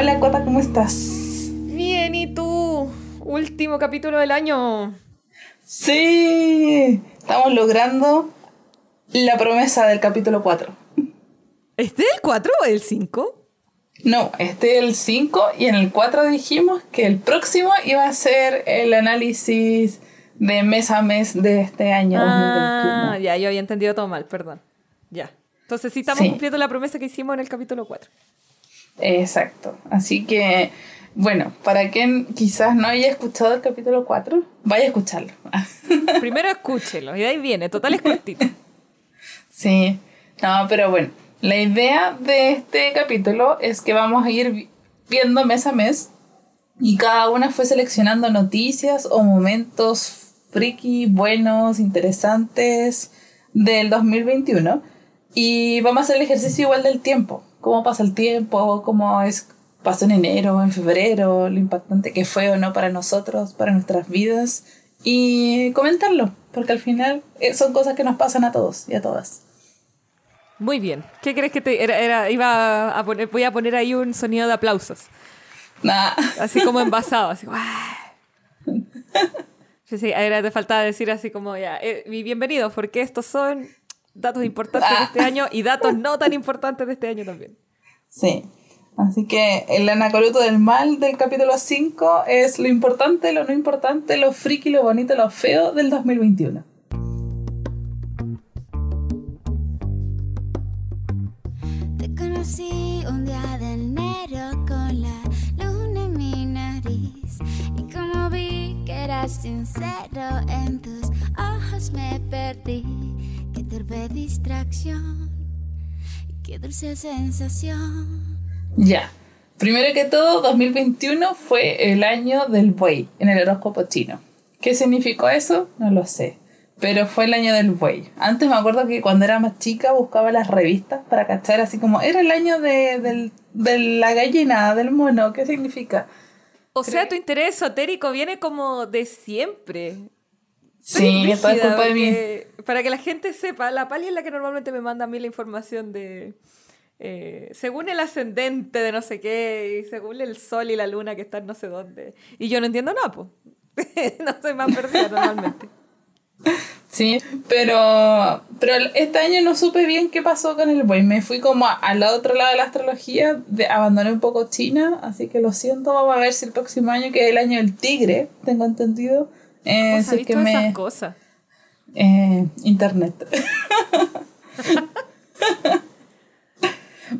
Hola, Cota, ¿cómo estás? Bien, ¿y tú? Último capítulo del año. Sí, estamos logrando la promesa del capítulo 4. ¿Este es el 4 o el 5? No, este es el 5 y en el 4 dijimos que el próximo iba a ser el análisis de mes a mes de este año ah, ya, yo había entendido todo mal, perdón. Ya. Entonces sí estamos cumpliendo la promesa que hicimos en el capítulo 4. Exacto. Así que, bueno, para quien quizás no haya escuchado el capítulo 4, vaya a escúchalo. Primero escúchelo y de ahí viene, total es cortito. Sí, no, pero bueno, la idea de este capítulo es que vamos a ir viendo mes a mes y cada una fue seleccionando noticias o momentos friki, buenos, interesantes del 2021 y vamos a hacer el ejercicio igual del tiempo cómo pasa el tiempo, cómo es pasó en enero, en febrero, lo impactante que fue o no para nosotros, para nuestras vidas y comentarlo, porque al final eh, son cosas que nos pasan a todos y a todas. Muy bien. ¿Qué crees que te era, iba a poner voy a poner ahí un sonido de aplausos? Nah. Así como envasado, así. Sí, sí, era te faltaba decir así como ya, eh, bienvenido, porque estos son datos importantes de este año y datos no tan importantes de este año también. Sí. Así que el anacoluto del mal del capítulo 5 es lo importante, lo no importante, lo friki, lo bonito, lo feo del 2021. Te conocí un día de enero con la luna en mi nariz y como vi que eras sincero en tus ojos me perdí distracción qué dulce sensación. Ya. Primero que todo, 2021 fue el año del buey en el horóscopo chino. ¿Qué significó eso? No lo sé. Pero fue el año del buey. Antes me acuerdo que cuando era más chica buscaba las revistas para cachar así como era el año de, la gallina, del mono. ¿Qué significa? O sea, tu interés esotérico viene como de siempre. Sí, es culpa de mí. Para que la gente sepa, la Pali es la que normalmente me manda a mí la información de. Eh, según el ascendente de no sé qué, y según el sol y la luna que están no sé dónde. Y yo no entiendo nada, pues. no soy más perdida normalmente. Sí, pero, pero este año no supe bien qué pasó con el buey. Me fui como al otro lado de la astrología, de, abandoné un poco China, así que lo siento. Vamos a ver si el próximo año, que es el año del tigre, tengo entendido, eh, ¿Cómo que me... esas cosas? Eh, internet.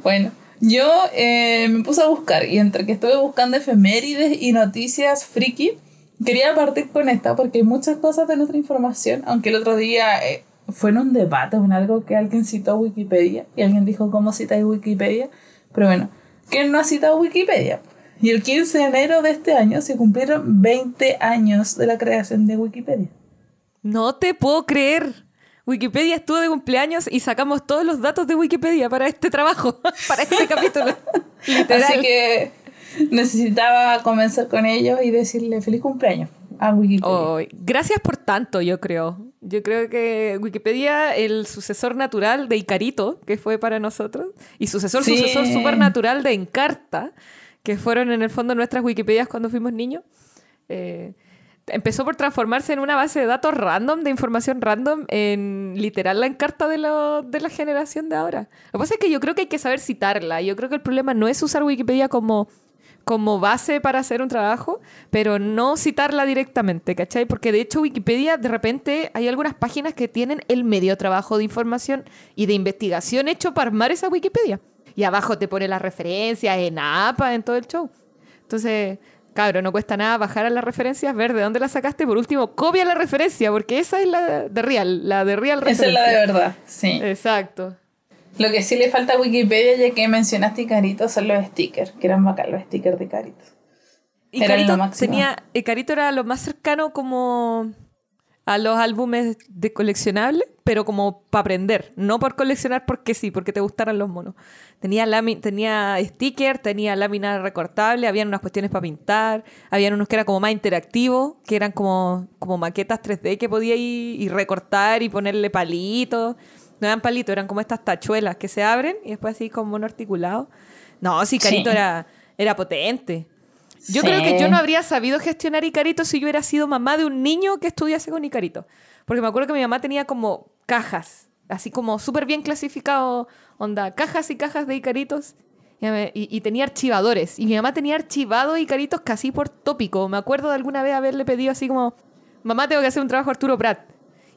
bueno, yo eh, me puse a buscar y entre que estuve buscando efemérides y noticias friki, quería partir con esta porque hay muchas cosas de nuestra información, aunque el otro día eh, fue en un debate, en algo que alguien citó Wikipedia y alguien dijo cómo citáis Wikipedia, pero bueno, ¿quién no ha citado Wikipedia? Y el 15 de enero de este año se cumplieron 20 años de la creación de Wikipedia. No te puedo creer. Wikipedia estuvo de cumpleaños y sacamos todos los datos de Wikipedia para este trabajo, para este capítulo. Así que necesitaba comenzar con ellos y decirle feliz cumpleaños a Wikipedia. gracias por tanto, yo creo. Yo creo que Wikipedia, el sucesor natural de Icarito, que fue para nosotros, y sucesor, sucesor supernatural de Encarta, que fueron en el fondo nuestras Wikipedias cuando fuimos niños, eh, empezó por transformarse en una base de datos random, de información random, en literal la encarta de, de la generación de ahora. Lo que pasa es que yo creo que hay que saber citarla. Yo creo que el problema no es usar Wikipedia como como base para hacer un trabajo, pero no citarla directamente, ¿cachai? Porque de hecho Wikipedia de repente hay algunas páginas que tienen el medio trabajo de información y de investigación hecho para armar esa Wikipedia. Y abajo te pone las referencias en APA, en todo el show. Entonces, cabrón, no cuesta nada bajar a las referencias, ver de dónde la sacaste. Por último, copia la referencia, porque esa es la de real, la de real referencia. Esa es la de verdad, sí. Exacto. Lo que sí le falta a Wikipedia, ya que mencionaste Carito, son los stickers, que eran bacán los stickers de Carito. Y Carito tenía, Carito era lo más cercano como a los álbumes de coleccionables, pero como para aprender, no por coleccionar porque sí, porque te gustaran los monos. Tenía, tenía sticker, tenía lámina recortable, habían unas cuestiones para pintar, habían unos que eran como más interactivos, que eran como, como maquetas 3D que podía ir y recortar y ponerle palitos. No eran palitos, eran como estas tachuelas que se abren y después así como mono articulado. No, sí, Carito era era potente. Yo creo que yo no habría sabido gestionar Icarito si yo hubiera sido mamá de un niño que estudiase con Icarito. Porque me acuerdo que mi mamá tenía como cajas, así como súper bien clasificado, onda, cajas y cajas de Icaritos. Y, y- tenía archivadores. Y mi mamá tenía archivados Icaritos casi por tópico. Me acuerdo de alguna vez haberle pedido así como, mamá, tengo que hacer un trabajo a Arturo Prat.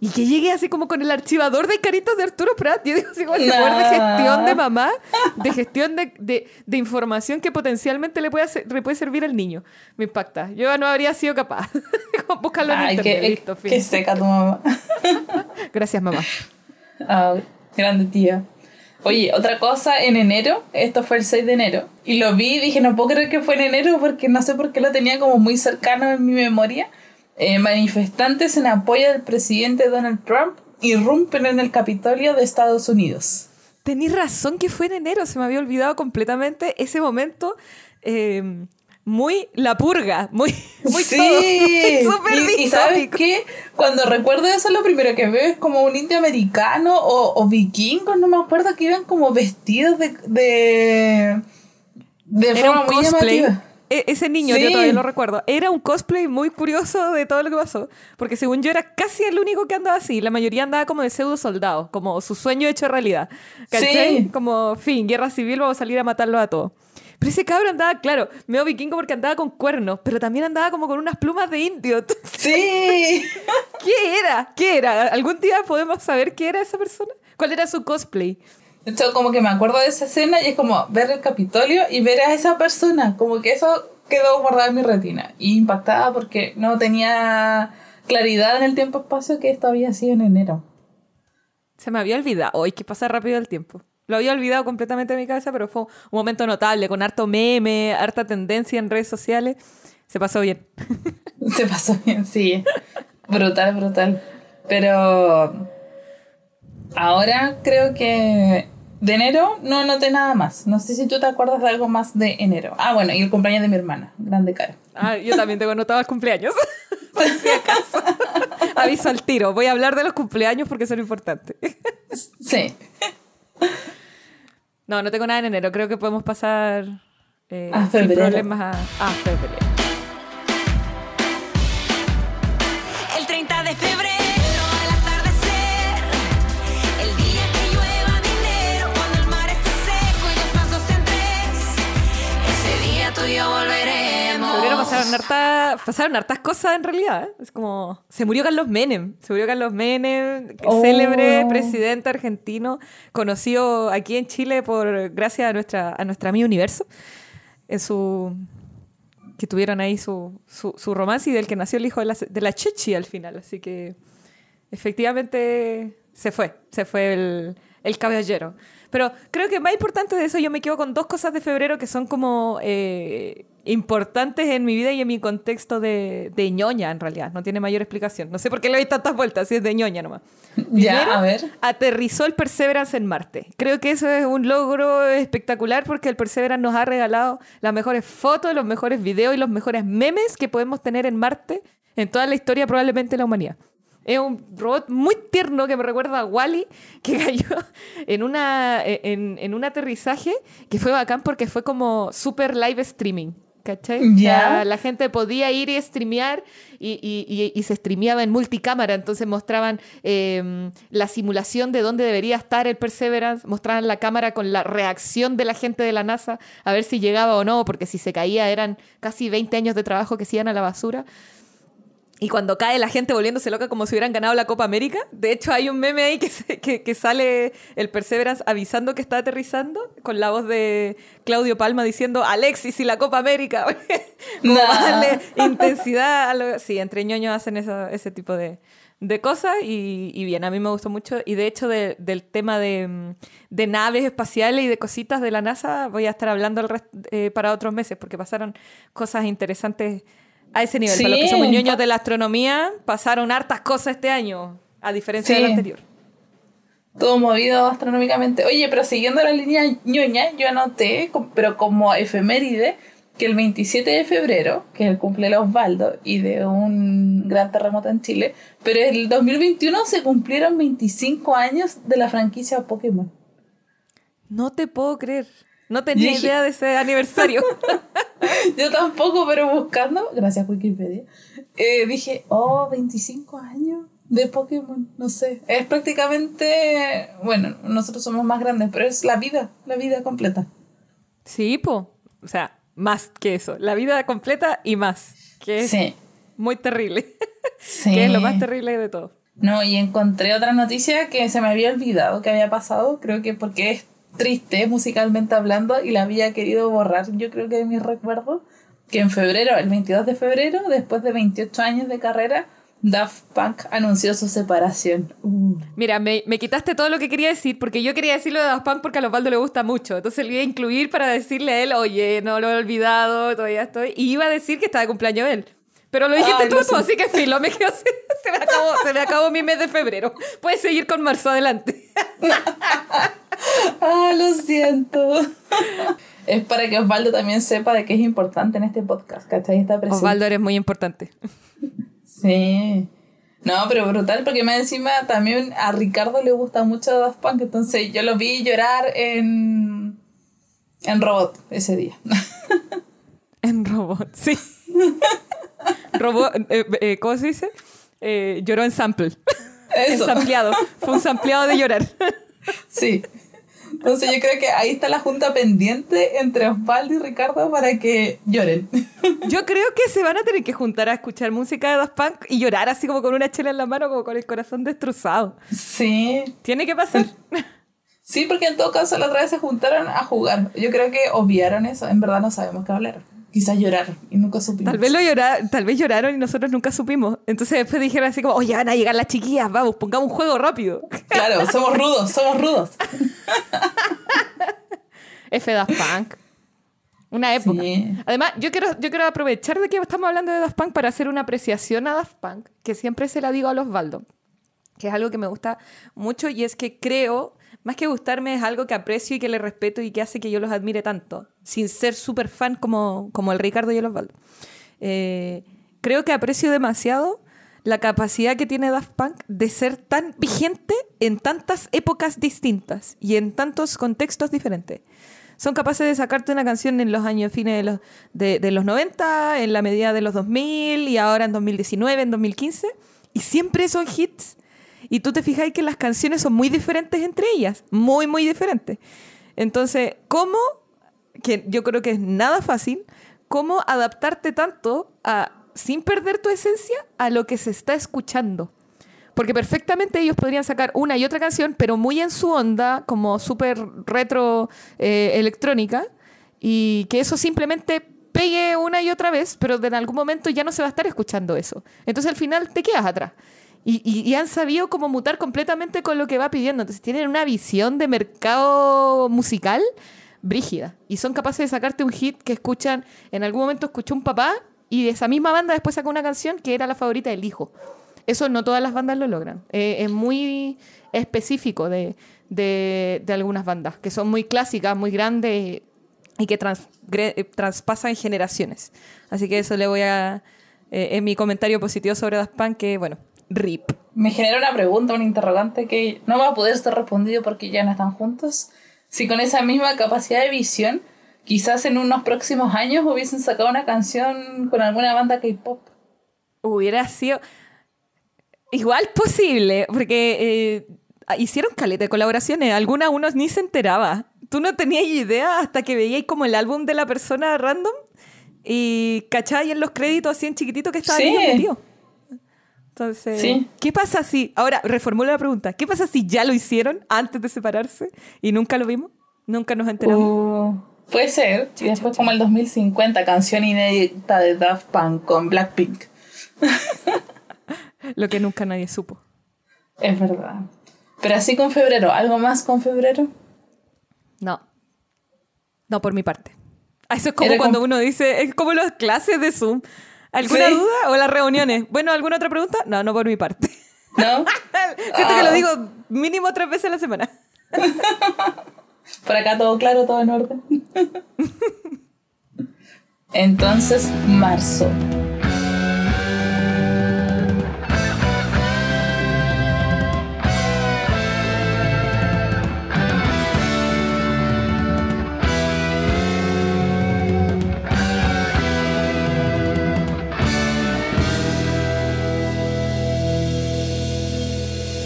Y que llegue así como con el archivador de Icaritos de Arturo Prat. Yo digo así como poder de gestión de mamá, de gestión de, de- de información que potencialmente le puede, hacer- le puede servir al niño. Me impacta. Yo no habría sido capaz. Búscalo en Ay, internet. qué, listo, qué seca tu mamá. Gracias, mamá. Grande tía. Oye, otra cosa, en enero, esto fue el 6 de enero, y lo vi y dije, no puedo creer que fue en enero porque no sé por qué lo tenía como muy cercano en mi memoria. Eh, manifestantes en apoyo del presidente Donald Trump irrumpen en el Capitolio de Estados Unidos. Tenís razón que fue en enero, se me había olvidado completamente ese momento eh, muy la purga, muy, muy sí, todo, súper y, y sabes qué, cuando recuerdo eso lo primero que veo es como un indio americano o, o vikingos, no me acuerdo que iban como vestidos de de, de forma muy llamativa. E- ese niño, Sí. yo todavía lo recuerdo. Era un cosplay muy curioso de todo lo que pasó. Porque según yo era casi el único que andaba así. La mayoría andaba como de pseudo soldado, como su sueño hecho realidad. ¿Cachai? Sí. Como, fin, guerra civil, vamos a salir a matarlos a todos. Pero ese cabro andaba, claro, medio vikingo porque andaba con cuernos, pero también andaba como con unas plumas de indio. Entonces, Sí. ¿Qué era? ¿Qué era? ¿Algún día podemos saber qué era esa persona? ¿Cuál era su cosplay? De hecho, como que me acuerdo de esa escena y es como ver el Capitolio y ver a esa persona. Como que eso quedó guardado en mi retina. Y impactada porque no tenía claridad en el tiempo-espacio que esto había sido en enero. Se me había olvidado. Hoy que pasa rápido el tiempo. Lo había olvidado completamente de mi cabeza, pero fue un momento notable, con harto meme, harta tendencia en redes sociales. Se pasó bien. Se pasó bien, sí. Brutal, brutal. Pero ahora creo que de enero no noté nada más. No sé si tú te acuerdas de algo más de enero. Ah, bueno, y el cumpleaños de mi hermana. Grande cara. Ah, yo también tengo anotado el cumpleaños. Por si acaso. Aviso al tiro. Voy a hablar de los cumpleaños porque son importantes. Sí. No, no tengo nada en enero. Creo que podemos pasar eh, A sin problemas a, a febrero. Pasaron, harta- pasaron hartas cosas en realidad. ¿eh? Es como. Se murió Carlos Menem. Se murió Carlos Menem, Oh. célebre presidente argentino, conocido aquí en Chile por gracias a nuestra, a nuestra amiga Universo. En su. que tuvieron ahí su, su, su romance y del que nació el hijo de la, de la Chechi al final. Así que. Efectivamente. Se fue. Se fue el, el caballero. Pero creo que más importante de eso, yo me quedo con dos cosas de febrero que son como eh, importantes en mi vida y en mi contexto de, de ñoña, en realidad. No tiene mayor explicación. No sé por qué le doy tantas vueltas, si es de ñoña nomás. Ya, Primero, a ver. aterrizó el Perseverance en Marte. Creo que eso es un logro espectacular porque el Perseverance nos ha regalado las mejores fotos, los mejores videos y los mejores memes que podemos tener en Marte en toda la historia probablemente de la humanidad. Es un robot muy tierno que me recuerda a Wally, que cayó en, una, en, en un aterrizaje que fue bacán porque fue como super live streaming. ¿Cachai? Ya. la gente podía ir y streamear y, y- y- y se streameaba en multicámara, entonces mostraban eh, la simulación de dónde debería estar el Perseverance, mostraban la cámara con la reacción de la gente de la NASA a ver si llegaba o no, porque si se caía eran casi 20 años de trabajo que se iban a la basura. Y cuando cae la gente volviéndose loca como si hubieran ganado la Copa América. De hecho, hay un meme ahí que, se- que, que sale el Perseverance avisando que está aterrizando con la voz de Claudio Palma diciendo Alexis y la Copa América. como Nah. darle intensidad a lo... Sí, entre ñoños hacen eso- ese tipo de, de cosas y, y bien, a mí me gustó mucho. Y de hecho, de- del tema de, de naves espaciales y de cositas de la NASA, voy a estar hablando el rest- eh, para otros meses porque pasaron cosas interesantes a ese nivel. Para los que somos ñoños de la astronomía, pasaron hartas cosas este año, a diferencia del anterior. Todo movido astronómicamente. Oye, pero siguiendo la línea ñoña, yo anoté, pero como efeméride, que el 27 de febrero, que es el cumple de Osvaldo y de un gran terremoto en Chile, pero el 2021 se cumplieron 25 años de la franquicia Pokémon. No te puedo creer. No tenía Dije- idea de ese aniversario. Yo tampoco, pero buscando, gracias Wikipedia, eh, dije, oh, 25 años de Pokémon, no sé. Es prácticamente, bueno, nosotros somos más grandes, pero es la vida, la vida completa. sí, po. O sea, más que eso. La vida completa y más. Que es Sí, muy terrible. sí. que es lo más terrible de todo. No, y encontré otra noticia que se me había olvidado que había pasado, creo que porque es triste musicalmente hablando y la había querido borrar, yo creo que de mis recuerdos, que en febrero, el 22 de febrero, después de 28 años de carrera, Daft Punk anunció su separación. Uh. Mira, me, me quitaste todo lo que quería decir, porque yo quería decirlo de Daft Punk porque a Osvaldo le gusta mucho. Entonces le iba a incluir para decirle a él, oye, no lo he olvidado, todavía estoy. Y iba a decir que estaba de cumpleaños él. Pero lo dijiste Ay, tú, lo tú, así que filo, me quedo, se, se me acabó, se me acabó mi mes de febrero. Puedes seguir con marzo adelante. Ah, lo siento. es para que Osvaldo también sepa de qué es importante en este podcast, ¿cachai? Está presente. Osvaldo, eres muy importante. Sí. No, pero brutal, porque más encima también a Ricardo le gusta mucho Daft Punk, entonces yo lo vi llorar en, en Robot ese día. En robot, sí. Robot, eh, eh, ¿cómo se dice? Eh, lloró en sample. Eso, Ensampleado. Fue un sampleado de llorar. sí. Entonces yo creo que ahí está la junta pendiente entre Osvaldo y Ricardo para que lloren. Yo creo que se van a tener que juntar a escuchar música de Daft Punk y llorar así como con una chela en la mano, como con el corazón destrozado. Sí. Tiene que pasar. Sí, porque en todo caso la otra vez se juntaron a jugar. Yo creo que obviaron eso, en verdad no sabemos qué hablar. Quizás lloraron y nunca supimos. Tal vez, lo llora- tal vez lloraron y nosotros nunca supimos. Entonces después dijeron así como, oye, van a llegar las chiquillas, vamos, pongamos un juego rápido. Claro, somos rudos, somos rudos. F Daft Punk. Una época. Sí. Además, yo quiero, yo quiero aprovechar de que estamos hablando de Daft Punk para hacer una apreciación a Daft Punk, que siempre se la digo a los Osvaldo, que es algo que me gusta mucho y es que creo, más que gustarme, es algo que aprecio y que le respeto y que hace que yo los admire tanto, sin ser súper fan como, como el Ricardo y el Osvaldo. Eh, creo que aprecio demasiado la capacidad que tiene Daft Punk de ser tan vigente en tantas épocas distintas y en tantos contextos diferentes. Son capaces de sacarte una canción en los años fines de los, de, de los 90, en la medida de los 2000 y ahora en 2019, en 2015, y siempre son hits. Y tú te fijas que las canciones son muy diferentes entre ellas, muy, muy diferentes. Entonces, ¿cómo, que yo creo que es nada fácil, cómo adaptarte tanto a, sin perder tu esencia a lo que se está escuchando? Porque perfectamente ellos podrían sacar una y otra canción, pero muy en su onda, como súper retro eh, electrónica, y que eso simplemente pegue una y otra vez, pero en algún momento ya no se va a estar escuchando eso. Entonces al final te quedas atrás. Y, y- y han sabido cómo mutar completamente con lo que va pidiendo. Entonces tienen una visión de mercado musical brígida. Y son capaces de sacarte un hit que escuchan, en algún momento escuchó un papá y de esa misma banda después sacó una canción que era la favorita del hijo. Eso no todas las bandas lo logran. Eh, es muy específico de, de- de algunas bandas, que son muy clásicas, muy grandes y que transgre- eh, traspasan generaciones. Así que eso le voy a... eh, en mi comentario positivo sobre Daft Punk, que bueno, RIP. Me genera una pregunta, un interrogante que no va a poder ser respondido porque ya no están juntos. Si con esa misma capacidad de visión, quizás en unos próximos años hubiesen sacado una canción con alguna banda K-pop. Hubiera sido igual posible, porque eh, hicieron caleta de colaboraciones, algunas uno ni se enteraba. Tú no tenías idea hasta que veíais como el álbum de la persona random y cacháis en los créditos así en chiquitito que estaba Sí. ahí metido. Entonces, Sí. ¿qué pasa si, ahora reformulo la pregunta, ¿qué pasa si ya lo hicieron antes de separarse y nunca lo vimos? Nunca nos enteramos. Uh, puede ser. Y después como el 2050, canción inédita de Daft Punk con Blackpink. Lo que nunca nadie supo. Es verdad. Pero así con febrero, ¿algo más con febrero? No. No, por mi parte. Ah, Eso es como Era cuando como- uno dice, es como las clases de Zoom. ¿Alguna Sí. duda? ¿O las reuniones? Bueno, ¿alguna otra pregunta? No, no por mi parte. ¿No? Siento que lo Ah. digo mínimo tres veces a la semana. Por acá todo claro, todo en orden. Entonces, marzo.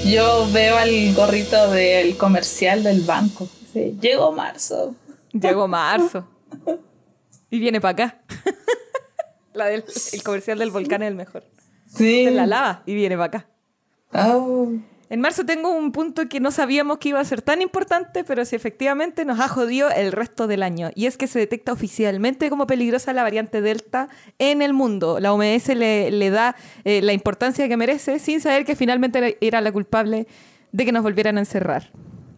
Yo veo al gorrito del comercial del banco. Dice, llegó marzo. Llegó marzo. Y viene para acá. La del, el comercial del volcán es el mejor. Sí. Se la lava y viene para acá. Oh. En marzo tengo un punto que no sabíamos que iba a ser tan importante, pero sí efectivamente nos ha jodido el resto del año. Y es que se detecta oficialmente como peligrosa la variante Delta en el mundo. La OMS le, da eh, la importancia que merece sin saber que finalmente era la culpable de que nos volvieran a encerrar.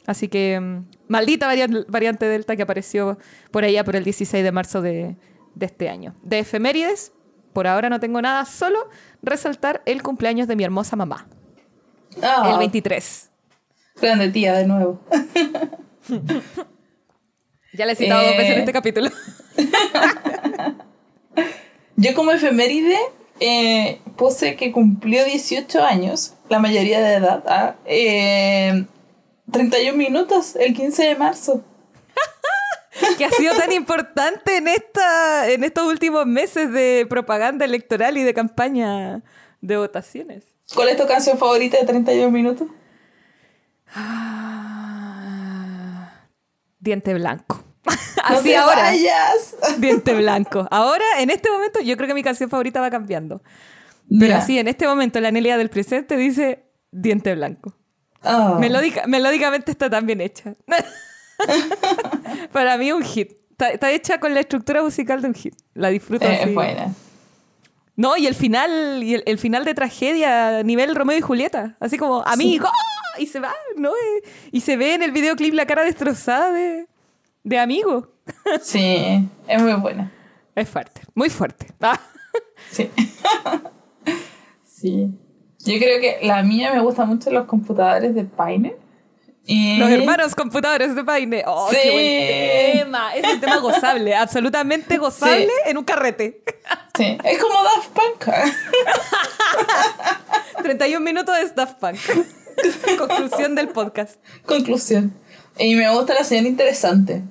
Así que mm, maldita varian- variante Delta que apareció por allá por el 16 de marzo de, de este año. De efemérides, por ahora no tengo nada, solo resaltar el cumpleaños de mi hermosa mamá, Ah, el 23. Grande tía, de nuevo. Ya le he citado dos veces en Eh. este capítulo. Yo como efeméride eh, puse que cumplió 18 años, la mayoría de edad, ah, eh, 31 minutos, el 15 de marzo. que ha sido tan importante en, esta, en estos últimos meses de propaganda electoral y de campaña de votaciones. ¿Cuál es tu canción favorita de 31 minutos? Ah, Diente blanco. ¡No Así te ahora. vayas! Diente blanco. Ahora, en este momento, yo creo que mi canción favorita va cambiando. Pero Ya. así, en este momento, la Nelia del presente dice Diente blanco. Ah. Melódica- melódicamente está tan bien hecha. Para mí un hit. Está, está hecha con la estructura musical de un hit. La disfruto Eh, así. es buena. No, y el final, y el, el final de tragedia a nivel Romeo y Julieta. Así como, amigo, y se va, ¿no? Eh, Y se ve en el videoclip la cara destrozada de, de amigo. Sí, es muy buena. Es fuerte, muy fuerte. Ah. Sí. sí. Yo creo que la mía me gustan mucho los computadores de Paine. Los hermanos computadores de Paine. ¡Oh, Sí. qué buen tema! Es un tema gozable, absolutamente gozable Sí. en un carrete. Sí, es como Daft Punk. 31 minutos de Daft Punk. Conclusión del podcast. Conclusión. Y me gusta la señora interesante.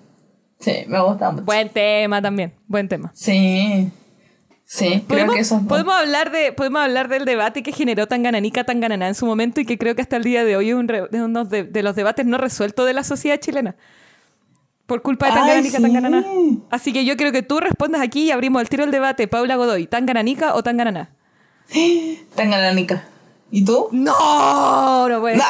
Sí, me gusta mucho. Buen tema también, buen tema. Sí. Sí, creo ¿Podemos, que eso podemos hablar de, podemos hablar del debate que generó Tangananica Tangananá en su momento y que creo que hasta el día de hoy es un re- uno de, de los debates no resueltos de la sociedad chilena. Por culpa de Tangananica sí. Tangananá. Así que yo creo que tú respondas aquí y abrimos el tiro del debate. Paula Godoy, ¿Tangananica o Tangananá? Tangananica. ¿Y tú? ¡No! No puede ser.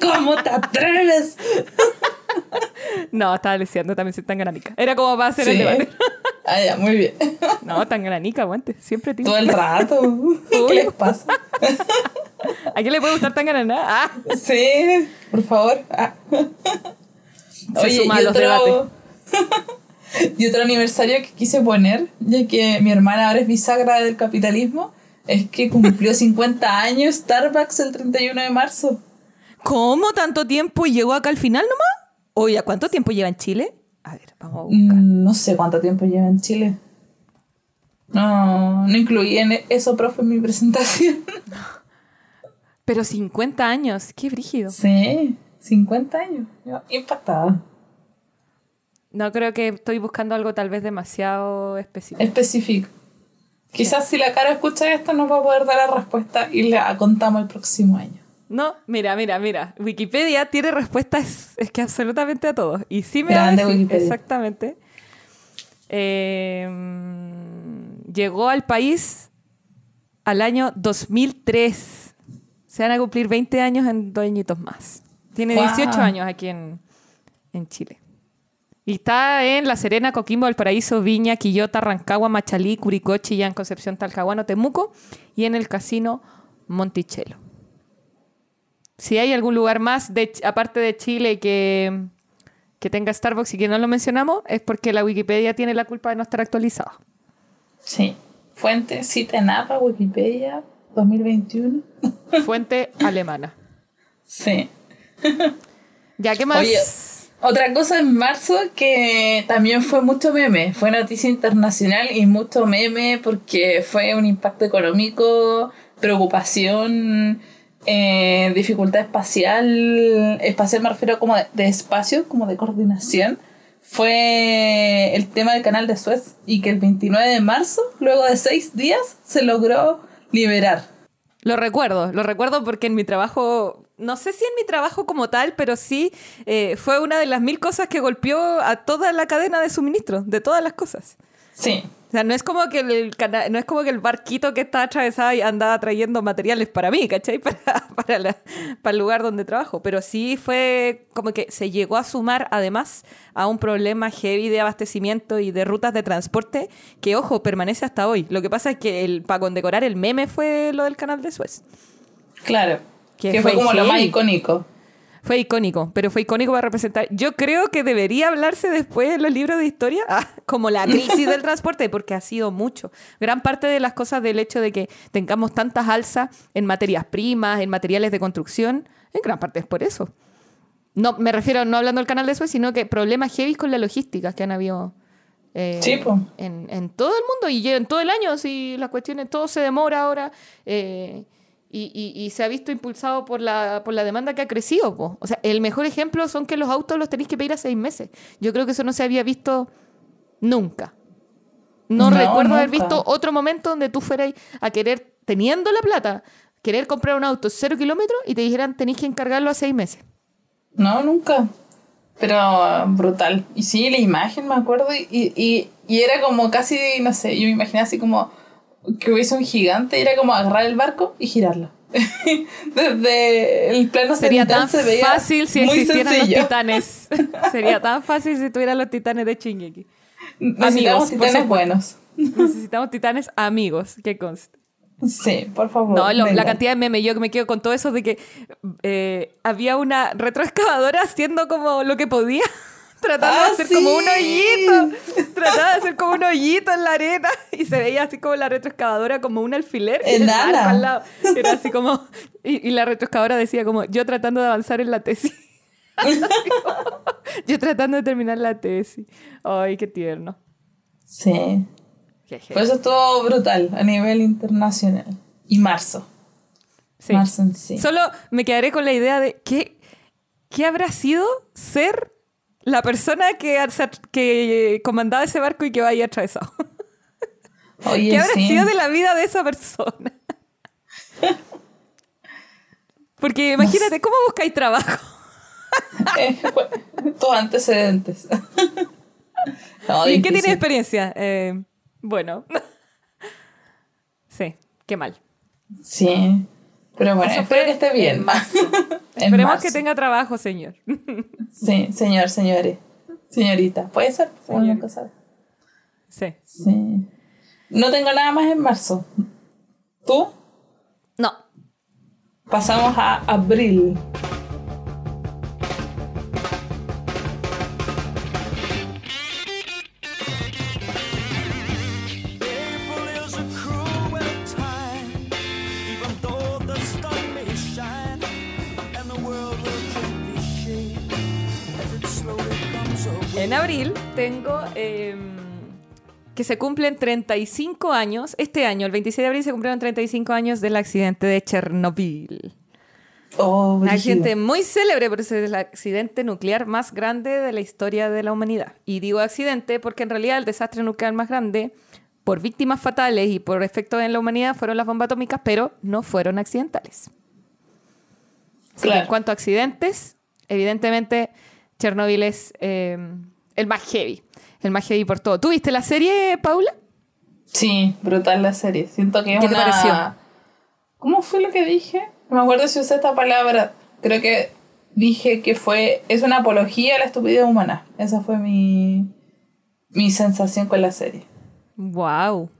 ¿Cómo te atreves? No, estaba deseando también ser Tangananica. Era como va a ser el debate. Ah, ya, muy bien. No, Tangananica, aguante. Siempre tío. Todo el rato. ¿Qué les pasa? ¿A quién le puede gustar Tangananá? Ah, Sí, por favor. Ah. Se suma a y los otro, y otro aniversario que quise poner, ya que mi hermana ahora es bisagra del capitalismo, es que cumplió 50 años Starbucks el 31 de marzo. ¿Cómo tanto tiempo y llegó acá al final nomás? Oye, ¿cuánto tiempo lleva en Chile? A ver, vamos a buscar. Mm, No sé cuánto tiempo lleva en Chile. No, no incluí en eso, profe, en mi presentación. Pero 50 años, qué brígido. Sí, 50 años. Impactada. No creo que estoy buscando algo tal vez demasiado específico. Específico. Quizás si la cara escucha esto nos va a poder dar la respuesta y la contamos el próximo año. No, mira, mira, mira. Wikipedia tiene respuestas, es que absolutamente a todos. Y sí me Grande va a decir Wikipedia. exactamente. Eh, mm, llegó al país al año 2003. Se van a cumplir 20 años en dos añitos más. Tiene Guau. 18 años aquí en, en Chile. Y está en La Serena, Coquimbo, Valparaíso, Viña, Quillota, Rancagua, Machalí, Curicó, Chillán, Concepción, Talcahuano, Temuco y en el casino Monticello. Si hay algún lugar más, de, aparte de Chile, que, que tenga Starbucks y que no lo mencionamos, es porque la Wikipedia tiene la culpa de no estar actualizada. Sí. Fuente, cita Napa, Wikipedia, 2021. Fuente alemana. Sí. Ya, ¿qué más? Oye, otra cosa en marzo que también fue mucho meme, fue noticia internacional y mucho meme porque fue un impacto económico, preocupación, eh, dificultad espacial, espacial me refiero como de, de espacio, como de coordinación, fue el tema del canal de Suez y que el 29 de marzo, luego de seis días, se logró liberar. Lo recuerdo, lo recuerdo porque en mi trabajo, no sé si en mi trabajo como tal, pero sí eh, fue una de las mil cosas que golpeó a toda la cadena de suministro, de todas las cosas. Sí. O sea, no es como que el, no es como que el barquito que está atravesado y andaba trayendo materiales para mí, ¿cachai? Para, para, la- para el lugar donde trabajo. Pero sí fue como que se llegó a sumar además a un problema heavy de abastecimiento y de rutas de transporte que, ojo, permanece hasta hoy. Lo que pasa es que el, para condecorar el meme fue lo del canal de Suez. Claro. Que Que fue fue como lo más icónico. Fue icónico, pero fue icónico para representar. Yo creo que debería hablarse después en los libros de historia ah, como la crisis del transporte, porque ha sido mucho. Gran parte de las cosas del hecho de que tengamos tantas alzas en materias primas, en materiales de construcción, en gran parte es por eso. No, me refiero no hablando del canal de Suez, sino que problemas heavy con la logística que han habido eh, Sí, en, en todo el mundo y en todo el año. Si las cuestiones, todo se demora ahora. eh, y, y- y se ha visto impulsado por la, por la demanda que ha crecido. po. O sea, el mejor ejemplo son que los autos los tenéis que pedir a seis meses. Yo creo que eso no se había visto nunca. No, No, recuerdo haber visto otro momento donde tú fueras a querer, teniendo la plata, querer comprar un auto cero kilómetros y te dijeran tenéis que encargarlo a seis meses. No, nunca. Pero ah, brutal. Y sí, la imagen me acuerdo. Y, y, y era como casi, no sé, yo me imaginé así como que hubiese un gigante era como agarrar el barco y girarlo. Desde el plano Sería tan se veía fácil si existieran sencillo. los titanes. Sería tan fácil si tuvieran los titanes de Shingeki. Necesitamos Amigos, titanes buenos. Necesitamos titanes amigos, que conste. Sí, por favor. No, lo- la cantidad de memes, yo que me quedo con todo eso de que eh, había una retroexcavadora haciendo como lo que podía, tratando Ah, de hacer sí. como un hoyito, trataba de hacer como un hoyito en la arena y se veía así como la retroexcavadora como un alfiler y el Enana. barco al lado. Era así como, y, y la retroexcavadora decía como, yo tratando de avanzar en la tesis. Como, yo tratando de terminar la tesis. Ay, qué tierno. Sí. Jeje. Por eso estuvo brutal a nivel internacional. Y marzo. Sí. Marzo en sí. Solo me quedaré con la idea de qué, qué habrá sido ser la persona que, comandaba ese barco y que vaya atravesado. Oye, ¿Qué habrá sí. sido de la vida de esa persona? Porque imagínate, ¿cómo buscáis trabajo? Eh, bueno, tus antecedentes. No, ¿Y qué tienes experiencia? Eh, bueno. sí, qué mal. Sí. Pero bueno, Eso espero que esté bien. en marzo. En Esperemos marzo. que tenga trabajo, señor. Sí, señor, señores. Señorita. ¿Puede ser? Una cosa. sí. Sí. No tengo nada más en marzo. ¿Tú? No. Pasamos a abril. Tengo eh, que se cumplen 35 años. Este año, el 26 de abril, se cumplieron 35 años del accidente de Chernobyl. Oh, Un accidente muy célebre, porque es el accidente nuclear más grande de la historia de la humanidad. Y digo accidente porque en realidad el desastre nuclear más grande, por víctimas fatales y por efectos en la humanidad, fueron las bombas atómicas, pero no fueron accidentales. Claro. en cuanto a accidentes, evidentemente Chernobyl es eh, el más heavy. El más heavy por todo. ¿Tú viste la serie, Paula? Sí, brutal la serie. Siento que es ¿Qué te una... pareció? ¿Cómo fue lo que dije? No me acuerdo si usé esta palabra. Creo que dije que fue... Es una apología a la estupidez humana. Esa fue mi... Mi sensación con la serie. Wow.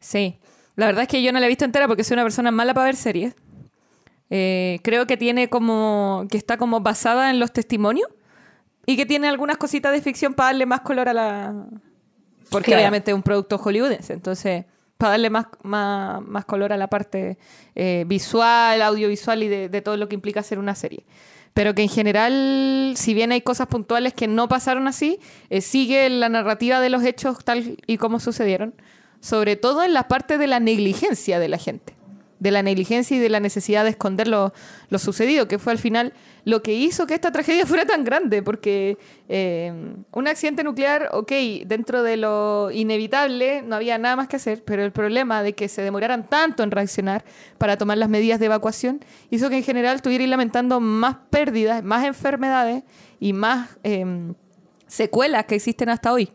Sí. La verdad es que yo no la he visto entera porque soy una persona mala para ver series. Eh, creo que tiene como. que está como basada en los testimonios. Y que tiene algunas cositas de ficción para darle más color a la. Porque Claro. obviamente es un producto hollywoodense. Entonces, para darle más, más, más color a la parte eh, visual, audiovisual y de, de todo lo que implica hacer una serie. Pero que en general, si bien hay cosas puntuales que no pasaron así, eh, sigue la narrativa de los hechos tal y como sucedieron. Sobre todo en la parte de la negligencia de la gente. De la negligencia y de la necesidad de esconder lo, lo sucedido, que fue al final lo que hizo que esta tragedia fuera tan grande, porque eh, un accidente nuclear, ok, dentro de lo inevitable no había nada más que hacer, pero el problema de que se demoraran tanto en reaccionar para tomar las medidas de evacuación hizo que en general estuviera lamentando más pérdidas, más enfermedades y más eh, secuelas que existen hasta hoy.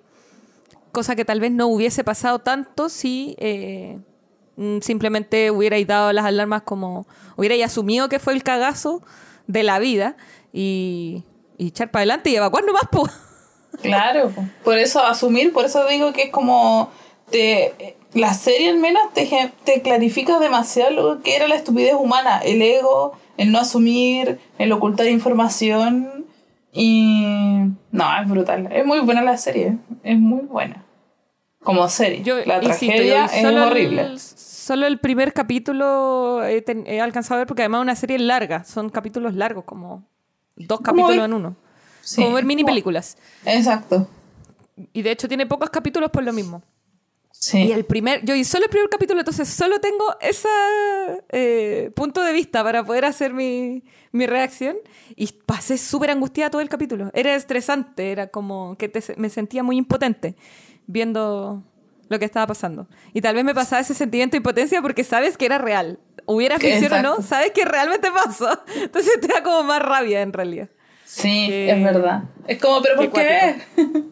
Cosa que tal vez no hubiese pasado tanto si eh, simplemente hubierais dado las alarmas como hubierais asumido que fue el cagazo de la vida y, y echar para adelante y evacuar nomás, po. Claro, po. por eso asumir, por eso digo que es como te, la serie al menos te, te clarifica demasiado lo que era la estupidez humana, el ego, el no asumir, el ocultar información y no, es brutal, es muy buena la serie, es muy buena. Como serie, Yo la insisto, tragedia yo es horrible. El, solo el primer capítulo he, ten- he alcanzado a ver porque además es una serie larga, son capítulos largos, como dos capítulos ver- en uno. Sí. Como ver mini películas. Exacto. Y de hecho tiene pocos capítulos por lo mismo. Sí. Y el primer, yo y solo el primer capítulo, entonces solo tengo ese punto de vista para poder hacer mi, mi reacción. Y pasé súper angustiada todo el capítulo. Era estresante, era como que te- me sentía muy impotente viendo lo que estaba pasando. Y tal vez me pasaba ese sentimiento de impotencia porque sabes que era real. Hubiera ficción o no, sabes que realmente pasó. Entonces te da como más rabia en realidad. Sí, Eh, es verdad. Es como, pero ¿por qué?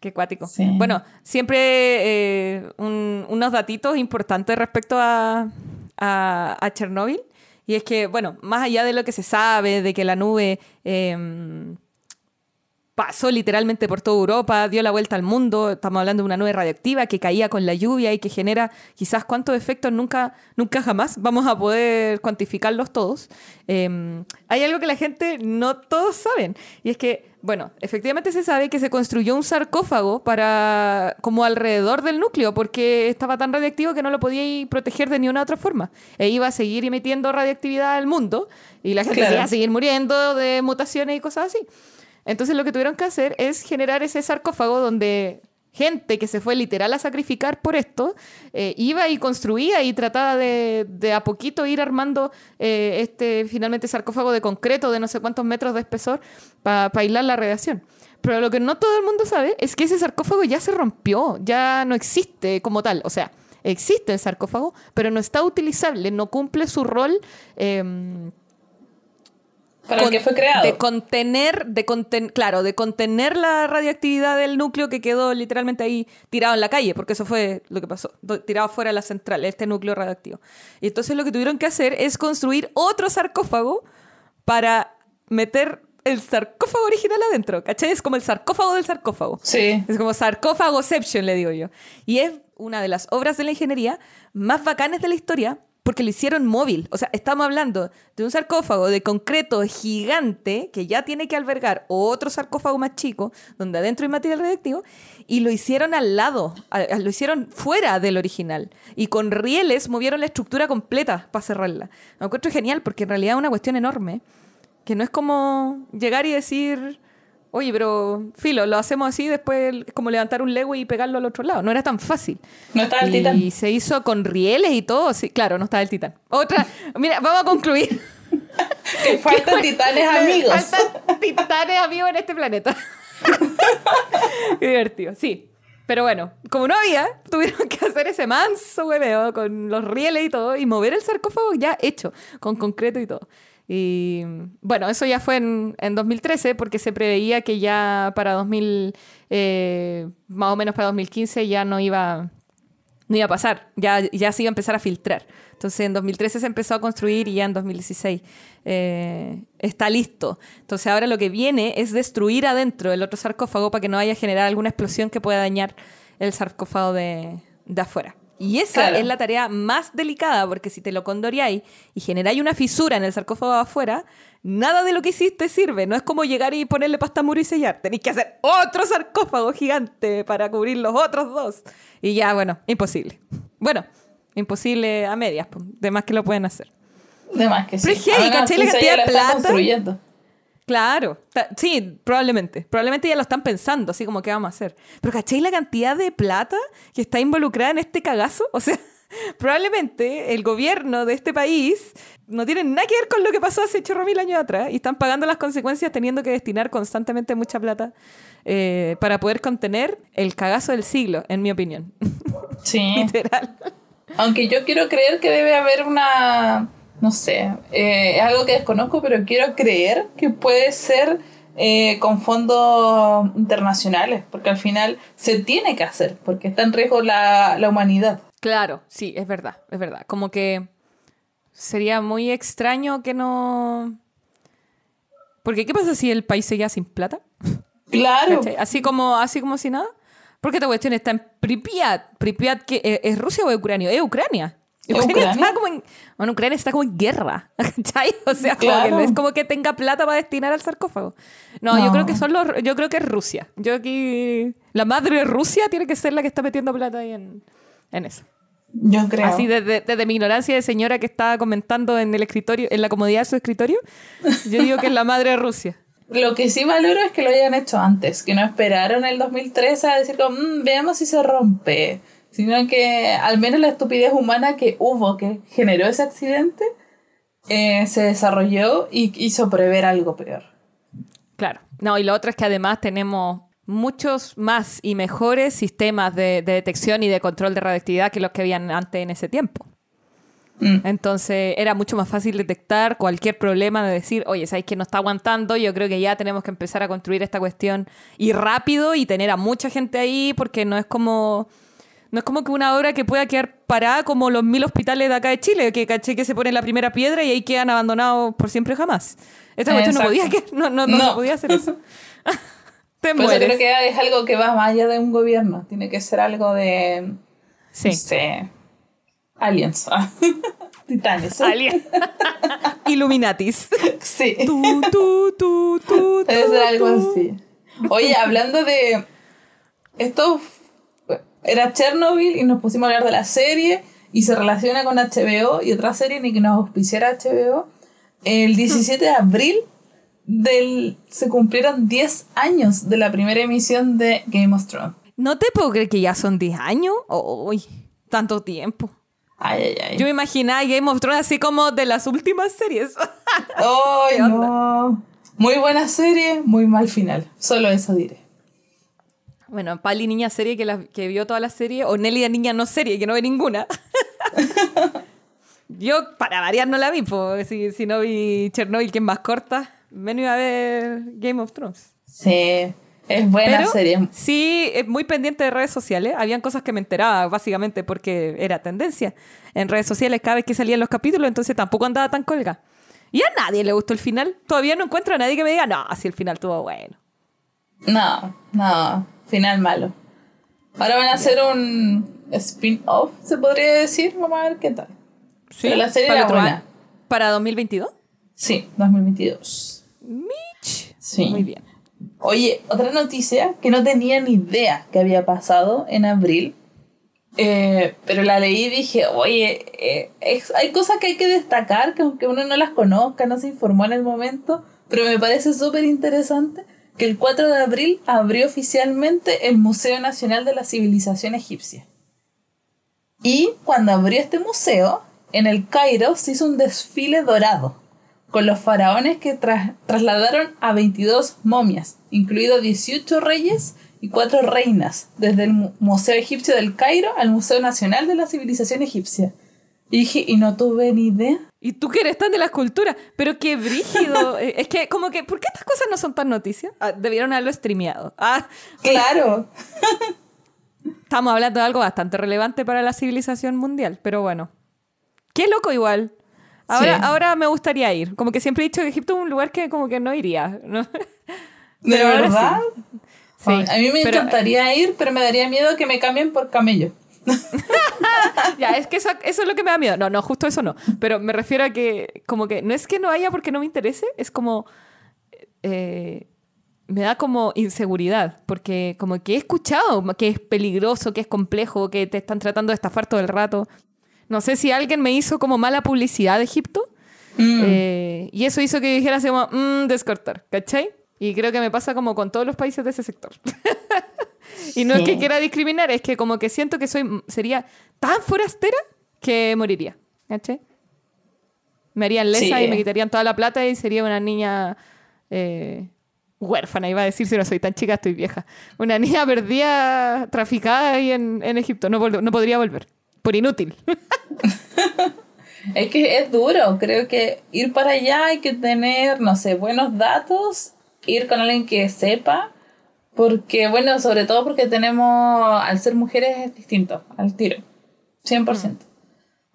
Qué cuático. Sí. Bueno, siempre eh, un- unos datitos importantes respecto a, a, a Chernóbil. Y es que, bueno, más allá de lo que se sabe, de que la nube eh, pasó literalmente por toda Europa, dio la vuelta al mundo, estamos hablando de una nube radioactiva que caía con la lluvia y que genera quizás cuántos efectos nunca, nunca jamás vamos a poder cuantificarlos todos. Eh, hay algo que la gente no todos saben, y es que, bueno, efectivamente se sabe que se construyó un sarcófago para como alrededor del núcleo, porque estaba tan radiactivo que no lo podía proteger de ninguna otra forma. E iba a seguir emitiendo radiactividad al mundo, y la gente Claro. iba a seguir muriendo de mutaciones y cosas así. Entonces lo que tuvieron que hacer es generar ese sarcófago donde gente que se fue literal a sacrificar por esto eh, iba y construía y trataba de, a poquito ir armando eh, este finalmente sarcófago de concreto de no sé cuántos metros de espesor para aislar la radiación. Pero lo que no todo el mundo sabe es que ese sarcófago ya se rompió, ya no existe como tal. O sea, existe el sarcófago, pero no está utilizable, no cumple su rol. em, Para el que fue creado. De contener, de conten- claro, de contener la radioactividad del núcleo que quedó literalmente ahí tirado en la calle, porque eso fue lo que pasó, do- tirado fuera de la central, este núcleo radioactivo. Y entonces lo que tuvieron que hacer es construir otro sarcófago para meter el sarcófago original adentro, ¿cachai? Es como el sarcófago del sarcófago. Sí. Es como sarcófagoception, le digo yo. Y es una de las obras de la ingeniería más bacanes de la historia porque lo hicieron móvil. O sea, estamos hablando de un sarcófago de concreto gigante que ya tiene que albergar otro sarcófago más chico donde adentro hay material radiactivo y lo hicieron al lado, lo hicieron fuera del original y con rieles movieron la estructura completa para cerrarla. Me encuentro genial porque en realidad es una cuestión enorme que no es como llegar y decir, oye, pero filo, lo hacemos así, después es como levantar un Lego y pegarlo al otro lado. No era tan fácil. No estaba el y titán. se hizo con rieles y todo. Sí, claro, no estaba el titán. Otra, mira, vamos a concluir. Que faltan titanes amigos. Faltan titanes amigos en este planeta. Qué divertido, sí. Pero bueno, como no había, tuvieron que hacer ese manso hueveo con los rieles y todo y mover el sarcófago ya hecho, con concreto y todo. Y bueno, eso ya fue en, en 2013 porque se preveía que ya para 2000, eh, más o menos para 2015 ya no iba, no iba a pasar, ya, ya se iba a empezar a filtrar. Entonces en 2013 se empezó a construir y ya en 2016 eh, está listo. Entonces ahora lo que viene es destruir adentro el otro sarcófago para que no vaya a generar alguna explosión que pueda dañar el sarcófago de, de afuera. Y esa Claro. es la tarea más delicada, porque si te lo condoreáis y generáis una fisura en el sarcófago afuera, nada de lo que hiciste sirve. No es como llegar y ponerle pasta muro y sellar. Tenéis que hacer otro sarcófago gigante para cubrir los otros dos. Y ya, bueno, imposible. Bueno, imposible a medias, pues, de más que lo pueden hacer. De más que sí. Pero es heavy, Ah, ¿cachai? La cantidad de plata. Claro, sí, probablemente. Probablemente ya lo están pensando, así como qué vamos a hacer. Pero ¿cachai la cantidad de plata que está involucrada en este cagazo? O sea, probablemente el gobierno de este país no tiene nada que ver con lo que pasó hace chorro mil años atrás y están pagando las consecuencias teniendo que destinar constantemente mucha plata eh, para poder contener el cagazo del siglo, en mi opinión. Sí. Literal. Aunque yo quiero creer que debe haber una, no sé, eh, es algo que desconozco, pero quiero creer que puede ser eh, con fondos internacionales, porque al final se tiene que hacer, porque está en riesgo la, la humanidad. Claro, sí, es verdad, es verdad. Como que sería muy extraño que no... Porque ¿qué pasa si el país se queda sin plata? Claro. ¿Cachai? Así como, así como si nada. Porque esta cuestión está en Pripyat. ¿Pripyat que es Rusia o es Ucrania? Es Ucrania. ¿Es Ucrania, Ucrania? está como en, bueno, Ucrania está como en guerra. ¿Cachai? O sea, como Claro. que no es como que tenga plata para destinar al sarcófago. No, yo No. creo que son los, yo creo que es Rusia. Yo aquí la madre Rusia tiene que ser la que está metiendo plata ahí en, en eso. Yo creo. Así desde, desde mi ignorancia de señora que estaba comentando en el escritorio, en la comodidad de su escritorio, yo digo que es la madre de Rusia. Lo que sí valoro es que lo hayan hecho antes, que no esperaron el 2003 a decir como, "Mm, veamos si se rompe, sino que al menos la estupidez humana que hubo, que generó ese accidente, eh, se desarrolló y hizo prever algo peor. Claro. No, y lo otro es que además tenemos muchos más y mejores sistemas de, de detección y de control de radioactividad que los que habían antes en ese tiempo. Mm. Entonces era mucho más fácil detectar cualquier problema de decir, oye, ¿sabéis que no está aguantando? Yo creo que ya tenemos que empezar a construir esta cuestión y rápido y tener a mucha gente ahí porque no es como... No es como que una obra que pueda quedar parada como los mil hospitales de acá de Chile, que caché que se pone la primera piedra y ahí quedan abandonados por siempre jamás. Esta cuestión no podía, que- no, no, no, No. se podía hacer eso. Te eso mueres. creo que es algo que va más allá de un gobierno, tiene que ser algo de, Sí. no sé, aliens, titanes. Alien. Illuminatis. Sí. Tu, tu, tu, Debe ser algo así. Oye, hablando de. Esto f- era Chernobyl y nos pusimos a hablar de la serie y se relaciona con HBO y otra serie ni que nos auspiciara HBO. El 17 de abril del, se cumplieron 10 años de la primera emisión de Game of Thrones. No te puedo creer que ya son 10 años. Uy, tanto tiempo. Ay, ay, ay. Yo me imaginaba Game of Thrones así como de las últimas series. Ay, no. Muy buena serie, muy mal final. Solo eso diré. Bueno, Pali, niña serie que, la, que vio toda la serie, o Nelly, la niña no serie, que no ve ninguna. Yo, para variar, no la vi, pues si, si no vi Chernobyl, que es más corta, menos iba a ver Game of Thrones. Sí, es buena Pero serie. sí, es muy pendiente de redes sociales. Habían cosas que me enteraba, básicamente, porque era tendencia en redes sociales cada vez que salían los capítulos, entonces tampoco andaba tan colga. Y a nadie le gustó el final. Todavía no encuentro a nadie que me diga, no, si el final estuvo bueno. No, no, final malo. Ahora van a hacer un spin-off, se podría decir. Vamos a ver qué tal. Pero la serie ¿Para era buena. ¿Para 2022? Sí, 2022. Mitch. Sí. Muy bien. Oye, otra noticia que no tenía ni idea que había pasado en abril, eh, pero la leí y dije, oye, eh, es- hay cosas que hay que destacar, que aunque uno no las conozca, no se informó en el momento, pero me parece súper interesante que el 4 de abril abrió oficialmente el Museo Nacional de la Civilización Egipcia. Y cuando abrió este museo, en el Cairo se hizo un desfile dorado con los faraones que tras- trasladaron a 22 momias, incluidos 18 reyes y 4 reinas, desde el Mu- Museo Egipcio del Cairo al Museo Nacional de la Civilización Egipcia. Y y no tuve ni idea. Y tú que eres tan de la escultura, pero qué brígido. Eh, es que, como que, ¿por qué estas cosas no son tan noticias? Ah, debieron haberlo streameado. Ah, Claro. estamos hablando de algo bastante relevante para la civilización mundial, pero bueno. Qué loco igual. Ahora, Sí. ahora me gustaría ir. Como que siempre he dicho que Egipto es un lugar que como que no iría. ¿no? ¿De verdad? Sí, a mí me pero- encantaría ir, pero me daría miedo que me cambien por camello. Ya, es que eso, eso es lo que me da miedo. No, no, justo eso no. Pero me refiero a que, como que, no es que no haya porque no me interese, es como. eh, me da como inseguridad, porque como que he escuchado que es peligroso, que es complejo, que te están tratando de estafar todo el rato. No sé si alguien me hizo como mala publicidad de Egipto, Mm. eh, y eso hizo que dijera así como, mmm, descartar, ¿cachai? Y creo que me pasa como con todos los países de ese sector. y no es que quiera discriminar, es que como que siento que soy sería tan forastera que moriría. ¿Cachai? Me harían lesa Sí. y me quitarían toda la plata y sería una niña eh, huérfana, iba a decir si no soy tan chica, estoy vieja. Una niña perdida, traficada ahí en, en Egipto. No, no podría volver. Por inútil. Es que es duro, creo que ir para allá hay que tener, no sé, buenos datos, ir con alguien que sepa, porque, bueno, sobre todo porque tenemos, al ser mujeres es distinto, al tiro, 100%.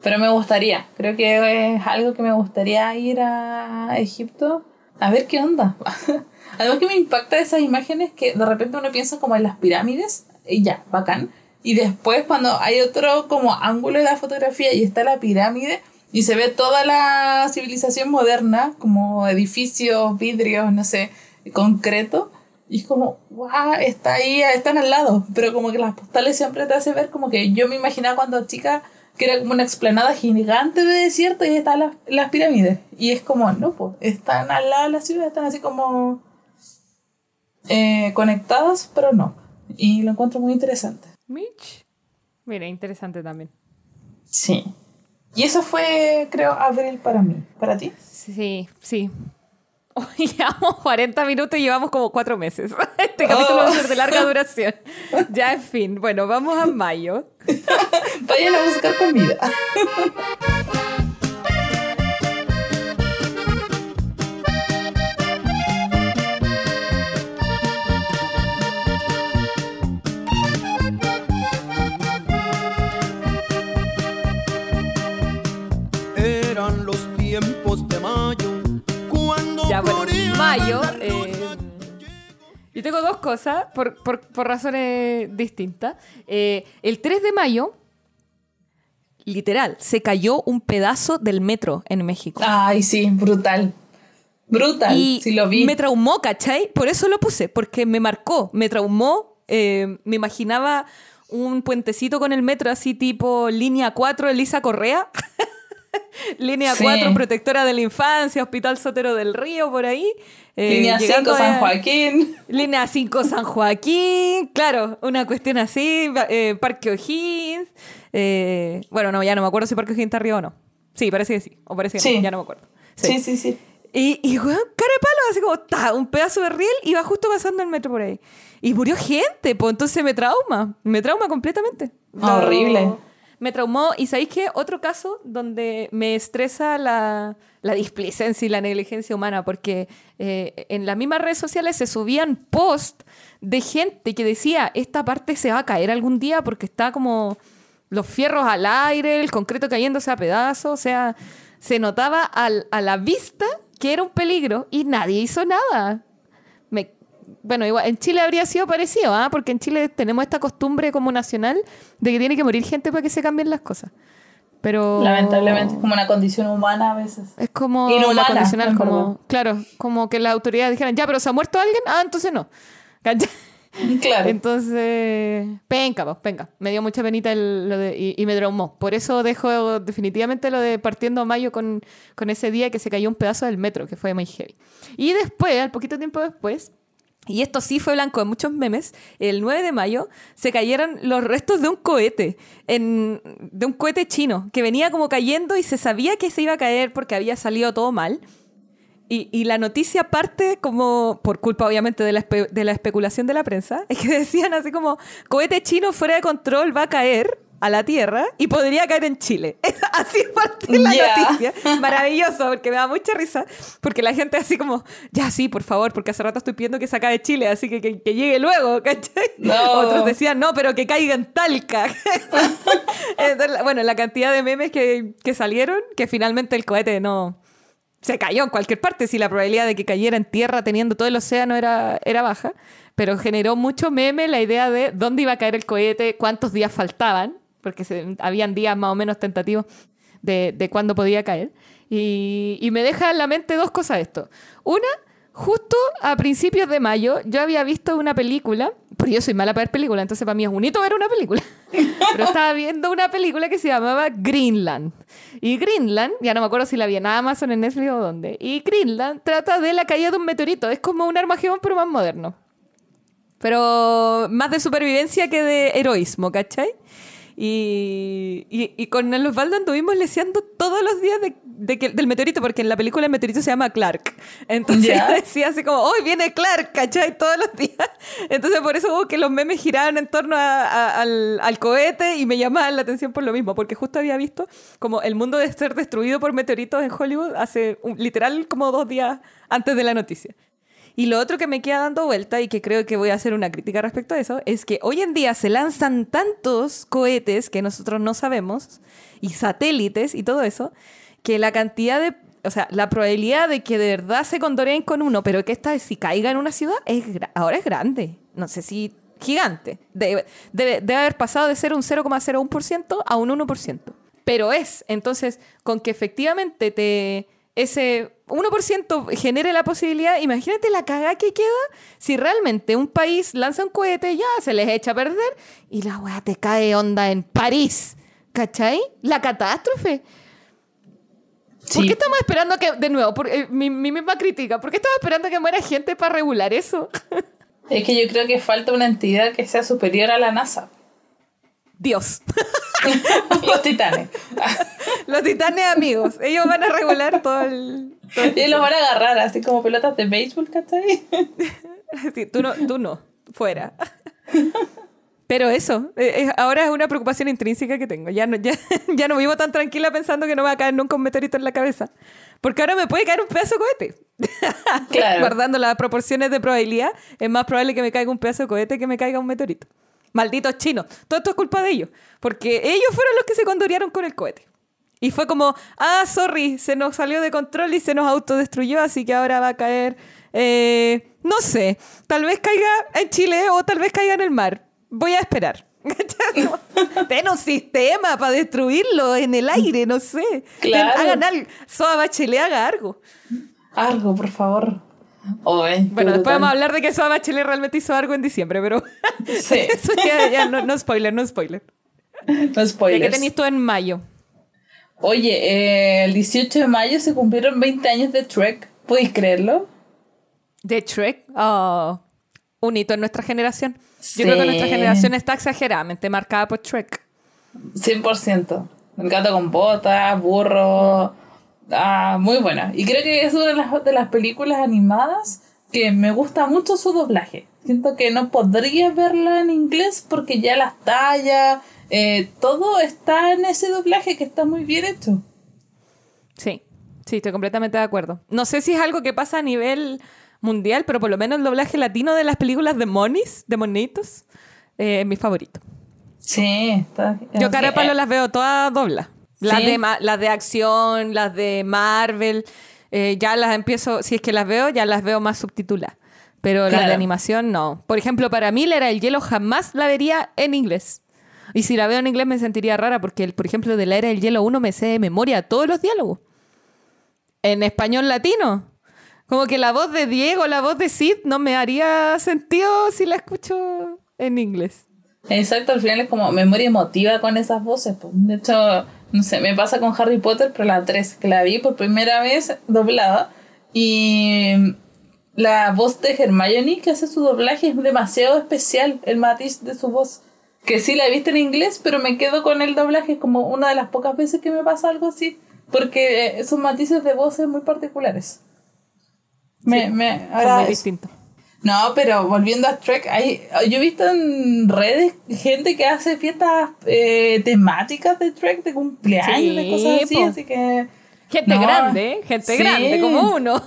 Pero me gustaría, creo que es algo que me gustaría ir a Egipto a ver qué onda. Además que me impacta esas imágenes que de repente uno piensa como en las pirámides, y ya, bacán. Y después cuando hay otro como ángulo de la fotografía y está la pirámide y se ve toda la civilización moderna, como edificios, vidrios, no sé, concreto. Y es como, wow, está ahí, están al lado. Pero como que las postales siempre te hace ver como que yo me imaginaba cuando chica que era como una explanada gigante de desierto y ahí están las, las pirámides. Y es como, no, pues, están al lado de la ciudad, están así como eh, conectadas, pero no. Y lo encuentro muy interesante. Mitch. Mira, interesante también. Sí. Y eso fue, creo, abril para mí. ¿Para ti? Sí, sí. Llevamos 40 minutos y llevamos como 4 meses. Este capítulo va a ser de larga duración. Ya, en fin. Bueno, vamos a mayo. Vayan a buscar comida. Mayo. eh, yo tengo dos cosas por, por- por razones distintas. Eh, el 3 de mayo, literal, se cayó un pedazo del metro en México. Ay, sí, brutal. Brutal, Y sí lo vi. me traumó, ¿cachai? Por eso lo puse, porque me marcó, me traumó. eh, me imaginaba un puentecito con el metro así tipo línea 4, Elisa Correa. línea Sí. 4, protectora de la infancia, Hospital Sotero del Río, por ahí. Eh, Línea 5 llegando San Joaquín. Línea 5 San Joaquín, claro, una cuestión así, eh, Parque O'Higgins. eh, bueno, no, ya no me acuerdo si Parque O'Higgins está arriba o no. Sí, parece que sí, o parece que Sí. no, ya no me acuerdo. Sí, sí, sí. Y, y weón, cara de palo, así como, ta, un pedazo de riel y va justo pasando el metro por ahí. Y murió gente, pues entonces me trauma, me trauma completamente. Ah, horrible. Me traumó, y ¿sabéis qué? Otro caso donde me estresa la, la displicencia y la negligencia humana, porque eh, en las mismas redes sociales se subían posts de gente que decía, esta parte se va a caer algún día porque está como los fierros al aire, el concreto cayéndose a pedazos, o sea, se notaba a la vista que era un peligro y nadie hizo nada. Bueno, igual, en Chile habría sido parecido, ¿ah? porque en Chile tenemos esta costumbre como nacional de que tiene que morir gente para que se cambien las cosas. Pero Lamentablemente es como una condición humana a veces. es como Inhumana, la condicional, como, claro, como que las autoridades dijeran, ya, pero se ha muerto alguien, ah, entonces no. ¿Cachai? Claro. Entonces, penca, pues, penca. Me dio mucha penita el- lo de, y, y me traumó. Por eso dejo definitivamente lo de partiendo a mayo con, con ese día que se cayó un pedazo del metro, que fue muy heavy. Y después, al poquito tiempo después, y esto sí fue blanco de muchos memes, el 9 de mayo se cayeron los restos de un cohete, de un cohete chino, que venía como cayendo y se sabía que se iba a caer porque había salido todo mal. Y, la noticia parte como, por culpa obviamente de la, de la especulación de la prensa, es que decían así como, cohete chino fuera de control va a caer a la Tierra y podría caer en Chile. Así parte la noticia. Maravilloso, porque me da mucha risa, porque la gente así como, ya sí, por favor, porque hace rato estoy pidiendo que se acabe Chile, así que que, que llegue luego, ¿cachai? No. Otros decían, no, pero que caiga en Talca. Entonces, bueno, la cantidad de memes que, que salieron, que finalmente el cohete no se cayó en cualquier parte, si la probabilidad de que cayera en tierra teniendo todo el océano era, era baja, pero generó mucho meme la idea de dónde iba a caer el cohete, cuántos días faltaban, porque se- habían días más o menos tentativos de, de cuándo podía caer. Y, y me deja en la mente dos cosas esto. Una, justo a principios de mayo yo había visto una película, porque yo soy mala para ver películas, entonces para mí es bonito ver una película. Pero estaba viendo una película que se llamaba Greenland. Y Greenland, ya no me acuerdo si la vi en Amazon, en Netflix o dónde. Y Greenland trata de la caída de un meteorito. Es como un Armagedón, pero más moderno. Pero más de supervivencia que de heroísmo, ¿cachai? Y, y, y con el Osvaldo anduvimos leseando todos los días de, de que, del meteorito, porque en la película el meteorito se llama Clark. Entonces Ya. decía así como, hoy viene Clark, ¿cachai? Todos los días. Entonces por eso hubo que los memes giraban en torno a- a- al, al cohete y me llamaban la atención por lo mismo, porque justo había visto como el mundo de ser destruido por meteoritos en Hollywood hace un- literal como dos días antes de la noticia. Y lo otro que me queda dando vuelta y que creo que voy a hacer una crítica respecto a eso es que hoy en día se lanzan tantos cohetes que nosotros no sabemos y satélites y todo eso que la cantidad de, o sea, la probabilidad de que de verdad se condoreen con uno, pero que esta si caiga en una ciudad es ahora es grande. No sé si gigante. Debe, debe, debe haber pasado de ser un 0,01% a un 1%. Pero es, entonces, con que efectivamente te ese 1% genere la posibilidad, imagínate la cagada que queda si realmente un país lanza un cohete, ya se les echa a perder y la weá te cae onda en París. ¿Cachai? La catástrofe. ¿Por Sí. qué estamos esperando que, de nuevo, por, eh, mi, mi misma crítica, ¿por qué estamos esperando que muera gente para regular eso? Es que yo creo que falta una entidad que sea superior a la NASA. Dios. Los titanes. Los titanes amigos. Ellos van a regular todo el... todo el- Y los van a agarrar así como pelotas de béisbol, ¿cachai? Sí, tú no, tú no, fuera. Pero eso, eh, eh, ahora es una preocupación intrínseca que tengo. Ya no, ya, ya no vivo tan tranquila pensando que no va a caer nunca un meteorito en la cabeza. Porque ahora me puede caer un pedazo de cohete. Claro. Guardando las proporciones de probabilidad, es más probable que me caiga un pedazo de cohete que me caiga un meteorito. Malditos chinos. Todo esto es culpa de ellos. Porque ellos fueron los que se condorearon con el cohete. Y fue como, ah, sorry, se nos salió de control y se nos autodestruyó, así que ahora va a caer, eh, no sé, tal vez caiga en Chile o tal vez caiga en el mar. Voy a esperar. Ten un sistema para destruirlo en el aire, no sé. Ten- Claro. hagan algo. Soa Bachelet haga algo. Algo, por favor. Oye, qué Bueno, después vamos a hablar de que Soa Bachelet realmente hizo algo en diciembre, pero Sí, eso ya, ya no, no spoiler, no spoiler. no ¿Y qué tenéis tú en mayo? Oye, eh, el 18 de mayo se cumplieron 20 años de Trek. ¿Podéis creerlo? De Shrek. Oh, un hito en nuestra generación. Sí. Yo creo que nuestra generación está exageradamente marcada por Shrek. 100%. El gato con botas, burro. Ah, muy buena. Y creo que es una de las, de las películas animadas que me gusta mucho su doblaje. Siento que no podría verla en inglés porque ya las tallas, eh, todo está en ese doblaje que está muy bien hecho. Sí, sí, estoy completamente de acuerdo. No sé si es algo que pasa a nivel mundial, pero por lo menos el doblaje latino de las películas de monis, de monitos, eh, es mi favorito. Sí, está. Yo cara de palo eh, las veo todas doblas. Las, ¿Sí? de, las de acción, las de Marvel, eh, ya las empiezo, si es que las veo, ya las veo más subtituladas. Pero las de Claro. animación no. Por ejemplo, para mí la era del hielo jamás la vería en inglés. Y si la veo en inglés me sentiría rara porque, el, por ejemplo, de la era del hielo 1 me sé de memoria todos los diálogos. En español latino. Como que la voz de Diego, la voz de Sid no me haría sentido si la escucho en inglés. Exacto, al final es como memoria emotiva con esas voces. De hecho, no sé, me pasa con Harry Potter, pero la 3, que la vi por primera vez doblada. Y la voz de Hermione, que hace su doblaje, es demasiado especial, el matiz de su voz. Que sí la he visto en inglés, pero me quedo con el doblaje como una de las pocas veces que me pasa algo así. Porque eh, sus matices de voz son muy particulares. Me, me Son muy distintos. No, pero volviendo a Trek, hay, yo he visto en redes gente que hace fiestas eh, temáticas de Trek, de cumpleaños, de Sí, cosas así, po. así que... Gente No, grande, ¿eh? gente sí. grande, como uno.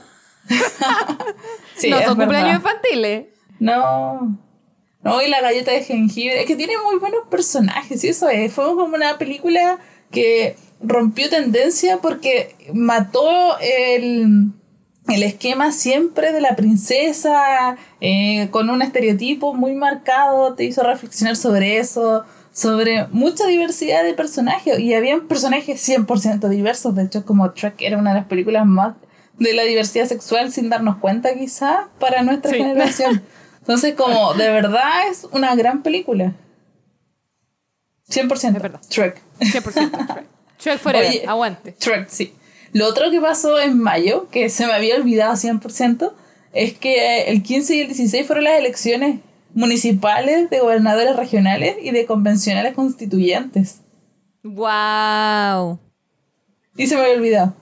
Sí, no son cumpleaños infantiles. No. No, y la galleta de jengibre, es que tiene muy buenos personajes, y eso es, fue como una película que rompió tendencia porque mató el, el esquema siempre de la princesa, eh, con un estereotipo muy marcado, te hizo reflexionar sobre eso, sobre mucha diversidad de personajes, y había personajes 100% diversos, de hecho como Trek era una de las películas más de la diversidad sexual sin darnos cuenta quizá para nuestra Sí. generación. Entonces como de verdad es una gran película. 100%. Es verdad. Trek. 100% Shrek. Shrek forever, Oye, aguante. Trek, sí. Lo otro que pasó en mayo, que se me había olvidado 100%, es que el 15 y el 16 fueron las elecciones municipales, de gobernadores regionales y de convencionales constituyentes. ¡Wow! Y se me había olvidado.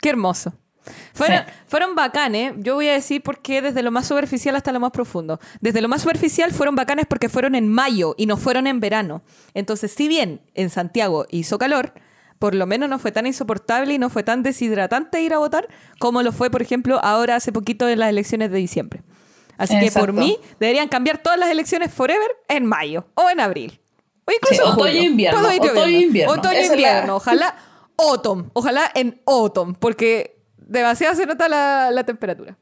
Qué hermoso. Fueron, Sí. fueron bacanes. Yo voy a decir por qué desde lo más superficial hasta lo más profundo. Desde lo más superficial fueron bacanes porque fueron en mayo y no fueron en verano. Entonces, si bien en Santiago hizo calor, por lo menos no fue tan insoportable y no fue tan deshidratante ir a votar como lo fue, por ejemplo, ahora hace poquito en las elecciones de diciembre. Así que por mí deberían cambiar todas las elecciones forever en mayo o en abril. O incluso Sí, otoño e invierno, Otoño e otoño e invierno. Otoño e Esa es la- invierno. Ojalá autumn. Ojalá en autumn. Porque demasiado se nota la, la temperatura.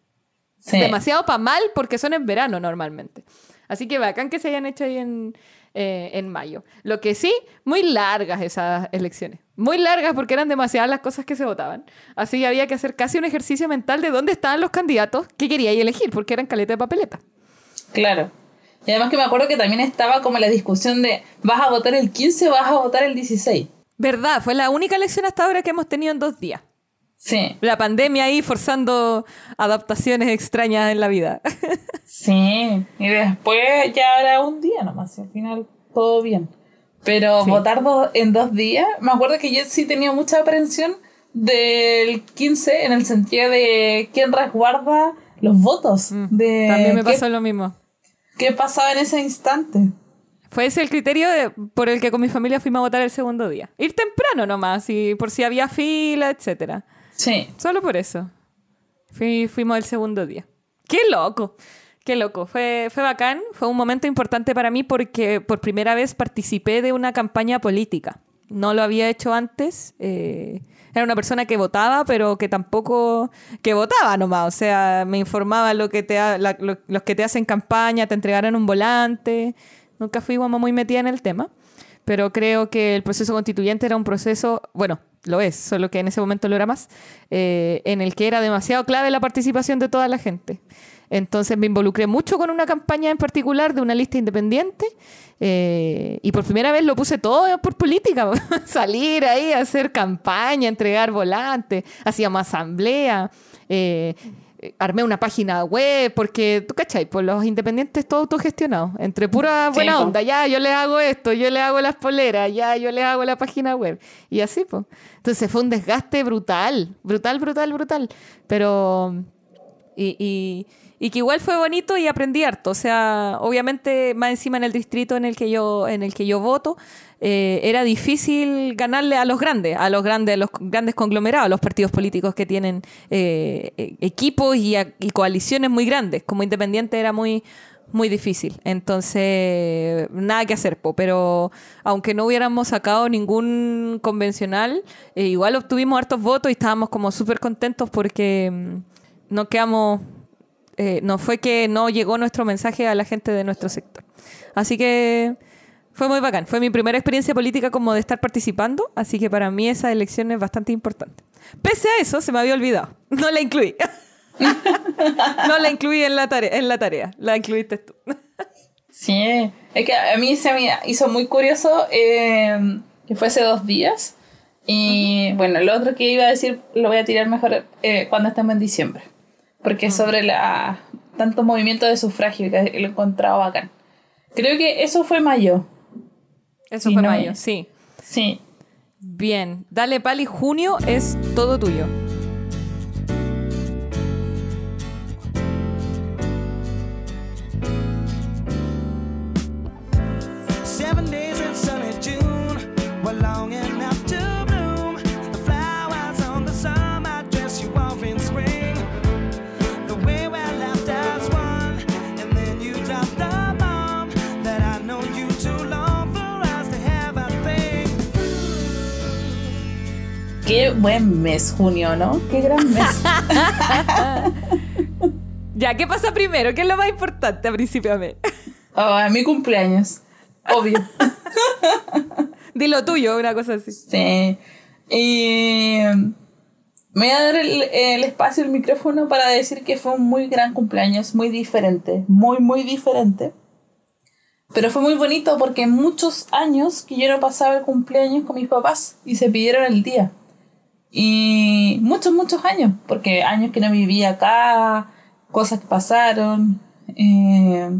Sí. Demasiado para mal porque son en verano normalmente. Así que bacán que se hayan hecho ahí en, eh, en mayo. Lo que sí, muy largas esas elecciones. Muy largas porque eran demasiadas las cosas que se votaban. Así que había que hacer casi un ejercicio mental de dónde estaban los candidatos que queríais elegir, porque eran caleta de papeleta. Claro. Y además que me acuerdo que también estaba como la discusión de ¿vas a votar el 15 o vas a votar el 16? Verdad, fue la única elección hasta ahora que hemos tenido en dos días. Sí, La pandemia ahí forzando adaptaciones extrañas en la vida. sí. Y después ya era un día nomás, y al final todo bien. Pero Sí. votar do- en dos días, me acuerdo que yo sí tenía mucha aprensión del 15 en el sentido de quién resguarda los votos. de Mm, También me qué- pasó lo mismo. qué pasaba en ese instante. Fue ese el criterio de- por el que con mi familia fuimos a votar el segundo día. Ir temprano nomás, y por si había fila, etcétera. Sí. Solo por eso. Fui- fuimos el segundo día. ¡Qué loco! ¡Qué loco! Fue, fue bacán. Fue un momento importante para mí porque por primera vez participé de una campaña política. No lo había hecho antes. eh, era una persona que votaba, pero que tampoco... que votaba nomás. O sea, me informaba lo que te ha- la- lo- los que te hacen campaña, te entregaran un volante. Nunca fui como muy metida en el tema. Pero creo que el proceso constituyente era un proceso, bueno, lo es, solo que en ese momento lo era más, eh, en el que era demasiado clave la participación de toda la gente. Entonces me involucré mucho con una campaña en particular de una lista independiente eh, y por primera vez lo puse todo por política. Salir ahí, a hacer campaña, entregar volantes, hacíamos asamblea. eh, armé una página web, porque tú cachai, por los independientes todo autogestionado, entre pura buena onda, ya yo les hago esto, yo les hago las poleras, ya yo les hago la página web, y así pues. Entonces fue un desgaste brutal, brutal, brutal, brutal, pero... Y, y, y que igual fue bonito y aprendí harto. O sea, obviamente más encima en el distrito en el que yo, en el que yo voto, eh, era difícil ganarle a los grandes, a los grandes, a los grandes conglomerados, los partidos políticos que tienen eh, eh, equipos y, a- y coaliciones muy grandes. Como independiente era muy, muy difícil. Entonces, nada que hacer, po. pero aunque no hubiéramos sacado ningún convencional, eh, igual obtuvimos hartos votos y estábamos como súper contentos porque mm, no quedamos, eh, no fue que no llegó nuestro mensaje a la gente de nuestro sector. Así que fue muy bacán. Fue mi primera experiencia política como de estar participando, así que para mí esa elección es bastante importante. Pese a eso, se me había olvidado. No la incluí. no la incluí en la tarea, en la tarea. La incluiste tú. Sí, es que a mí se me hizo muy curioso eh, que fue hace dos días. Y bueno, lo otro que iba a decir lo voy a tirar mejor eh, cuando estemos en diciembre. Porque sobre la tanto movimiento de sufragio que lo he encontrado bacán. Creo que eso fue mayo. Eso fue no, mayo, sí. Sí. Bien. Dale, Pali, junio es todo tuyo. Qué buen mes, junio, ¿no? Qué gran mes. Ya, ¿qué pasa primero? ¿Qué es lo más importante a principio de mes? Oh, mi cumpleaños. Obvio. Dilo tuyo, una cosa así. Sí. Y me voy a dar el, el espacio, el micrófono para decir que fue un muy gran cumpleaños, muy diferente, muy, muy diferente. Pero fue muy bonito porque muchos años que yo no pasaba el cumpleaños con mis papás y se pidieron el día. Y muchos, muchos años, porque años que no vivía acá, cosas que pasaron. eh,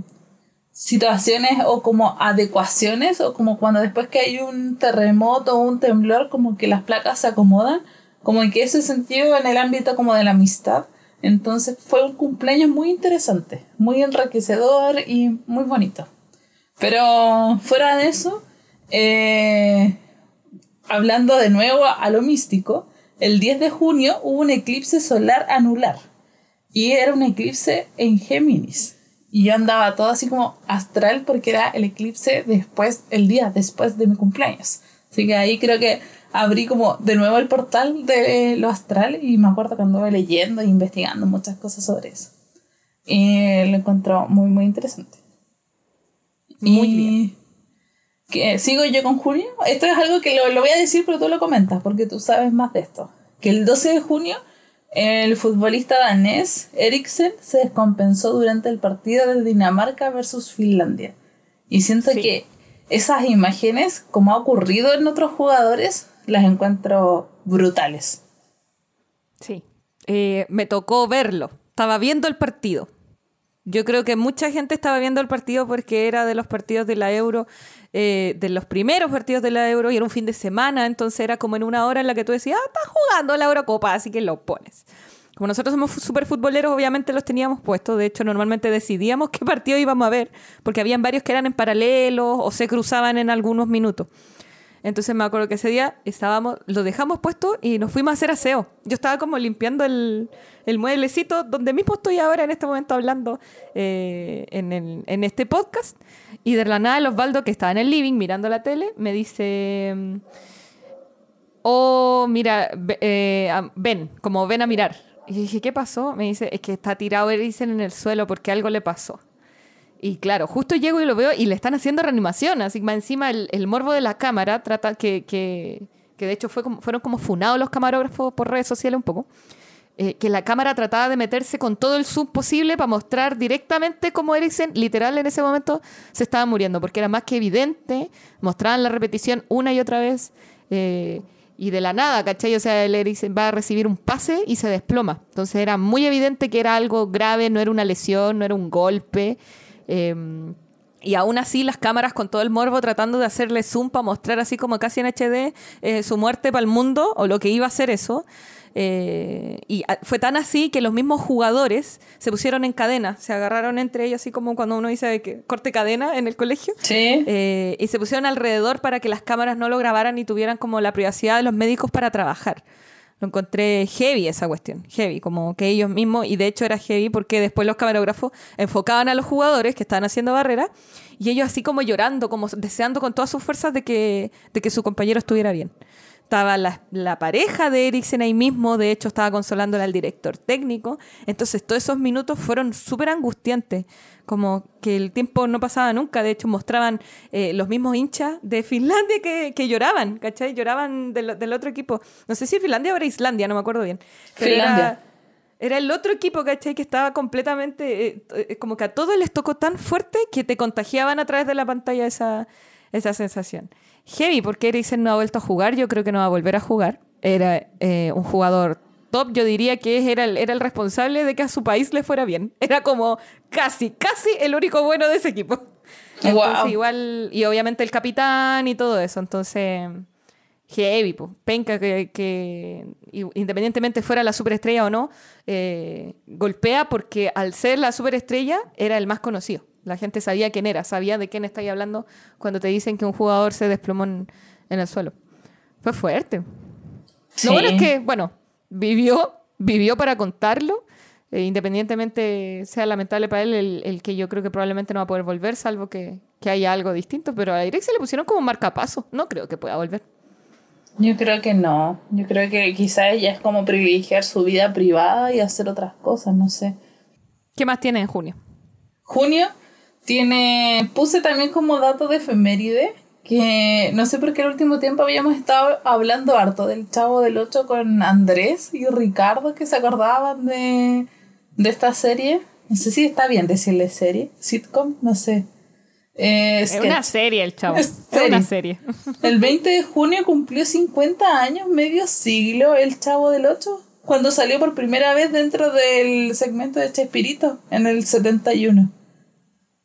situaciones o como adecuaciones o como cuando después que hay un terremoto o un temblor como que las placas se acomodan, como que ese sentido en el ámbito como de la amistad. Entonces fue un cumpleaños muy interesante, muy enriquecedor y muy bonito. Pero fuera de eso, eh, hablando de nuevo a lo místico, el 10 de junio hubo un eclipse solar anular. Y era un eclipse en Géminis. Y yo andaba todo así como astral porque era el eclipse después, el día después de mi cumpleaños. Así que ahí creo que abrí como de nuevo el portal de lo astral y me acuerdo que anduve leyendo e investigando muchas cosas sobre eso. Y lo encuentro muy, muy interesante. Muy Y bien. Que sigo yo con junio. Esto es algo que lo, lo voy a decir, pero tú lo comentas porque tú sabes más de esto. Que el 12 de junio el futbolista danés Eriksen se descompensó durante el partido de Dinamarca versus Finlandia. Y siento Sí. que esas imágenes, como ha ocurrido en otros jugadores, las encuentro brutales. Sí. Eh, me tocó verlo. Estaba viendo el partido. Yo creo que mucha gente estaba viendo el partido porque era de los partidos de la Euro, eh, de los primeros partidos de la Euro y era un fin de semana, entonces era como en una hora en la que tú decías, ah, está jugando la Eurocopa, así que lo pones. Como nosotros somos súper futboleros, obviamente los teníamos puestos. De hecho, normalmente decidíamos qué partido íbamos a ver, porque habían varios que eran en paralelo o se cruzaban en algunos minutos. Entonces me acuerdo que ese día estábamos, lo dejamos puesto y nos fuimos a hacer aseo. Yo estaba como limpiando el, el mueblecito donde mismo estoy ahora en este momento hablando eh, en, el- en este podcast. Y de la nada el Osvaldo, que estaba en el living mirando la tele, me dice, oh, mira, eh, ven, como ven a mirar. Y dije, ¿qué pasó? Me dice, es que está tirado Eriksen en el suelo porque algo le pasó. Y claro, justo llego y lo veo y le están haciendo reanimación. Así que encima el, morbo de la cámara trata que, que, que de hecho fueron como funados los camarógrafos por redes sociales un poco. Eh, que la cámara trataba de meterse con todo el zoom posible para mostrar directamente cómo Eriksen, literal en ese momento, se estaba muriendo, porque era más que evidente, mostraban la repetición una y otra vez, eh, y de la nada, ¿cachai? O sea, el Eriksen va a recibir un pase y se desploma. Entonces era muy evidente que era algo grave, no era una lesión, no era un golpe. eh, y aún así las cámaras con todo el morbo tratando de hacerle zoom para mostrar así como casi en HD eh, su muerte para el mundo o lo que iba a ser eso. Eh, y a- fue tan así que los mismos jugadores se pusieron en cadena, se agarraron entre ellos así como cuando uno dice que corte cadena en el colegio. Sí. Eh, y se pusieron alrededor para que las cámaras no lo grabaran y tuvieran como la privacidad de los médicos para trabajar. Lo encontré heavy esa cuestión, heavy, como que ellos mismos, y de hecho era heavy porque después los camarógrafos enfocaban a los jugadores que estaban haciendo barrera y ellos así como llorando, como deseando con todas sus fuerzas de que, de que su compañero estuviera bien. Estaba la, la pareja de Eriksen ahí mismo, de hecho estaba consolándole al director técnico. Entonces todos esos minutos fueron súper angustiantes, como que el tiempo no pasaba nunca. De hecho mostraban eh, los mismos hinchas de Finlandia que, que lloraban, ¿cachai? Lloraban del, del otro equipo. No sé si Finlandia o era Islandia, no me acuerdo bien. Pero Finlandia. Era, era el otro equipo, ¿cachai? Que estaba completamente, eh, eh, como que a todos les tocó tan fuerte que te contagiaban a través de la pantalla esa, esa sensación. Heavy, porque Eriksen no ha vuelto a jugar, yo creo que no va a volver a jugar. Era eh, un jugador top, yo diría que era el, era el responsable de que a su país le fuera bien. Era como casi, casi el único bueno de ese equipo. Entonces, Wow. igual, y obviamente el capitán y todo eso, entonces heavy, po. penca que, independientemente fuera la superestrella o no, eh, golpea porque al ser la superestrella era el más conocido. La gente sabía quién era, sabía de quién estáis hablando cuando te dicen que un jugador se desplomó en, en el suelo. Fue fuerte. Sí. Lo bueno es que, bueno, vivió, vivió para contarlo. eh, independientemente sea lamentable para él, el, el que yo creo que probablemente no va a poder volver, salvo que, que haya algo distinto. Pero a Eric se le pusieron como marcapaso. No creo que pueda volver. Yo creo que no. Yo creo que quizá ella es como privilegiar su vida privada y hacer otras cosas, no sé. ¿Qué más tiene en junio? Junio tiene. Puse también como dato de efeméride que no sé por qué el último tiempo habíamos estado hablando harto del Chavo del 8 con Andrés y Ricardo que se acordaban de, de esta serie. No sé si está bien decirle serie, sitcom, no sé. Eh, Es una serie el chavo. Es Es una serie. El 20 de junio cumplió 50 años, medio siglo, el Chavo del 8, cuando salió por primera vez dentro del segmento de Chespirito, en el 71.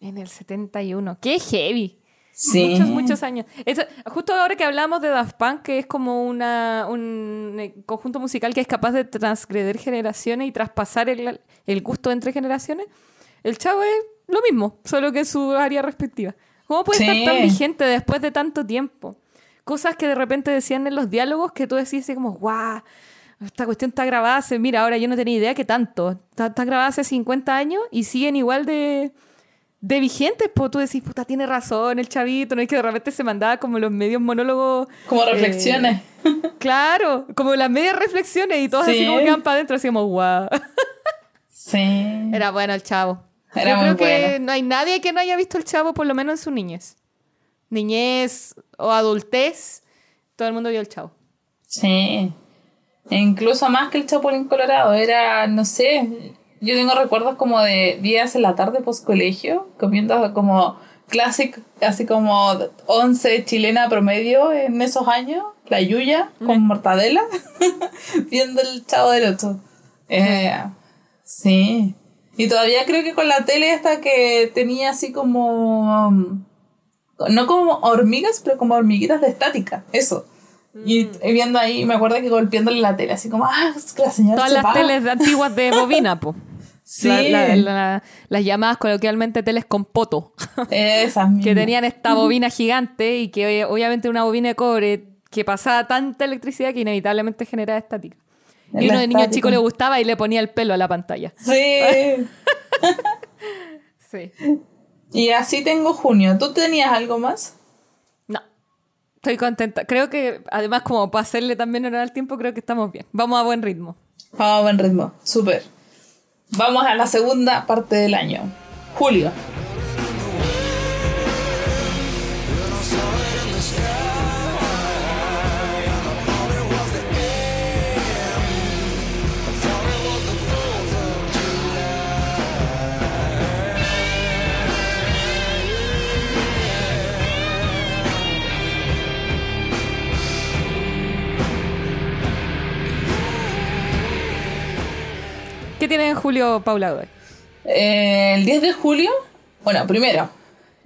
En el 71. ¡Qué heavy! Sí. Muchos, muchos años. Eso- justo ahora que hablamos de Daft Punk, que es como una, un eh, conjunto musical que es capaz de transgreder generaciones y traspasar el, el gusto entre generaciones, el chavo es lo mismo, solo que en su área respectiva. ¿Cómo puede Sí. estar tan vigente después de tanto tiempo? Cosas que de repente decían en los diálogos que tú decís así como, guau, esta cuestión está grabada hace, mira, ahora yo no tenía idea que tanto. Está, está grabada hace 50 años y siguen igual de, de vigentes, pues tú decís, puta, tiene razón el chavito, no es que de repente se mandaba como los medios monólogos. Como eh, reflexiones. claro, como las medias reflexiones y todas así Sí. como quedan para adentro, así como, wow. Sí. Era bueno el chavo. Era Yo muy creo que bueno. no hay nadie que no haya visto el chavo, por lo menos en su niñez. Niñez o adultez, todo el mundo vio el chavo. Sí. E incluso más que el Chapulín Colorado. Era, no sé, yo tengo recuerdos como de días en la tarde post colegio, comiendo como classic, así como 11 chilena promedio en esos años, la yuya con mortadela, viendo el Chavo del Ocho. Eh, sí. Y todavía creo que con la tele hasta que tenía así como... No como hormigas, pero como hormiguitas de estática, eso. Y y viendo ahí, me acuerdo que golpeándole la tele, así como, ah, la señora Todas se las va". teles antiguas de bobina, po. Sí. La- la- la- las llamadas coloquialmente teles con poto, Esas mismas. que tenían esta bobina gigante y que eh, obviamente una bobina de cobre que pasaba tanta electricidad que inevitablemente generaba estática. Y uno de niño chico le gustaba y le ponía el pelo a la pantalla. Sí. Sí. y así tengo junio. ¿Tú tenías algo más? No. Estoy contenta. Creo que, además, como para hacerle también honor al tiempo, creo que estamos bien. Vamos a buen ritmo. Vamos a buen ritmo. Súper. Vamos a la segunda parte del año. Julio. Tiene en julio Paula Godoy? Eh, el 10 de julio, bueno, primero,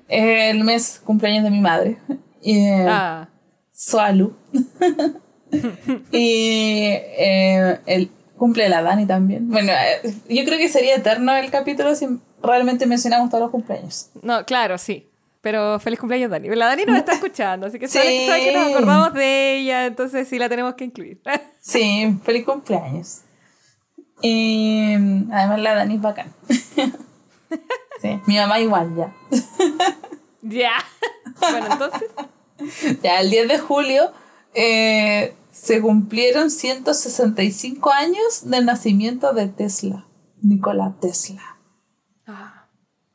es el mes cumpleaños de mi madre. Y, eh, Ah, Sualu. y eh, el cumple la Dani también. Bueno, eh, yo creo que sería eterno el capítulo si realmente mencionamos todos los cumpleaños. no, claro, sí. Pero feliz cumpleaños, Dani. La Dani nos está escuchando, así que sabe, Sí. sabe que nos acordamos de ella, entonces sí la tenemos que incluir. Sí, feliz cumpleaños. Y además la Dani es bacán. sí, mi mamá igual ya. ya. bueno, entonces. Ya, el 10 de julio eh, se cumplieron 165 años del nacimiento de Tesla, Nikola Tesla.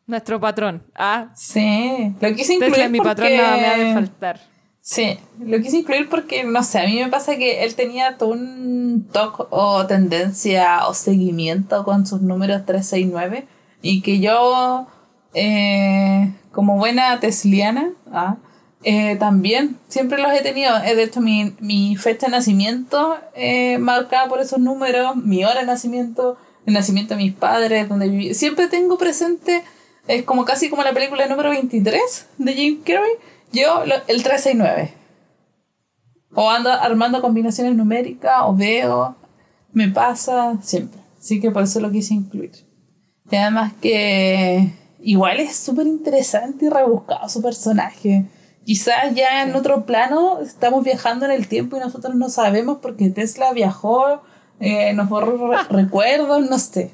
Nuestro patrón. Ah, Sí, lo quise incluir Tesla es mi porque... patrón, nada me ha de faltar. Sí, lo quise incluir porque, no sé, a mí me pasa que él tenía todo un toque o tendencia o seguimiento con sus números 369 y que yo, eh, como buena tesliana, ah, eh, también siempre los he tenido. Eh, De hecho, mi, mi fecha de nacimiento eh, marcada por esos números, mi hora de nacimiento, el nacimiento de mis padres, donde viví. Siempre tengo presente, es como casi como la película número 23 de Jim Carrey, yo lo- el 369. O ando armando combinaciones numéricas, o veo, me pasa siempre. Así que por eso lo quise incluir. Y además que igual es súper interesante y rebuscado su personaje. Quizás ya en otro plano estamos viajando en el tiempo y nosotros no sabemos porque Tesla viajó, eh, nos borró re- recuerdos, no sé.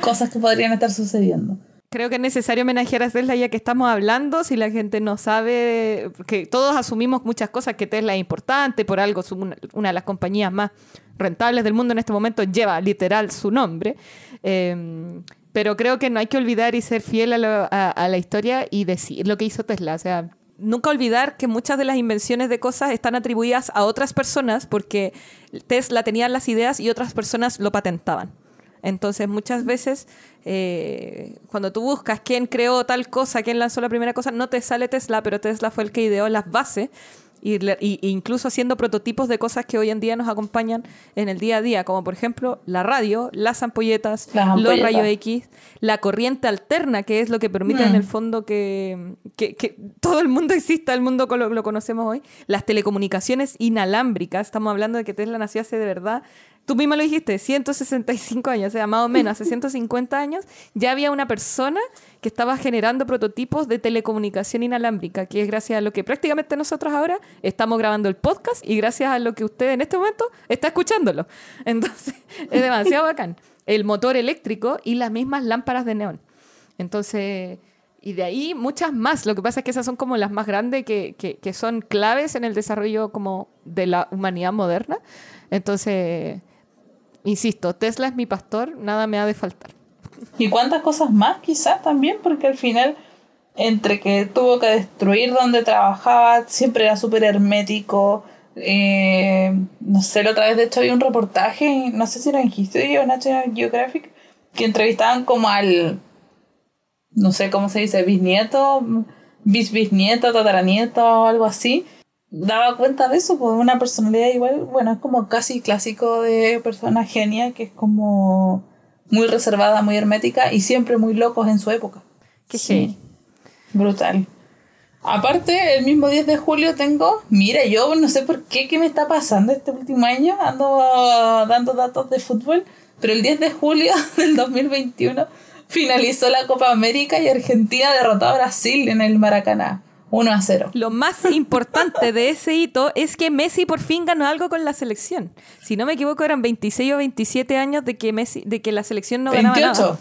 Cosas que podrían estar sucediendo. Creo que es necesario homenajear a Tesla ya que estamos hablando, si la gente no sabe, que todos asumimos muchas cosas, que Tesla es importante, por algo es una, una de las compañías más rentables del mundo en este momento, lleva literal su nombre, Eh, pero creo que no hay que olvidar y ser fiel a, lo- a- a la historia y decir lo que hizo Tesla, o sea, nunca olvidar que muchas de las invenciones de cosas están atribuidas a otras personas porque Tesla tenía las ideas y otras personas lo patentaban. Entonces, muchas veces, eh, cuando tú buscas quién creó tal cosa, quién lanzó la primera cosa, no te sale Tesla, pero Tesla fue el que ideó las bases Y, y- e incluso haciendo prototipos de cosas que hoy en día nos acompañan en el día a día, como por ejemplo la radio, las ampolletas, Las los ampolletas. rayos X, la corriente alterna, que es lo que permite Mm. en el fondo que, que- que todo el mundo exista, el mundo lo, lo conocemos hoy, las telecomunicaciones inalámbricas, estamos hablando de que Tesla nació hace de verdad, tú misma lo dijiste, 165 años, o sea, más o menos, hace 150 años, ya había una persona que estaba generando prototipos de telecomunicación inalámbrica, que es gracias a lo que prácticamente nosotros ahora estamos grabando el podcast y gracias a lo que usted en este momento está escuchándolo. Entonces, es demasiado bacán. El motor eléctrico y las mismas lámparas de neón. Entonces, y de ahí muchas más. Lo que pasa es que esas son como las más grandes que, que- que son claves en el desarrollo como de la humanidad moderna. Entonces, insisto, Tesla es mi pastor, nada me ha de faltar. Y cuántas cosas más quizás también, porque al final, entre que tuvo que destruir donde trabajaba, siempre era súper hermético. eh, no sé, la otra vez de hecho había un reportaje, no sé si era en History o National Geographic, que entrevistaban como al, no sé cómo se dice, bisnieto, bis bisnieto, tataranieto, algo así. Daba cuenta de eso, pues una personalidad igual, bueno, es como casi clásico de persona genia, que es como muy reservada, muy hermética y siempre muy locos en su época. Qué Sí. Brutal. Aparte, el mismo 10 de julio tengo, mira, yo no sé por qué, qué me está pasando este último año, ando uh, dando datos de fútbol, pero el 10 de julio del 2021 finalizó la Copa América y Argentina derrotó a Brasil en el Maracaná, 1 a 0. Lo más importante de ese hito es que Messi por fin ganó algo con la selección. Si no me equivoco, eran 26 o 27 años de que Messi, de que la selección no ganaba 28. nada.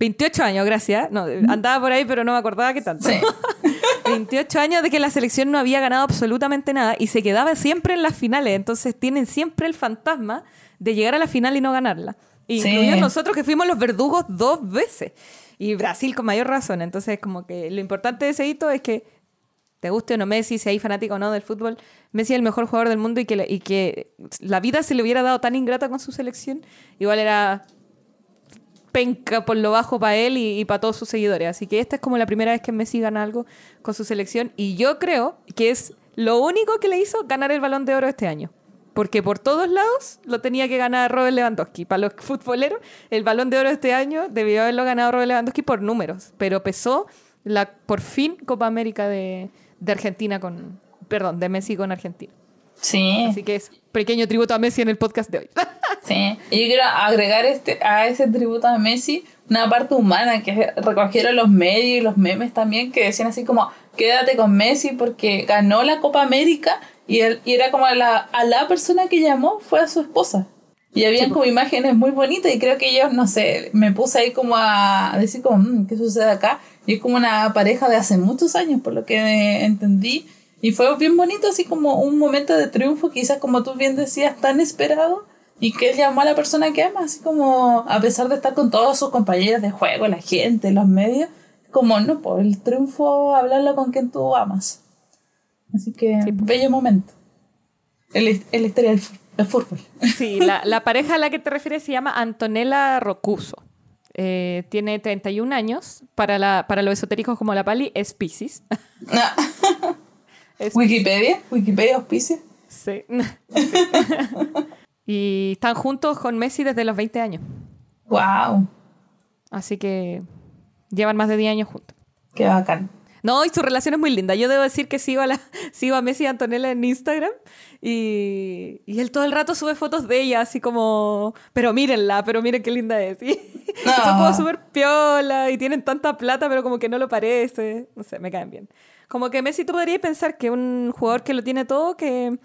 28 años, gracias. No, andaba por ahí, pero no me acordaba qué tanto. Sí. 28 años de que la selección no había ganado absolutamente nada y se quedaba siempre en las finales. Entonces tienen siempre el fantasma de llegar a la final y no ganarla. Sí. Incluidos nosotros que fuimos los verdugos dos veces. Y Brasil con mayor razón. Entonces, como que lo importante de ese hito es que te guste o no Messi, si hay fanático o no del fútbol, Messi es el mejor jugador del mundo y que, la- y vida se le hubiera dado tan ingrata con su selección, igual era penca por lo bajo para él y, para todos sus seguidores. Así que esta es como la primera vez que Messi gana algo con su selección y yo creo que es lo único que le hizo ganar el balón de oro este año. Porque por todos lados lo tenía que ganar Robert Lewandowski. Para los futboleros, el balón de oro este año debió haberlo ganado Robert Lewandowski por números. Pero pesó la por fin Copa América de, de Argentina con. Perdón, de Messi con Argentina. Sí, Así que es pequeño tributo a Messi en el podcast de hoy. sí. Y yo quiero agregar este, a ese tributo a Messi una parte humana que recogieron los medios y los memes también que decían así como quédate con Messi porque ganó la Copa América y, él, y era como la, a la persona que llamó fue a su esposa. Y habían como imágenes muy bonitas y creo que ellos, no sé, me puse ahí como a decir como, "Mm, ¿qué sucede acá? Y es como una pareja de hace muchos años, por lo que entendí. Y fue bien bonito, así como un momento de triunfo, quizás como tú bien decías, tan esperado. Y que él llamó a la persona que ama, así como, a pesar de estar con todos sus compañeros de juego, la gente, los medios, como, no, por el triunfo, hablarlo con quien tú amas. Así que, bello momento. En la historia del fútbol. Sí, la, la pareja a la que te refieres se llama Antonella Rocuso. Eh, tiene 31 años. Para, la, para los esotéricos como la Pali, es Pisces. Es- Wikipedia, Wikipedia auspicia. Sí. Sí. y están juntos con Messi desde los 20 años. Wow, Así que llevan más de 10 años juntos. qué bacán. No, y su relación es muy linda. Yo debo decir que sigo a, la, sigo a Messi y Antonella en Instagram y, y él todo el rato sube fotos de ella, así como, pero mírenla, pero miren qué linda es. Y No. son como súper piola y tienen tanta plata, pero como que no lo parece. No sé, me caen bien. Como que Messi tú podrías pensar que un jugador que lo tiene todo, que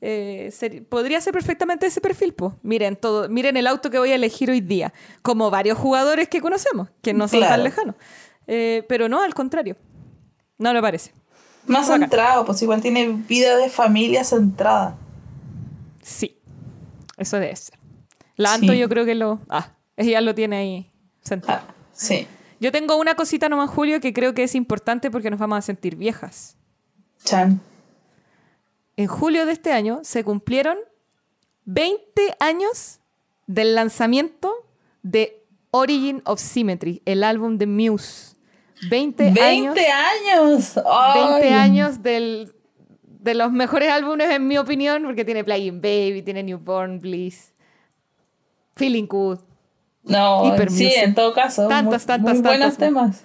eh, ser- podría ser perfectamente ese perfil. Pues. Miren, todo, miren el auto que voy a elegir hoy día. Como varios jugadores que conocemos, que no son Claro. tan lejanos. Eh, pero no, al contrario. No lo parece. Más centrado, pues igual tiene vida de familia centrada. Sí, eso debe ser. La Anto Sí. yo creo que lo... Ah, ella lo tiene ahí sentado. Ah, sí. Yo tengo una cosita nomás, Julio, que creo que es importante porque nos vamos a sentir viejas. Chan. En julio de este año se cumplieron 20 años del lanzamiento de Origin of Symmetry, el álbum de Muse. 20, 20 años. años. 20 Ay. años del, de los mejores álbumes en mi opinión, porque tiene Playing Baby, tiene Newborn Bliss, Feeling Good. No, Hyper sí, Music. en todo caso. Tantos, muy, tantos, muy buenos temas.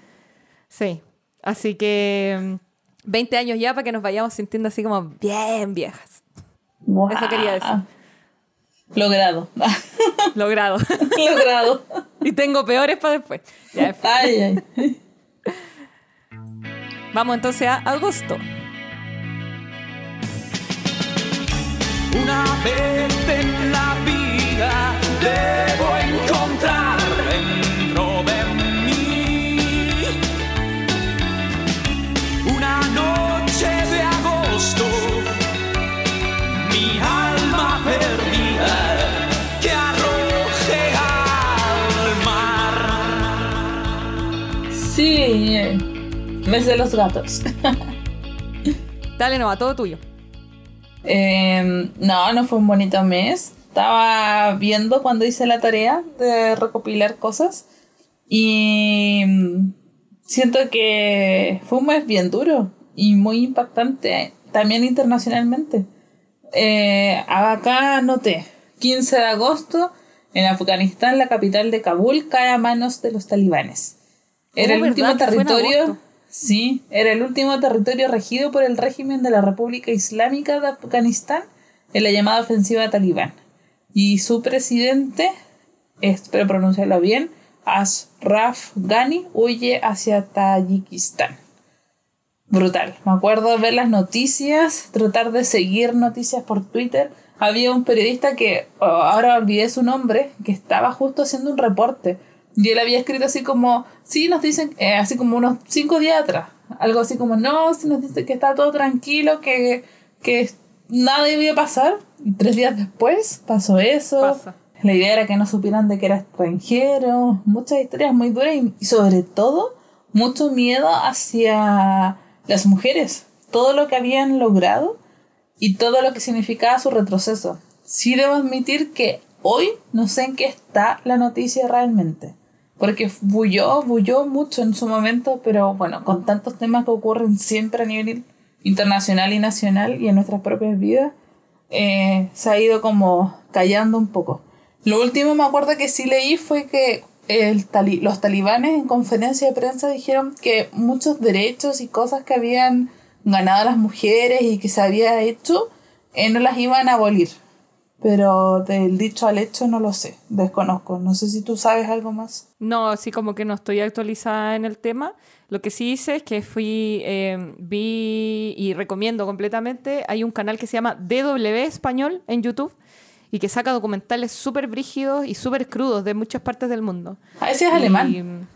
Sí, así que mm, 20 años ya para que nos vayamos sintiendo así como bien viejas. Eso quería decir. Logrado. Logrado. Logrado. y tengo peores para después. Ya, Ay, ay. Vamos entonces a agosto. Una vez en la vida debo encontrar Mes de los gatos. Dale, no, a todo tuyo. Eh, no, no fue un bonito mes. Estaba viendo cuando hice la tarea de recopilar cosas y mm, siento que fue un mes bien duro y muy impactante también internacionalmente. Eh, acá anoté, 15 de agosto, en Afganistán, la capital de Kabul cae a manos de los talibanes. Era Oh, el ¿verdad último territorio. Sí, era el último territorio regido por el régimen de la República Islámica de Afganistán en la llamada ofensiva talibán. Y su presidente, espero pronunciarlo bien, Ashraf Ghani, huye hacia Tayikistán. Brutal. Me acuerdo ver las noticias, tratar de seguir noticias por Twitter. Había un periodista que, oh, ahora olvidé su nombre, que estaba justo haciendo un reporte. Y él había escrito así como, sí, nos dicen, eh, así como unos cinco días atrás. Algo así como, no, sí nos dicen que está todo tranquilo, que, que nada iba a pasar. Y tres días después pasó eso. Pasa. La idea era que no supieran de que era extranjero. Muchas historias muy duras y, y sobre todo mucho miedo hacia las mujeres. Todo lo que habían logrado y todo lo que significaba su retroceso. Sí debo admitir que hoy no sé en qué está la noticia realmente. Porque bulló, bulló mucho en su momento, pero bueno, con tantos temas que ocurren siempre a nivel internacional y nacional y en nuestras propias vidas, eh, se ha ido como callando un poco. Lo último me acuerdo que sí leí fue que el tali- los talibanes en conferencia de prensa dijeron que muchos derechos y cosas que habían ganado las mujeres y que se había hecho eh, no las iban a abolir. Pero del dicho al hecho no lo sé, desconozco. No sé si tú sabes algo más. No, así como que no estoy actualizada en el tema. Lo que sí hice es que fui, eh, vi y recomiendo completamente, hay un canal que se llama DW Español en YouTube y que saca documentales súper brígidos y súper crudos de muchas partes del mundo. A ese es Y, alemán.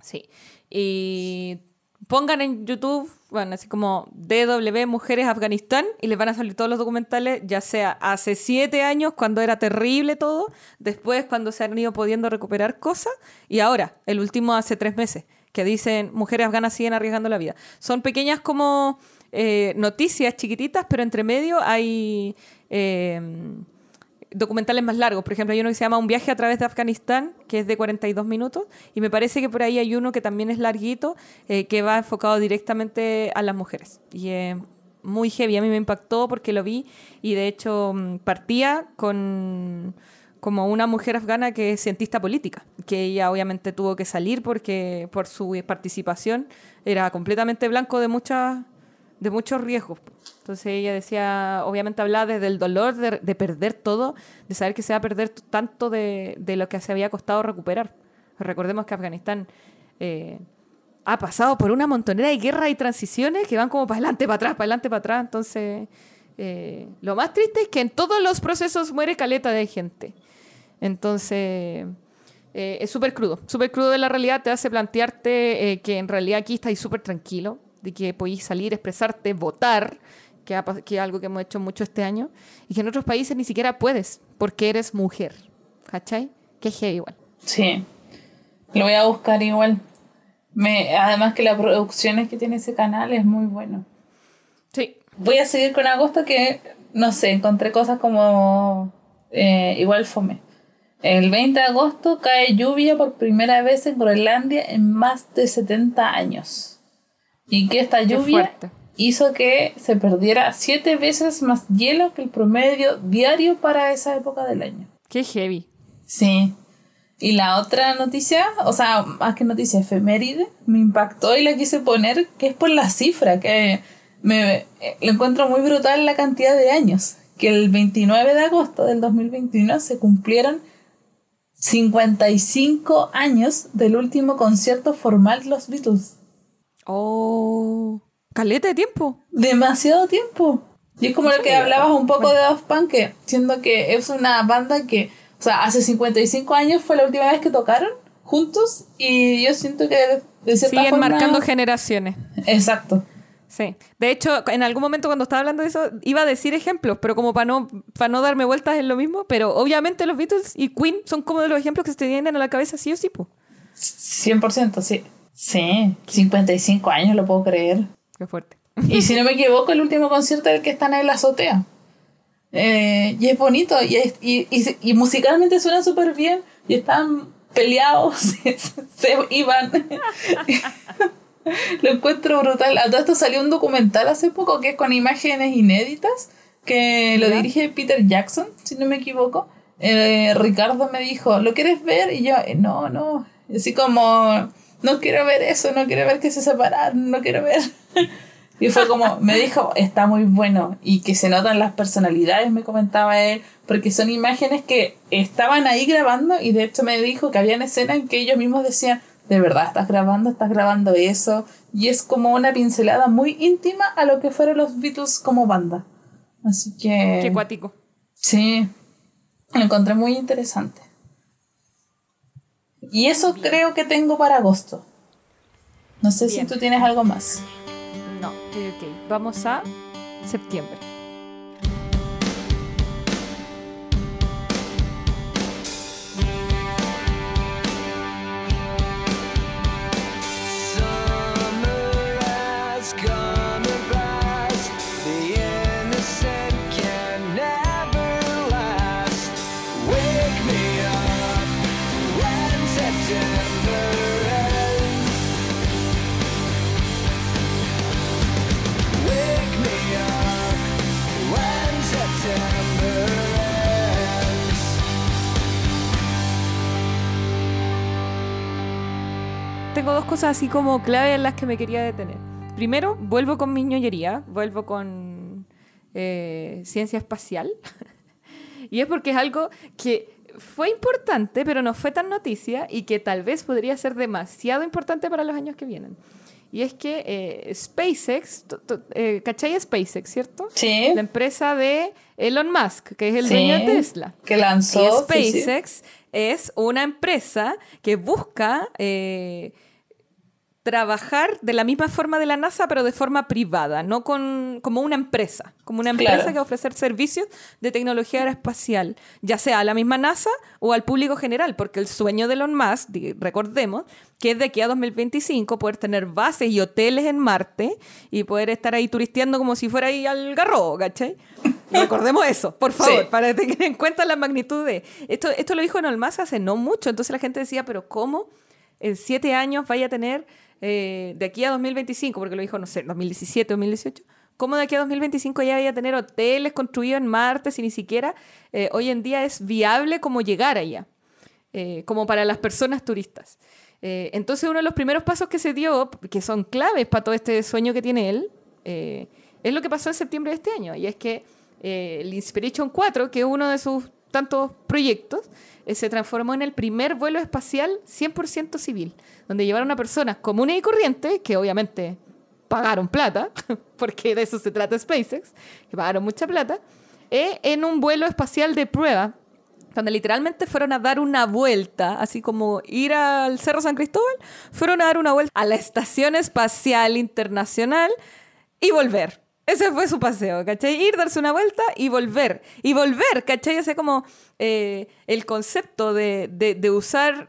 sí. Y pongan en YouTube, bueno, así como DW Mujeres Afganistán y les van a salir todos los documentales, ya sea hace siete años, cuando era terrible todo, después cuando se han ido pudiendo recuperar cosas, y ahora, el último hace tres meses, que dicen mujeres afganas siguen arriesgando la vida. Son pequeñas como eh, noticias chiquititas, pero entre medio hay... eh, documentales más largos. Por ejemplo, hay uno que se llama Un viaje a través de Afganistán, que es de 42 minutos, y me parece que por ahí hay uno que también es larguito, eh, que va enfocado directamente a las mujeres. Y es muy heavy, a mí me impactó porque lo vi y de hecho mm, partía con como una mujer afgana que es cientista política, que ella obviamente tuvo que salir porque por su participación era completamente blanco de muchas de muchos riesgos. Entonces ella decía, obviamente hablaba desde el dolor de, de perder todo, de saber que se va a perder tanto de, de lo que se había costado recuperar. Recordemos que Afganistán eh, ha pasado por una montonera de guerras y transiciones que van como para adelante, para atrás, para adelante, para atrás. Entonces, eh, lo más triste es que en todos los procesos muere caleta de gente. Entonces, eh, es súper crudo. Súper crudo de la realidad. Te hace plantearte que en realidad aquí estáis súper tranquilo, de que podéis salir, expresarte, votar, que, ha que es algo que hemos hecho mucho este año, y que en otros países ni siquiera puedes, porque eres mujer. ¿Cachai? Que es igual. Sí. Lo voy a buscar igual. Me, además que la producción que tiene ese canal es muy bueno. Sí. Voy a seguir con agosto que, no sé, encontré cosas como eh, igual fome. El 20 de agosto cae lluvia por primera vez en Groenlandia en más de 70 años. Y que esta lluvia hizo que se perdiera siete veces más hielo que el promedio diario para esa época del año. Qué heavy. Sí. Y la otra noticia, o sea, más que noticia efeméride, me impactó y la quise poner, que es por la cifra, que me eh, lo encuentro muy brutal la cantidad de años. Que el 29 de agosto del 2021 se cumplieron 55 años del último concierto formal de los Beatles. Oh. Caleta de tiempo. Demasiado tiempo. Y es como lo que hablabas un poco de Daft Punk, que siendo que es una banda que, o sea, hace 55 años fue la última vez que tocaron juntos y yo siento que de cierta Siguen forma... marcando generaciones. Exacto. Sí. De hecho, en algún momento cuando estaba hablando de eso, iba a decir ejemplos, pero como para no, para no darme vueltas en lo mismo. Pero obviamente los Beatles y Queen son como de los ejemplos que se te vienen a la cabeza sí o sí, po. 100%, sí. Sí, 55 años, lo puedo creer. Qué fuerte. Y si no me equivoco, el último concierto es el que están en la azotea. Eh, y es bonito, y, es- y, y- y musicalmente suena súper bien, y están peleados, se, se iban. Lo encuentro brutal. A todo esto salió un documental hace poco que es con imágenes inéditas, que lo dirige Peter Jackson, si no me equivoco. Eh, Ricardo me dijo, ¿lo quieres ver? Y yo, "Eh, no, no. Así como, no quiero ver eso, no quiero ver que se separaron, no quiero ver. Y fue como, me dijo, está muy bueno y que se notan las personalidades, me comentaba él, porque son imágenes que estaban ahí grabando y de hecho me dijo que habían escenas en que ellos mismos decían, de verdad, estás grabando, estás grabando eso. Y es como una pincelada muy íntima a lo que fueron los Beatles como banda. Así que... Qué cuático. Sí, lo encontré muy interesante. Y eso creo que tengo para agosto. No sé Bien. si tú tienes algo más. No, ok, ok. Vamos a septiembre. Tengo dos cosas así como clave en las que me quería detener. Primero, vuelvo con mi ñoñería, vuelvo con eh, ciencia espacial. y es porque es algo que fue importante, pero no fue tan noticia y que tal vez podría ser demasiado importante para los años que vienen. Y es que eh, SpaceX, eh, ¿cachai SpaceX, cierto? Sí. La empresa de Elon Musk, que es el Sí, dueño de Tesla. Que Y lanzó. sí, sí. SpaceX es una empresa que busca eh, trabajar de la misma forma de la NASA, pero de forma privada, no con, como una empresa, como una empresa Claro. que va a ofrecer servicios de tecnología aeroespacial, ya sea a la misma NASA o al público general, porque el sueño de Elon Musk, recordemos, que es de aquí a 2025 poder tener bases y hoteles en Marte y poder estar ahí turisteando como si fuera ahí al garro, ¿cachai? Recordemos eso, por favor, Sí. para tener en cuenta la magnitud de... Esto, esto lo dijo Elon Musk hace no mucho, entonces la gente decía, pero ¿cómo en siete años vaya a tener, eh, de aquí a 2025, porque lo dijo, no sé, 2017, 2018, ¿cómo de aquí a 2025 ya vaya a tener hoteles construidos en Marte si ni siquiera eh, hoy en día es viable como llegar allá? eh, como para las personas turistas. Entonces uno de los primeros pasos que se dio, que son claves para todo este sueño que tiene él, es lo que pasó en septiembre de este año. Y es que el Inspiration 4, que es uno de sus tantos proyectos, se transformó en el primer vuelo espacial 100% civil, donde llevaron a personas comunes y corrientes, que obviamente pagaron plata, porque de eso se trata SpaceX, que pagaron mucha plata, eh, en un vuelo espacial de prueba donde literalmente fueron a dar una vuelta, así como ir al Cerro San Cristóbal, fueron a dar una vuelta a la Estación Espacial Internacional y volver. Ese fue su paseo, ¿cachai? Ir, darse una vuelta y volver. Y volver, ¿cachai? Ese como eh, el concepto de, de- de usar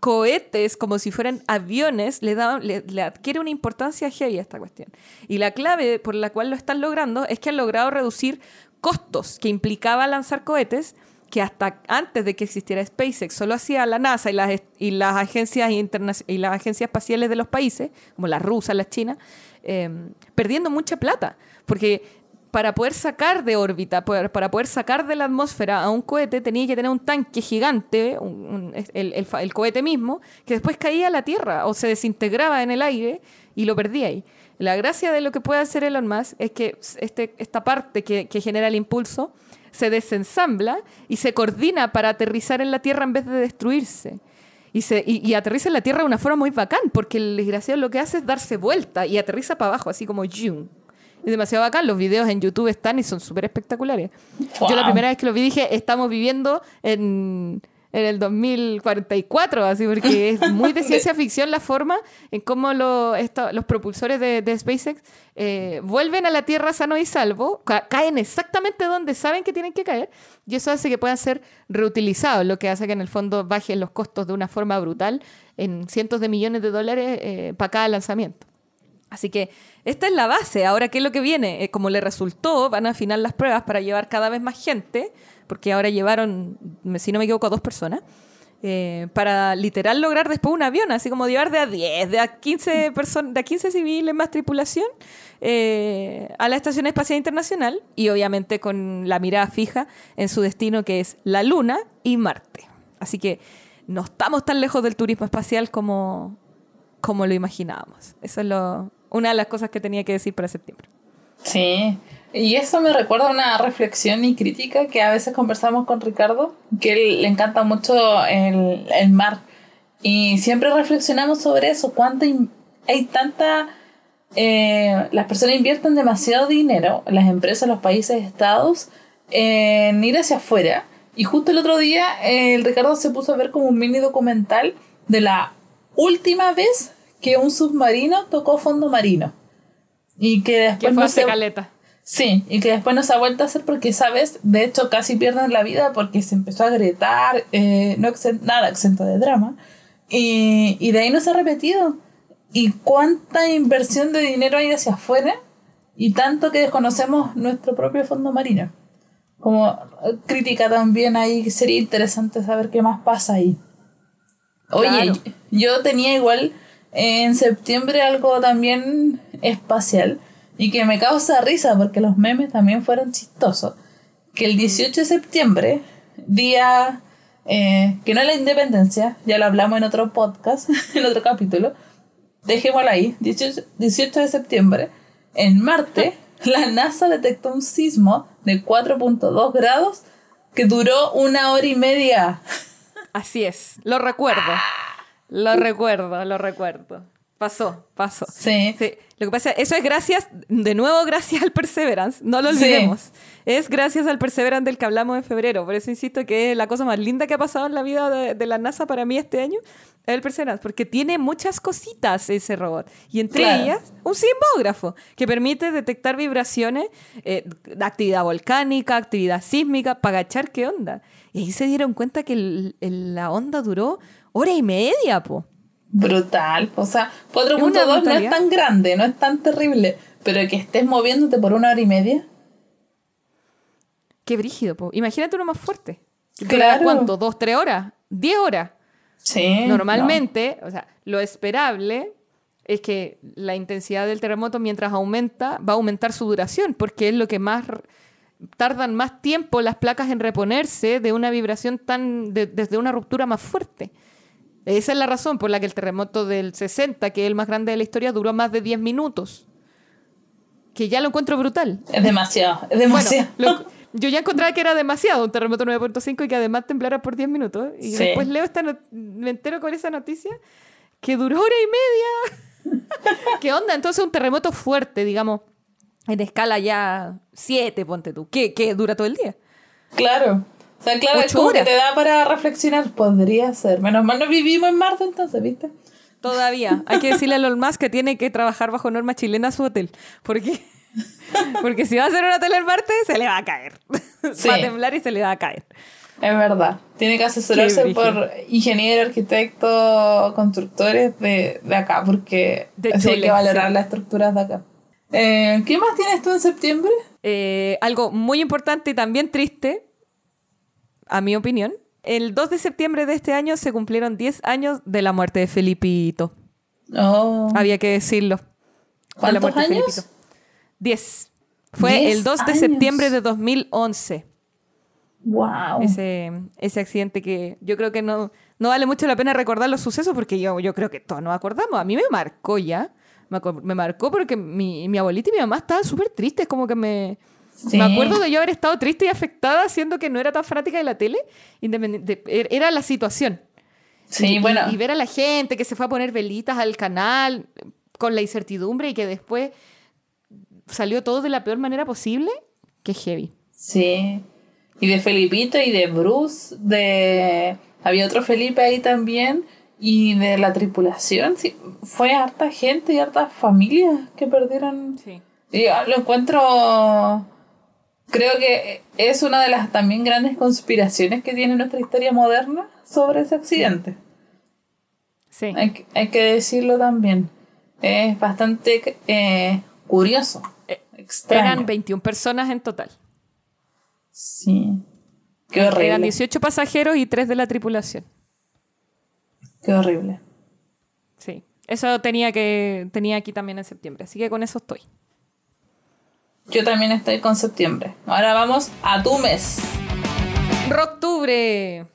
cohetes como si fueran aviones le, da, le, le adquiere una importancia heavy a esta cuestión. Y la clave por la cual lo están logrando es que han logrado reducir costos que implicaba lanzar cohetes que hasta antes de que existiera SpaceX solo hacía la NASA y las, y las, agencias, y las agencias espaciales de los países, como la rusa, la china, eh, perdiendo mucha plata. Porque para poder sacar de órbita, para poder sacar de la atmósfera a un cohete, tenía que tener un tanque gigante, el, cohete mismo, que después caía a la Tierra o se desintegraba en el aire y lo perdía ahí. La gracia de lo que puede hacer Elon Musk es que este, esta parte que, genera el impulso se desensambla y se coordina para aterrizar en la Tierra en vez de destruirse. Y, aterriza en la Tierra de una forma muy bacán, porque el desgraciado lo que hace es darse vuelta y aterriza para abajo, así como ¡yum! Es demasiado bacán, los videos en YouTube están y son súper espectaculares. Yo la primera vez que lo vi dije, estamos viviendo en, en el 2044, así porque es muy de ciencia ficción la forma en cómo lo- esto- los propulsores de, de SpaceX eh, vuelven a la Tierra sano y salvo, ca- caen exactamente donde saben que tienen que caer, y eso hace que puedan ser reutilizados, lo que hace que en el fondo bajen los costos de una forma brutal en cientos de millones de dólares para cada lanzamiento. Así que esta es la base. Ahora, ¿qué es lo que viene? Eh, como le resultó, van a afinar las pruebas para llevar cada vez más gente, porque ahora llevaron, si no me equivoco, a dos personas, eh, para literal lograr después un avión, así como llevar de a 10, de a 15, personas, de a 15 civiles más tripulación eh, a la Estación Espacial Internacional y obviamente con la mirada fija en su destino que es la Luna y Marte. Así que no estamos tan lejos del turismo espacial como, como lo imaginábamos. Eso es lo, una de las cosas que tenía que decir para septiembre. Sí, y eso me recuerda a una reflexión y crítica que a veces conversamos con Ricardo, que él le encanta mucho el, el mar. Y siempre reflexionamos sobre eso, cuánta in- hay tanta... eh, las personas invierten demasiado dinero, las empresas, los países, estados, en ir hacia afuera. Y justo el otro día el Ricardo se puso a ver como un mini documental de la última vez que un submarino tocó fondo marino. Y que después Que fue no se- caleta. Sí, y que después no se ha vuelto a hacer porque, ¿sabes? De hecho, casi pierden la vida porque se empezó a gritar, eh, no exen- nada exento de drama. Y, y de ahí no se ha repetido. ¿Y cuánta inversión de dinero hay hacia afuera? Y tanto que desconocemos nuestro propio fondo marino. Como eh, crítica también ahí, sería interesante saber qué más pasa ahí. Oye, Claro. yo tenía igual en septiembre algo también espacial y que me causa risa porque los memes también fueron chistosos. Que el 18 de septiembre, día eh, que no es la independencia, ya lo hablamos en otro podcast, en otro capítulo, dejémoslo ahí, 18, 18 de septiembre, en Marte, la NASA detectó un sismo de 4.2 grados que duró una hora y media. Así es, lo recuerdo. Lo recuerdo, lo recuerdo. Pasó, pasó. Sí. Sí, lo que pasa, eso es gracias, de nuevo gracias al Perseverance, no lo Sí. olvidemos. Es gracias al Perseverance del que hablamos en febrero, por eso insisto que es la cosa más linda que ha pasado en la vida de, de la NASA para mí este año, es el Perseverance, porque tiene muchas cositas ese robot, y entre Claro. ellas un sismógrafo que permite detectar vibraciones eh, actividad volcánica, actividad sísmica, para agachar qué onda. Y ahí se dieron cuenta que el- el- la onda duró hora y media, po. Brutal. O sea, una 4.2 no es tan grande, no es tan terrible, pero que estés moviéndote por una hora y media. Qué brígido, po. Imagínate uno más fuerte. ¿Dura Claro. ¿Cuánto? ¿Dos, tres horas? ¿Diez horas? Sí. Normalmente, o sea, lo esperable es que la intensidad del terremoto mientras aumenta, va a aumentar su duración, porque es lo que más tardan más tiempo las placas en reponerse de una vibración tan de- desde una ruptura más fuerte. Esa es la razón por la que el terremoto del 60, que es el más grande de la historia, duró más de 10 minutos. Que ya lo encuentro brutal. Es demasiado, es Bueno, demasiado. lo- yo ya encontraba que era demasiado un terremoto 9.5 y que además temblara por 10 minutos. Y Sí. después leo esta me entero con esa noticia que duró hora y media. ¿Qué onda? Entonces un terremoto fuerte, digamos, en escala ya 7, ponte tú. ¿Qué, qué dura todo el día? Claro. O sea, claro, es como que horas. te da para reflexionar. Podría ser. Menos mal no vivimos en Marte entonces, ¿viste? Todavía. Hay que decirle a Elon Musk que tiene que trabajar bajo norma chilena su hotel. Porque, porque si va a hacer un hotel en Marte, se le va a caer. Sí. Va a temblar y se le va a caer. Es verdad. Tiene que asesorarse por ingeniero, arquitecto, constructores de, de acá, porque De así hay Chile, que valorar sí. las estructuras de acá. Eh, ¿Qué más tienes tú en septiembre? Eh, algo muy importante y también triste, a mi opinión. El 2 de septiembre de este año se cumplieron 10 años de la muerte de Felipito. Oh. Había que decirlo. De la ¿Cuántos de años? Felipito. 10. Fue el 2 de septiembre de 2011. Wow. Ese, ese accidente que yo creo que no, no vale mucho la pena recordar los sucesos porque yo, yo creo que todos nos acordamos. A mí me marcó ya. Me, me marcó porque mi, mi abuelita y mi mamá estaban súper tristes, como que me... Sí. Me acuerdo de yo haber estado triste y afectada, siendo que no era tan fanática de la tele. independiente- er- era la situación. Sí, y, bueno. y- y ver a la gente que se fue a poner velitas al canal con la incertidumbre y que después salió todo de la peor manera posible, que heavy. Sí. Y de Felipito y de Bruce, de... Había otro Felipe ahí también. Y de la tripulación, sí. Fue harta gente y harta familias que perdieron... Sí. Y yo lo encuentro... Creo que es una de las también grandes conspiraciones que tiene nuestra historia moderna sobre ese accidente. Sí. Hay, que- hay que decirlo también. Es bastante eh, curioso. Extraño. Eran 21 personas en total. Sí. Qué horrible. Eran 18 pasajeros y 3 de la tripulación. Qué horrible. Sí. Eso tenía que tenía aquí también en septiembre, así que con eso estoy. Yo también estoy con septiembre. Ahora vamos a tu mes. Roctubre.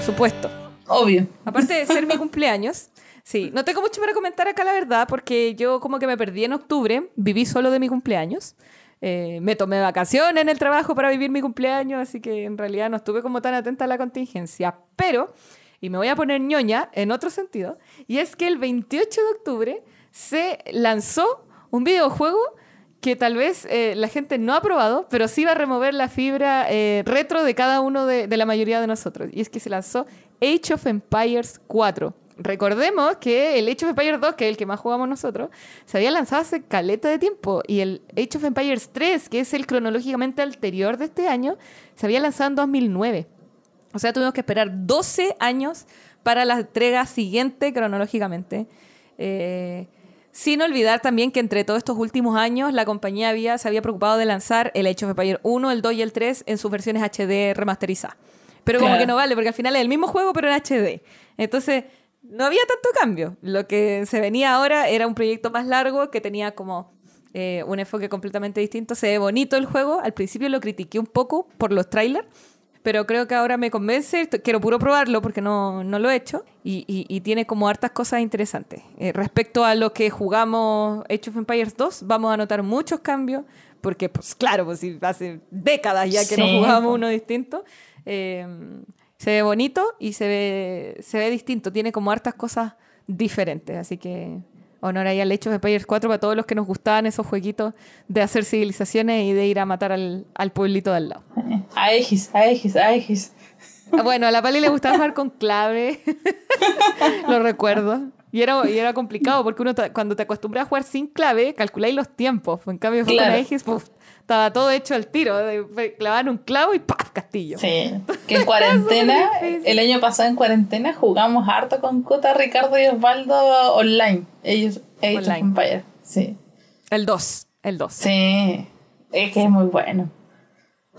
Por supuesto. Obvio. Aparte de ser mi cumpleaños. Sí, no tengo mucho para comentar acá, la verdad, porque yo como que me perdí en octubre, viví solo de mi cumpleaños. Eh, me tomé vacaciones en el trabajo para vivir mi cumpleaños, así que en realidad no estuve como tan atenta a la contingencia. Pero, y me voy a poner ñoña en otro sentido, y es que el 28 de octubre se lanzó un videojuego que tal vez eh, la gente no ha probado, pero sí va a remover la fibra eh, retro de cada uno de, la mayoría de nosotros. Y es que se lanzó Age of Empires 4. Recordemos que el Age of Empires 2, que es el que más jugamos nosotros, se había lanzado hace caleta de tiempo. Y el Age of Empires 3, que es el cronológicamente anterior de este año, se había lanzado en 2009. O sea, tuvimos que esperar 12 años para la entrega siguiente cronológicamente. Eh, sin olvidar también que entre todos estos últimos años la compañía había, se había preocupado de lanzar el Age of Empires 1, el 2 y el 3 en sus versiones HD remasterizadas. Pero como Claro. que no vale, porque al final es el mismo juego, pero en HD. Entonces, no había tanto cambio. Lo que se venía ahora era un proyecto más largo que tenía como eh, un enfoque completamente distinto. Se ve bonito el juego. Al principio lo critiqué un poco por los trailers, pero creo que ahora me convence. Quiero puro probarlo porque no, no lo he hecho. Y, y- y tiene como hartas cosas interesantes. Eh, respecto a lo que jugamos Age of Empires 2, vamos a notar muchos cambios. Porque, pues claro, pues hace décadas ya que no Sí, jugamos po. uno distinto. Eh, se ve bonito y se ve, se ve distinto. Tiene como hartas cosas diferentes. Así que honor ahí al hecho de Empires 4 para todos los que nos gustaban esos jueguitos de hacer civilizaciones y de ir a matar al, al pueblito de al lado. Aegis, Aegis, Aegis. Bueno, a la Pali le gustaba jugar con clave. Lo recuerdo. Y era, y era complicado porque uno cuando te acostumbras a jugar sin clave, calculáis los tiempos. En cambio, Claro. con Aegis, puf, estaba todo hecho al tiro. Clavaban un clavo y ¡paf! Castillo. Sí. Que en cuarentena, el año pasado en cuarentena jugamos harto con Cota, Ricardo y Osvaldo online. Ellos, of Online. Sí. El 2. El 2. Sí. Es que es muy bueno.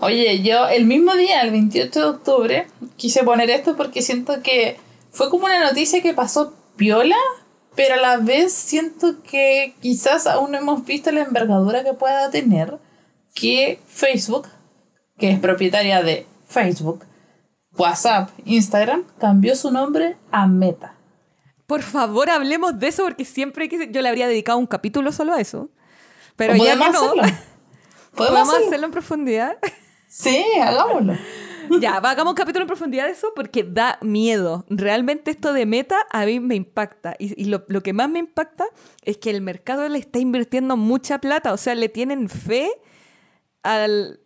Oye, yo el mismo día, el 28 de octubre, quise poner esto porque siento que fue como una noticia que pasó piola, pero a la vez siento que quizás aún no hemos visto la envergadura que pueda tener que Facebook, que es propietaria de Facebook, WhatsApp, Instagram, cambió su nombre a Meta. Por favor, hablemos de eso porque siempre quise... Yo le habría dedicado un capítulo solo a eso. Pero ¿O ya que no, hacerlo? ¿Podemos, podemos hacerlo? hacerlo en profundidad. Sí, hagámoslo. Ya, hagamos un capítulo en profundidad de eso porque da miedo. Realmente esto de meta a mí me impacta. Y, y lo, lo que más me impacta es que el mercado le está invirtiendo mucha plata. O sea, le tienen fe al,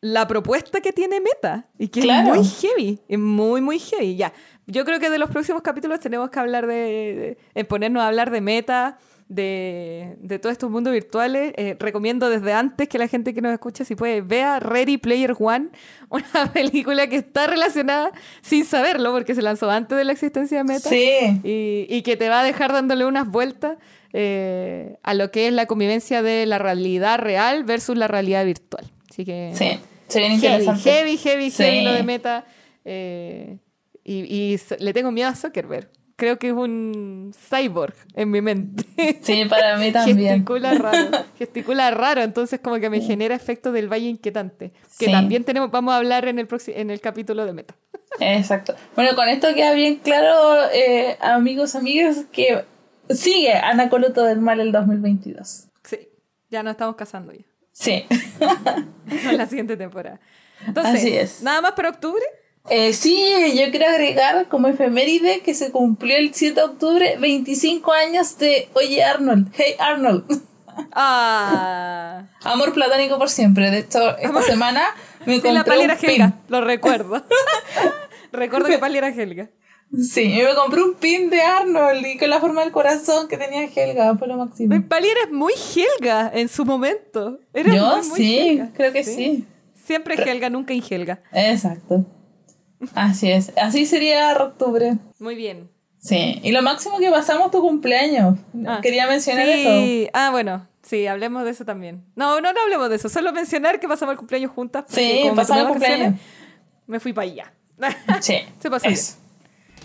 la propuesta que tiene Meta y que Claro. es muy heavy, es muy, muy heavy. Ya, yo creo que de los próximos capítulos tenemos que hablar de, de- eh, ponernos a hablar de Meta, de, de todos estos mundos virtuales. Eh, recomiendo desde antes que la gente que nos escucha, si puede, vea Ready Player One, una película que está relacionada sin saberlo, porque se lanzó antes de la existencia de Meta Sí. y, y que te va a dejar dándole unas vueltas eh, a lo que es la convivencia de la realidad real versus la realidad virtual. Así que Sí. Se viene heavy, interesante. heavy, heavy, Sí. heavy lo de meta. eh, y y le tengo miedo a Zuckerberg. Creo que es un cyborg en mi mente. Sí, para mí también. Gesticula raro. Gesticula raro, entonces como que me genera efecto del valle inquietante. Que Sí. también tenemos, vamos a hablar en el, en el capítulo de meta. Exacto. Bueno, con esto queda bien claro, eh, amigos, amigas, que sigue Ana Coluto del Mal el 2022. Sí, ya nos estamos casando ya. Sí. en la siguiente temporada. Entonces, Así es. ¿nada más para octubre? Eh, sí, yo quiero agregar como efeméride que se cumplió el 7 de octubre 25 años de Oye Arnold, Hey Arnold. Ah, Amor platónico por siempre. De hecho, esta semana me sí, la compré Pali un pin. Helga, lo recuerdo. recuerdo que Pali era Helga. Sí, me compré un pin de Arnold y con la forma del corazón que tenía Helga, fue lo máximo. Pali eres muy Helga en su momento. Eres Yo muy, muy sí, Helga. creo que sí. Siempre Helga, nunca Ingelga. Exacto. Así es. Así sería octubre. Muy bien. Sí. Y lo máximo que pasamos tu cumpleaños. Ah, Quería mencionar eso. sí. Ah, bueno. Sí, hablemos de eso también. No, no, no hablemos de eso. Solo mencionar que pasamos el cumpleaños juntas. Sí, pasamos el cumpleaños. Me fui para allá. Sí. Se pasó Eso.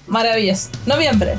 Maravilloso. Noviembre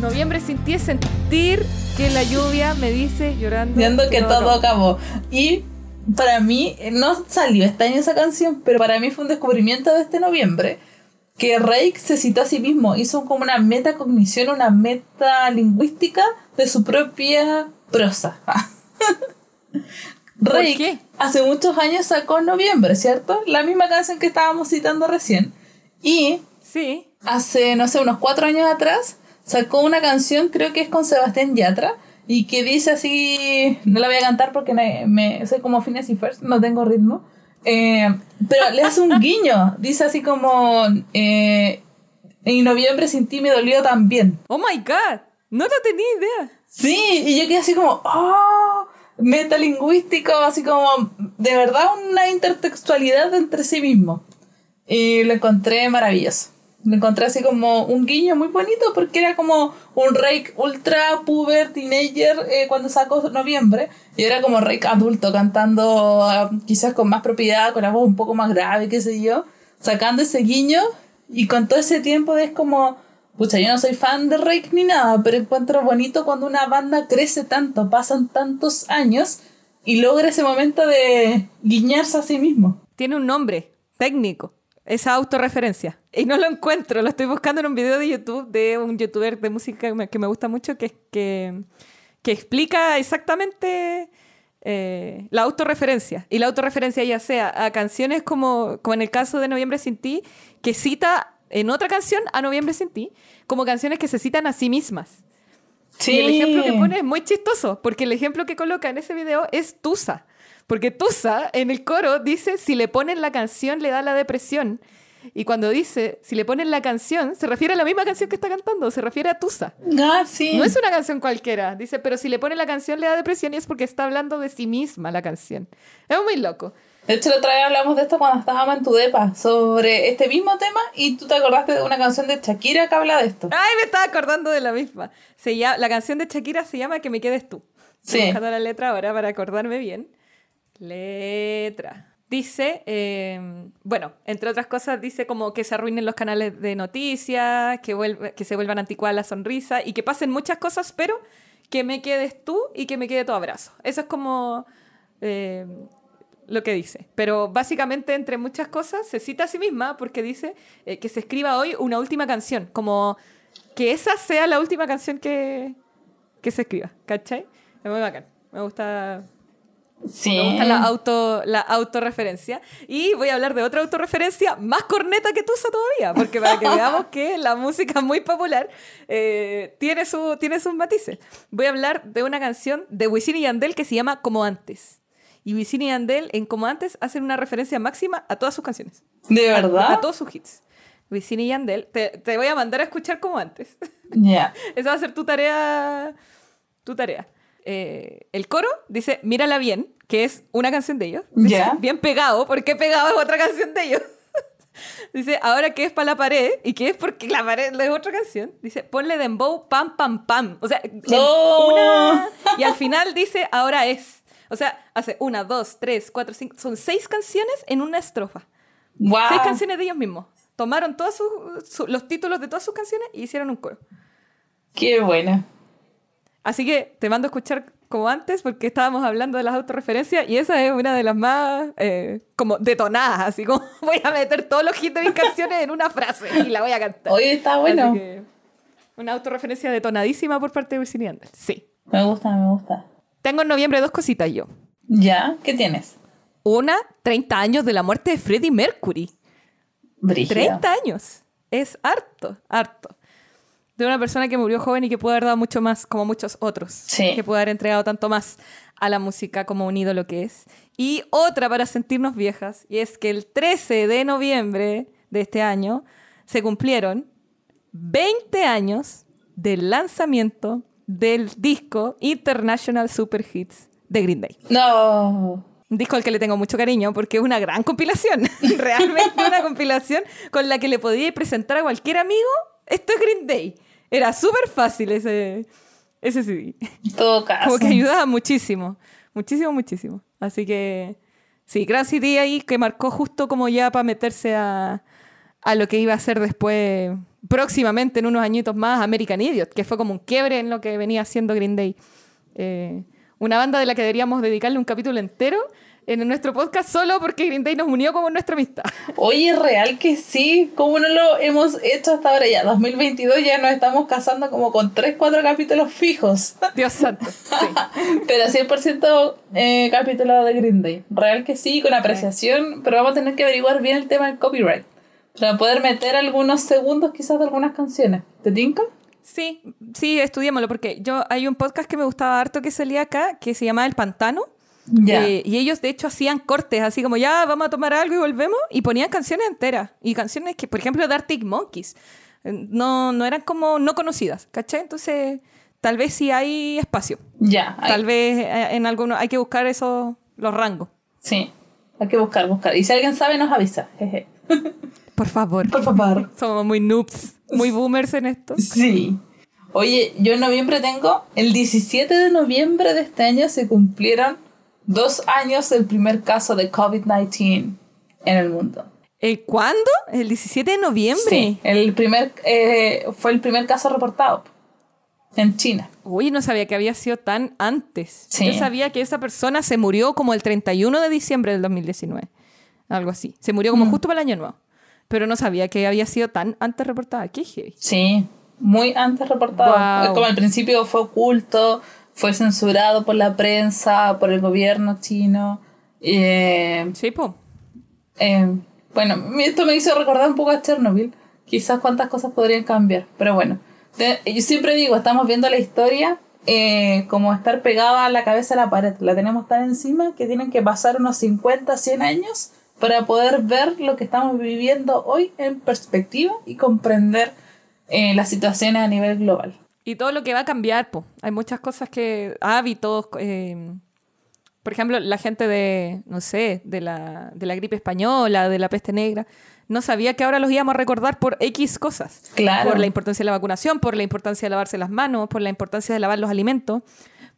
Noviembre es sentir que la lluvia me dice llorando. Viendo que todo acabó. acabó. Y para mí, no salió este año esa canción, pero para mí fue un descubrimiento de este noviembre. Que Rake se citó a sí mismo, hizo como una metacognición, una metalingüística de su propia prosa. ¿Por Rake qué? hace muchos años sacó noviembre, ¿cierto? La misma canción que estábamos citando recién. Y Sí. hace, no sé, unos cuatro años atrás, sacó una canción, creo que es con Sebastián Yatra, y que dice así, no la voy a cantar porque me, me- soy como Phineas y First, no tengo ritmo, eh, pero le hace un guiño, dice así como, eh, en noviembre sin ti me dolió también. Oh my god. No lo tenía idea. Sí, y yo quedé así como, oh, metalingüístico, así como, de verdad una intertextualidad entre sí mismo. Y lo encontré maravilloso. Lo encontré así como un guiño muy bonito porque era como un Rake ultra puber teenager eh, cuando sacó noviembre. Y era como Rake adulto cantando ah, quizás con más propiedad, con la voz un poco más grave, qué sé yo. Sacando ese guiño y con todo ese tiempo es como... Pucha, yo no soy fan de Rake ni nada, pero encuentro bonito cuando una banda crece tanto, pasan tantos años y logra ese momento de guiñarse a sí mismo. Tiene un nombre técnico. Esa autorreferencia. Y no lo encuentro. Lo estoy buscando en un video de YouTube de un youtuber de música que me, que me gusta mucho que, que, que explica exactamente eh, la autorreferencia. Y la autorreferencia ya sea a canciones como, como en el caso de Noviembre sin ti, que cita en otra canción a Noviembre sin ti, como canciones que se citan a sí mismas. Sí. Y el ejemplo que pone es muy chistoso, porque el ejemplo que coloca en ese video es Tusa. Porque Tusa en el coro dice, si le ponen la canción le da la depresión. Y cuando dice, si le ponen la canción, se refiere a la misma canción que está cantando, se refiere a Tusa. Ah, sí. No es una canción cualquiera. Dice, pero si le ponen la canción le da depresión y es porque está hablando de sí misma la canción. Es muy loco. De hecho, la otra vez hablamos de esto cuando estábamos en tu depa, sobre este mismo tema, y tú te acordaste de una canción de Shakira que habla de esto. Ay, me estaba acordando de la misma. Se llama, la canción de Shakira se llama Que me quedes tú. Estoy Sí. buscando la letra ahora para acordarme bien. Letra. Dice, eh, bueno, entre otras cosas, dice como que se arruinen los canales de noticias, que, que se vuelvan anticuadas la sonrisa y que pasen muchas cosas, pero que me quedes tú y que me quede tu abrazo. Eso es como eh, lo que dice. Pero básicamente, entre muchas cosas, se cita a sí misma porque dice eh, que se escriba hoy una última canción, como que esa sea la última canción que, que se escriba, ¿cachai? Me gusta, Sí. me gusta la, auto, la autorreferencia. Y voy a hablar de otra autorreferencia más corneta que tusa todavía, porque para que veamos que la música muy popular eh, tiene, su, tiene sus matices. Voy a hablar de una canción de Wisin y Yandel que se llama Como Antes. Y Wisin y Yandel en Como Antes hacen una referencia máxima a todas sus canciones. ¿De verdad? A, todos sus hits. Wisin y Yandel. Te, te voy a mandar a escuchar Como Antes. Ya. Esa va a ser tu tarea. Tu tarea. Eh, el coro dice Mírala bien, que es una canción de ellos. Dice. Bien pegado, porque pegado es otra canción de ellos. dice, ahora que es para la pared, y que es porque la pared es otra canción. Dice, ponle dembow, pam, pam, pam. O sea, ¡Oh! una. Y al final dice, ahora es. O sea, hace una, dos, tres, cuatro, cinco. Son seis canciones en una estrofa. Wow. Seis canciones de ellos mismos. Tomaron todos sus- su- los títulos de todas sus canciones y hicieron un coro. Qué buena. Así que te mando a escuchar como antes porque estábamos hablando de las autorreferencias y esa es una de las más eh, como detonadas, así como voy a meter todos los hits de mis canciones en una frase y la voy a cantar. Oye, está bueno. Que, una autorreferencia detonadísima por parte de Wisin y Yandel. Sí. Me gusta, me gusta. Tengo en noviembre dos cositas yo. ¿Ya? ¿Qué tienes? Una, 30 años de la muerte de Freddie Mercury. Brígido. 30 años. Es harto, harto. De una persona que murió joven y que pudo haber dado mucho más, como muchos otros. Sí. Que pudo haber entregado tanto más a la música como un ídolo que es. Y otra para sentirnos viejas, y es que el 13 de noviembre de este año se cumplieron 20 años del lanzamiento del disco International Super Hits de Green Day. No. Un disco al que le tengo mucho cariño porque es una gran compilación. Realmente una compilación con la que le podía presentar a cualquier amigo. Esto es Green Day. Era súper fácil ese, ese CD. Todo caso. Como que ayudaba muchísimo. Muchísimo, muchísimo. Así que sí, gran CD ahí que marcó justo como ya para meterse a, a lo que iba a ser después, próximamente en unos añitos más, American Idiot, que fue como un quiebre en lo que venía haciendo Green Day. Eh, una banda de la que deberíamos dedicarle un capítulo entero en nuestro podcast solo porque Green Day nos unió como nuestra amistad. Oye, real que sí. ¿Cómo no lo hemos hecho hasta ahora ya? 2022 ya nos estamos casando como con 3, 4 capítulos fijos. Dios santo. Sí. Pero 100% eh, capítulo de Green Day. Real que sí, con apreciación. Pero vamos a tener que averiguar bien el tema del copyright. Para poder meter algunos segundos quizás de algunas canciones. ¿Te tinca? Sí, sí, estudiémoslo, porque yo hay un podcast que me gustaba harto que salía acá, que se llamaba El Pantano. Eh, y ellos, de hecho, hacían cortes, así como ya vamos a tomar algo y volvemos, y ponían canciones enteras. Y canciones que, por ejemplo, de Arctic Monkeys, eh, no, no eran como no conocidas, ¿cachai? Entonces, tal vez sí hay espacio. ya. hay- Tal vez eh, en algunos hay que buscar esos, los rangos. Sí. Hay que buscar, buscar. Y si alguien sabe, nos avisa. Jeje. Por favor. Por favor. Somos muy noobs, muy boomers en esto. Sí. Oye, yo en noviembre tengo, el 17 de noviembre de este año se cumplieron dos años del primer caso de COVID-19 en el mundo. ¿El cuándo? ¿El 17 de noviembre? Sí, el primer, eh, fue el primer caso reportado en China. Uy, no sabía que había sido tan antes. Sí. Yo sabía que esa persona se murió como el 31 de diciembre del 2019. Algo así. Se murió Mm. como justo para el año nuevo. Pero no sabía que había sido tan antes reportada. Qué heavy. Sí, muy antes reportado. Guau. Como al principio fue oculto, fue censurado por la prensa, por el gobierno chino. Eh, Sí, po. Eh, bueno, esto me hizo recordar un poco a Chernobyl. Quizás cuántas cosas podrían cambiar, pero bueno. Yo siempre digo, estamos viendo la historia eh, como estar pegada a la cabeza de la pared. La tenemos tan encima que tienen que pasar unos 50, 100 años para poder ver lo que estamos viviendo hoy en perspectiva y comprender eh, las situaciones a nivel global. Y todo lo que va a cambiar, po. Hay muchas cosas que. hábitos, eh, Por ejemplo, la gente de, no sé, de la, de la gripe española, de la peste negra, no sabía que ahora los íbamos a recordar por X cosas. Claro. Por la importancia de la vacunación, por la importancia de lavarse las manos, por la importancia de lavar los alimentos,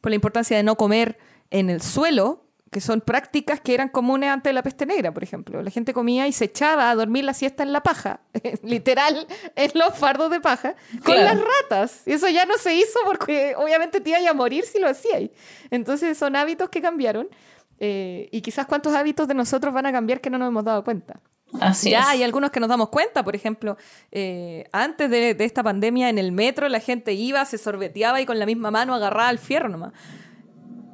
por la importancia de no comer en el suelo, que son prácticas que eran comunes antes de la peste negra, por ejemplo. La gente comía y se echaba a dormir la siesta en la paja, literal, en los fardos de paja, con Claro. las ratas. Y eso ya no se hizo porque obviamente te ibas a morir si lo hacías. Entonces son hábitos que cambiaron eh, y quizás cuántos hábitos de nosotros van a cambiar que no nos hemos dado cuenta. Así ya es. hay algunos que nos damos cuenta, por ejemplo, eh, antes de, de esta pandemia en el metro la gente iba, se sorbeteaba y con la misma mano agarraba el fierro nomás.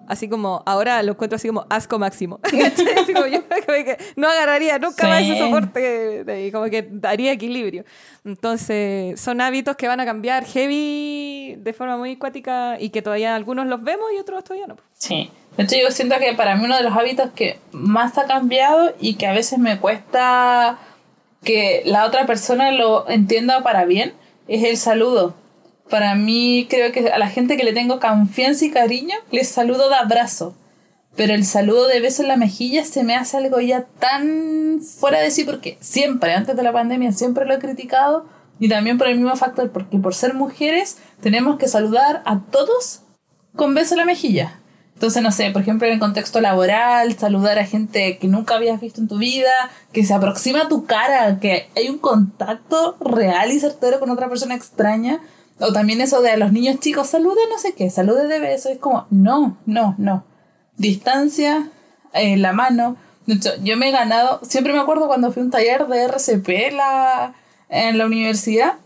Así como ahora lo encuentro así como asco máximo. Como yo que no agarraría nunca más Sí. ese soporte de ahí, como que daría equilibrio. Entonces, son hábitos que van a cambiar heavy de forma muy acuática y que todavía algunos los vemos y otros todavía no. Sí. De hecho, yo siento que para mí uno de los hábitos que más ha cambiado y que a veces me cuesta que la otra persona lo entienda para bien es el saludo. Para mí, creo que a la gente que le tengo confianza y cariño, les saludo de abrazo. Pero el saludo de beso en la mejilla se me hace algo ya tan fuera de sí, porque siempre, antes de la pandemia, siempre lo he criticado. Y también por el mismo factor, porque por ser mujeres tenemos que saludar a todos con beso en la mejilla. Entonces, no sé, por ejemplo, en el contexto laboral, saludar a gente que nunca habías visto en tu vida, que se aproxima a tu cara, que hay un contacto real y certero con otra persona extraña. O también eso de a los niños chicos, salude no sé qué, salude de beso. Es como, no, no, no. Distancia, eh, la mano. De hecho, yo me he ganado, siempre me acuerdo cuando fui a un taller de RCP la, en la universidad,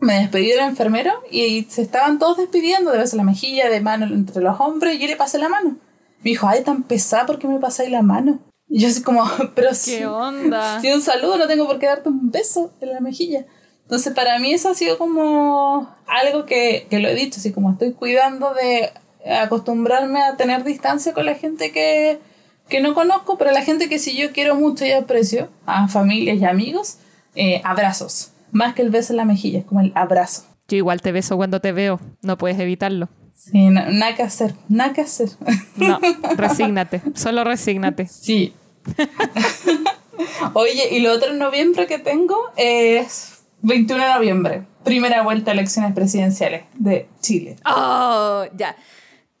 me despedí del enfermero y se estaban todos despidiendo de beso en la mejilla, de mano entre los hombres, y yo le pasé la mano. Me dijo, ay, tan pesada, ¿por qué me pasáis la mano? Y yo así como, pero si, ¿Qué onda? si un saludo no tengo por qué darte un beso en la mejilla. Entonces, para mí eso ha sido como algo que, que lo he dicho, así como estoy cuidando de acostumbrarme a tener distancia con la gente que, que no conozco, pero la gente que sí yo quiero mucho y aprecio, a familias y amigos, eh, abrazos. Más que el beso en la mejilla, es como el abrazo. Yo igual te beso cuando te veo, no puedes evitarlo. Sí, na- nada que hacer, nada que hacer. No, resígnate, solo resígnate. Sí. Oye, y lo otro en noviembre que tengo es 21 de noviembre, primera vuelta a elecciones presidenciales de Chile. Oh, ya.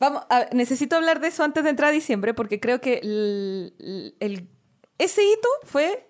Vamos, a- necesito hablar de eso antes de entrar a diciembre porque creo que el- el- el- ese hito fue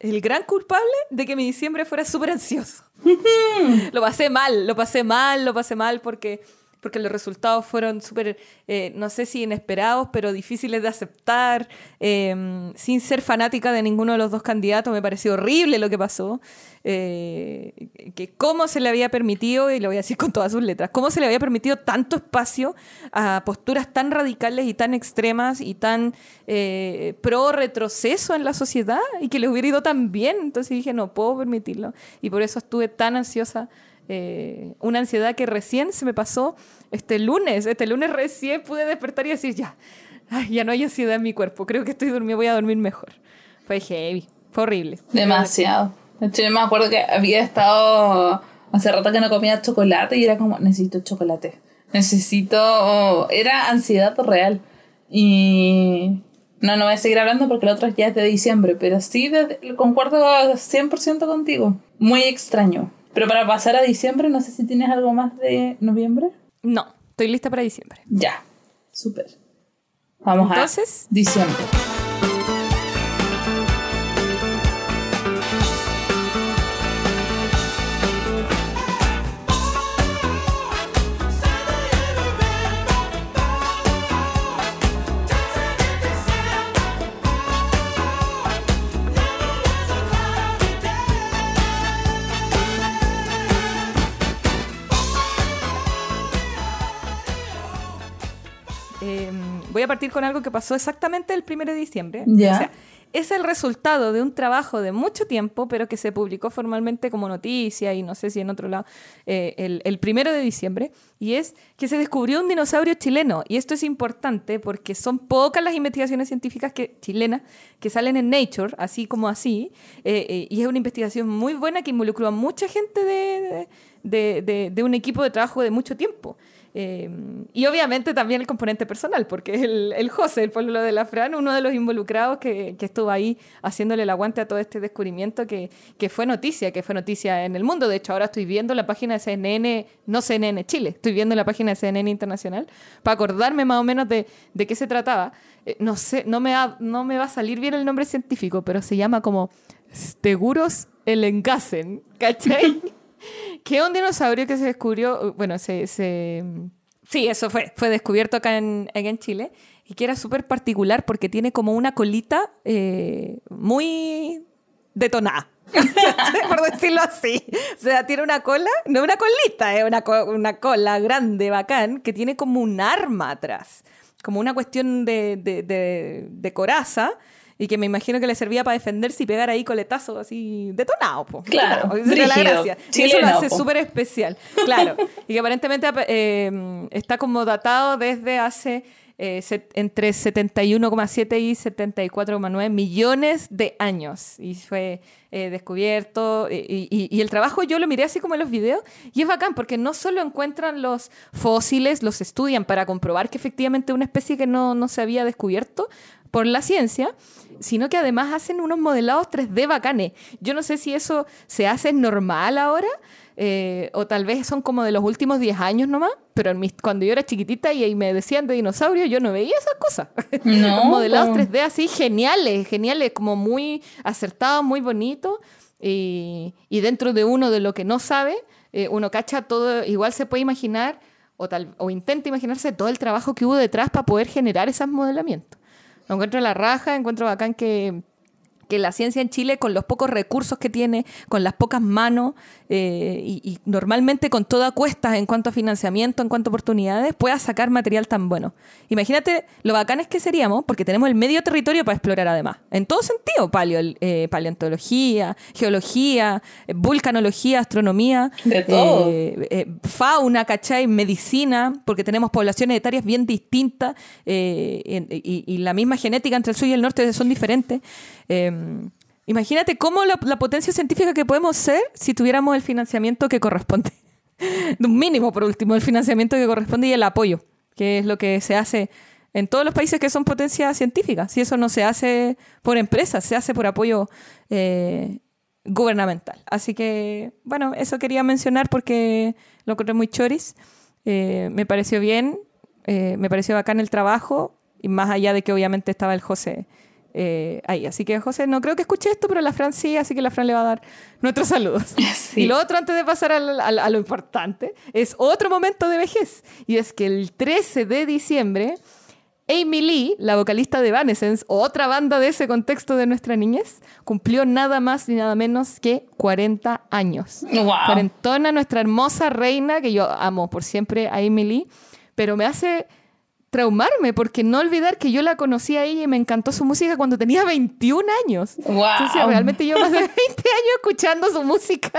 el gran culpable de que mi diciembre fuera súper ansioso. lo pasé mal, lo pasé mal, lo pasé mal porque, porque los resultados fueron súper, eh, no sé si inesperados, pero difíciles de aceptar. Eh, sin ser fanática de ninguno de los dos candidatos, me pareció horrible lo que pasó. Eh, que cómo se le había permitido, y lo voy a decir con todas sus letras, cómo se le había permitido tanto espacio a posturas tan radicales y tan extremas y tan eh, pro retroceso en la sociedad y que le hubiera ido tan bien. Entonces dije, no puedo permitirlo. Y por eso estuve tan ansiosa. Eh, una ansiedad que recién se me pasó este lunes. Este lunes recién pude despertar y decir, ya, ya no hay ansiedad en mi cuerpo. Creo que estoy durmiendo, voy a dormir mejor. Fue heavy, fue horrible. Demasiado. De hecho, yo me acuerdo que había estado hace rato que no comía chocolate y era como, necesito chocolate. Necesito... Era ansiedad real. Y... No, no voy a seguir hablando porque el otro ya es de diciembre, pero sí de- concuerdo 100% contigo. Muy extraño. Pero para pasar a diciembre, no sé si tienes algo más de noviembre. No, estoy lista para diciembre. Ya, súper. Vamos Entonces- a diciembre. Voy a partir con algo que pasó exactamente el 1 de diciembre. Ya. O sea, es el resultado de un trabajo de mucho tiempo, pero que se publicó formalmente como noticia y no sé si en otro lado, eh, el, el 1 de diciembre, y es que se descubrió un dinosaurio chileno. Y esto es importante porque son pocas las investigaciones científicas que, chilenas que salen en Nature, así como así, eh, eh, y es una investigación muy buena que involucró a mucha gente de, de, de- de un equipo de trabajo de mucho tiempo. Eh, y obviamente también el componente personal, porque el, el José, el pueblo de la Fran, uno de los involucrados que, que estuvo ahí haciéndole el aguante a todo este descubrimiento que, que fue noticia, que fue noticia en el mundo. De hecho, ahora estoy viendo la página de CNN, no CNN Chile, estoy viendo la página de CNN Internacional para acordarme más o menos de, de qué se trataba. Eh, no sé, no me, va, no me va a salir bien el nombre científico, pero se llama como Steguros Elengasen, ¿cachai? que un dinosaurio que se descubrió, bueno, se, se- sí, eso fue, fue descubierto acá en, en Chile y que era súper particular porque tiene como una colita eh, muy detonada. por decirlo así. O sea, tiene una cola, no una colita, es una, co- una cola grande, bacán, que tiene como un arma atrás. Como una cuestión de, de, de- de coraza. Y que me imagino que le servía para defenderse y pegar ahí coletazos así detonados. po. Claro, era la gracia. Y eso lo hace súper especial. Claro. y que aparentemente eh, está como datado desde hace eh, entre 71,7 y 74,9 millones de años. Y fue eh, descubierto. Y, y- y el trabajo yo lo miré así como en los videos. Y es bacán porque no solo encuentran los fósiles, los estudian para comprobar que efectivamente una especie que no, no se había descubierto por la ciencia, sino que además hacen unos modelados 3D bacanes. Yo no sé si eso se hace normal ahora, eh, o tal vez son como de los últimos 10 años nomás, pero en mis- cuando yo era chiquitita y me decían de dinosaurios, yo no veía esas cosas. No, modelados po. 3D así geniales, geniales, como muy acertados, muy bonitos. Y, y dentro de uno de lo que no sabe, eh, uno cacha todo, igual se puede imaginar o, tal, o intenta imaginarse todo el trabajo que hubo detrás para poder generar esos modelamientos. Encuentro la raja, encuentro bacán que, que la ciencia en Chile, con los pocos recursos que tiene, con las pocas manos eh, y, y normalmente con toda cuesta en cuanto a financiamiento, en cuanto a oportunidades, pueda sacar material tan bueno. Imagínate lo bacanes que seríamos, porque tenemos el medio territorio para explorar además. En todo sentido, paleo- eh, paleontología, geología, eh, vulcanología, astronomía. De todo. eh, fauna, ¿cachai? Medicina, porque tenemos poblaciones etarias bien distintas y la misma genética entre el sur y el norte son diferentes. Eh, imagínate cómo la, la potencia científica que podemos ser si tuviéramos el financiamiento que corresponde. De un mínimo, por último, el financiamiento que corresponde y el apoyo, que es lo que se hace en todos los países que son potencias científicas. Si eso no se hace por empresas, se hace por apoyo eh, gubernamental. Así que, bueno, eso quería mencionar porque lo encontré muy choris. Eh, me pareció bien, eh, me pareció bacán el trabajo, y más allá de que obviamente estaba el José eh, ahí. Así que, José, no creo que escuche esto, pero la Fran sí, así que la Fran le va a dar nuestros saludos. Sí. Y lo otro, antes de pasar al- al- a lo importante, es otro momento de vejez. Y es que el 13 de diciembre, Amy Lee, la vocalista de Evanescence, otra banda de ese contexto de nuestra niñez, cumplió nada más ni nada menos que 40 años. Wow. Cuarentona, nuestra hermosa reina, que yo amo por siempre a Amy Lee, pero me hace traumarme porque no olvidar que yo la conocí a ella y me encantó su música cuando tenía 21 años. Wow. Entonces realmente yo más de 20 años escuchando su música.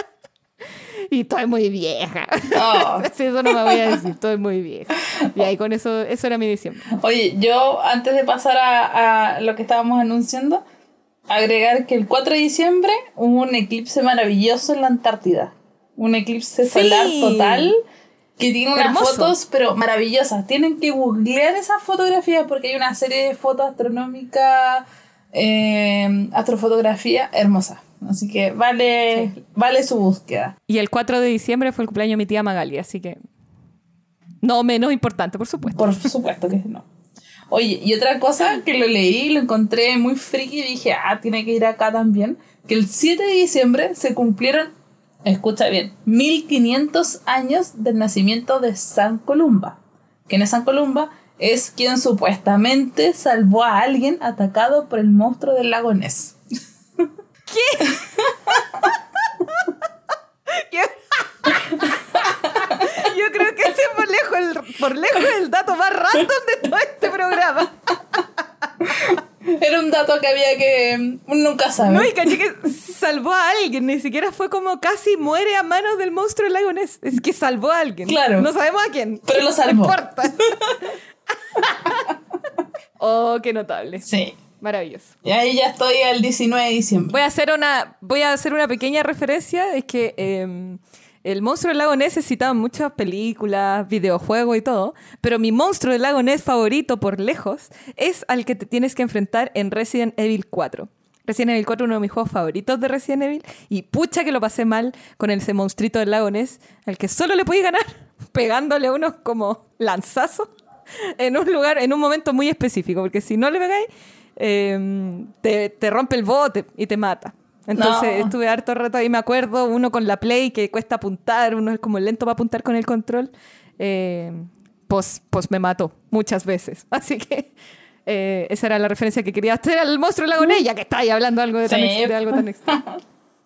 Y estoy muy vieja. Oh. Sí, eso no me voy a decir, estoy muy vieja. Y ahí con eso, eso era mi diciembre. Oye, yo antes de pasar a, a lo que estábamos anunciando, agregar que el 4 de diciembre hubo un eclipse maravilloso en la Antártida. Un eclipse Sí. solar total que tiene unas Hermoso. fotos, pero maravillosas. Tienen que googlear esas fotografías porque hay una serie de fotos astronómicas, eh, astrofotografía hermosa. Así que vale, vale su búsqueda. Y el 4 de diciembre fue el cumpleaños de mi tía Magali, así que. No menos importante, por supuesto. Por supuesto que no. Oye, y otra cosa que lo leí, lo encontré muy friki y dije, ah, tiene que ir acá también, que el 7 de diciembre se cumplieron, escucha bien, 1500 años del nacimiento de San Columba. ¿Quién es San Columba? Es quien supuestamente salvó a alguien atacado por el monstruo del lago Ness. Yo creo que ese es por lejos el, por lejos el dato más random de todo este programa. Era un dato que había que... nunca sabe. No, y caché que salvó a alguien, ni siquiera fue como casi muere a manos del monstruo del lago Ness. Es que salvó a alguien. Claro. No sabemos a quién. Pero lo salvó. No importa. oh, qué notable. Sí. Maravilloso. Y ahí ya estoy al 19 de diciembre. Voy a hacer una, voy a hacer una pequeña referencia. Es que eh, el monstruo del lago Ness en muchas películas, videojuegos y todo, pero mi monstruo del lago Ness favorito por lejos es al que te tienes que enfrentar en Resident Evil 4. Resident Evil 4 es uno de mis juegos favoritos de Resident Evil y pucha que lo pasé mal con ese monstruito del lago Ness al que solo le podía ganar pegándole a unos como lanzazos en un lugar, en un momento muy específico, porque si no le pegáis, te, te rompe el bote y te mata. Entonces No. estuve harto rato ahí, me acuerdo, uno con la play que cuesta apuntar, uno es como lento para apuntar con el control. Eh, pues, pues me mató muchas veces. Así que eh, esa era la referencia que quería hacer al monstruo del lago Ness, ya que estáis hablando algo de, tan Sí. ex- de algo tan extraño.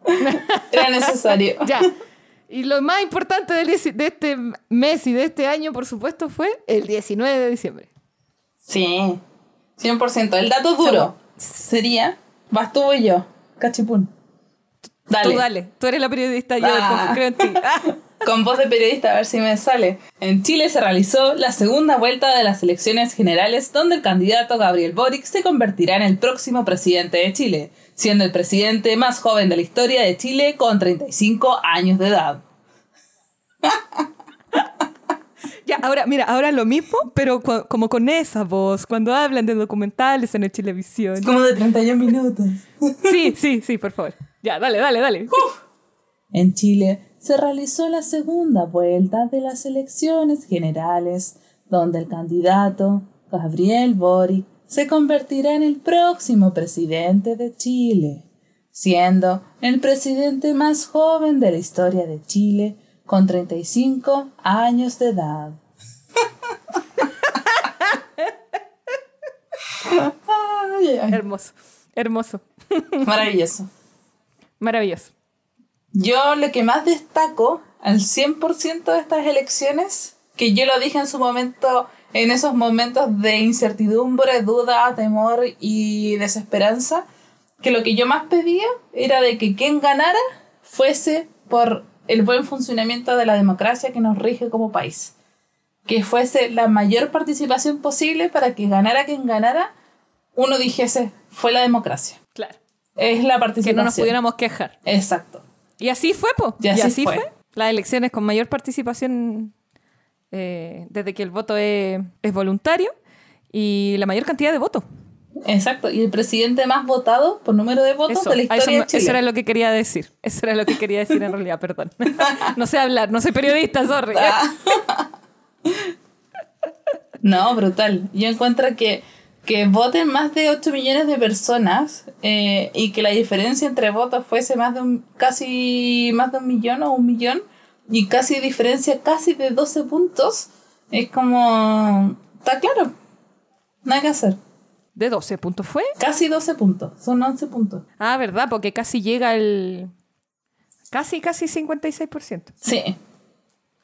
Era necesario. Ya. Y lo más importante de este mes y de este año, por supuesto, fue el 19 de diciembre. Sí, 100%. El dato duro sería, vas tú y yo, cachipún. Dale. Tú dale, tú eres la periodista, yo Ah. confío en ti. Ah. Con voz de periodista, a ver si me sale. En Chile se realizó la segunda vuelta de las elecciones generales, donde el candidato Gabriel Boric se convertirá en el próximo presidente de Chile, siendo el presidente más joven de la historia de Chile con 35 años de edad. Ya, ahora, mira, ahora lo mismo, pero como con esa voz, cuando hablan de documentales en el Chilevisión. Como de 31 minutos. Sí, sí, sí, por favor. Ya, dale, dale, dale. En Chile se realizó la segunda vuelta de las elecciones generales, donde el candidato Gabriel Boric se convertirá en el próximo presidente de Chile, siendo el presidente más joven de la historia de Chile con 35 años de edad. Ay, ay, Hermoso, hermoso, Maravilloso. maravilloso. Yo lo que más destaco al 100% de estas elecciones, que yo lo dije en su momento, en esos momentos de incertidumbre, duda, temor y desesperanza, que lo que yo más pedía era de que quien ganara fuese por el buen funcionamiento de la democracia que nos rige como país. Que fuese la mayor participación posible para que ganara quien ganara, uno dijese, fue la democracia. Claro. Es la Que participación. no nos pudiéramos quejar. Exacto. Y así fue, po. Y así fue. Las elecciones con mayor participación eh, desde que el voto es, es voluntario y la mayor cantidad de votos. Exacto, y el presidente más votado por número de votos Eso, de la eso, historia me- de Chile. eso era lo que quería decir. Eso era lo que quería decir en realidad, perdón. No sé hablar, no soy periodista, sorry. No, brutal. Yo encuentro que, que voten más de 8 millones de personas eh, y que la diferencia entre votos fuese más de un, casi más de un millón o un millón y casi diferencia casi de 12 puntos, es como... Está claro. Nada que hacer. ¿De 12 puntos fue? Casi 12 puntos. Son 11 puntos. Ah, ¿verdad? Porque casi llega el... Casi, casi 56% Sí.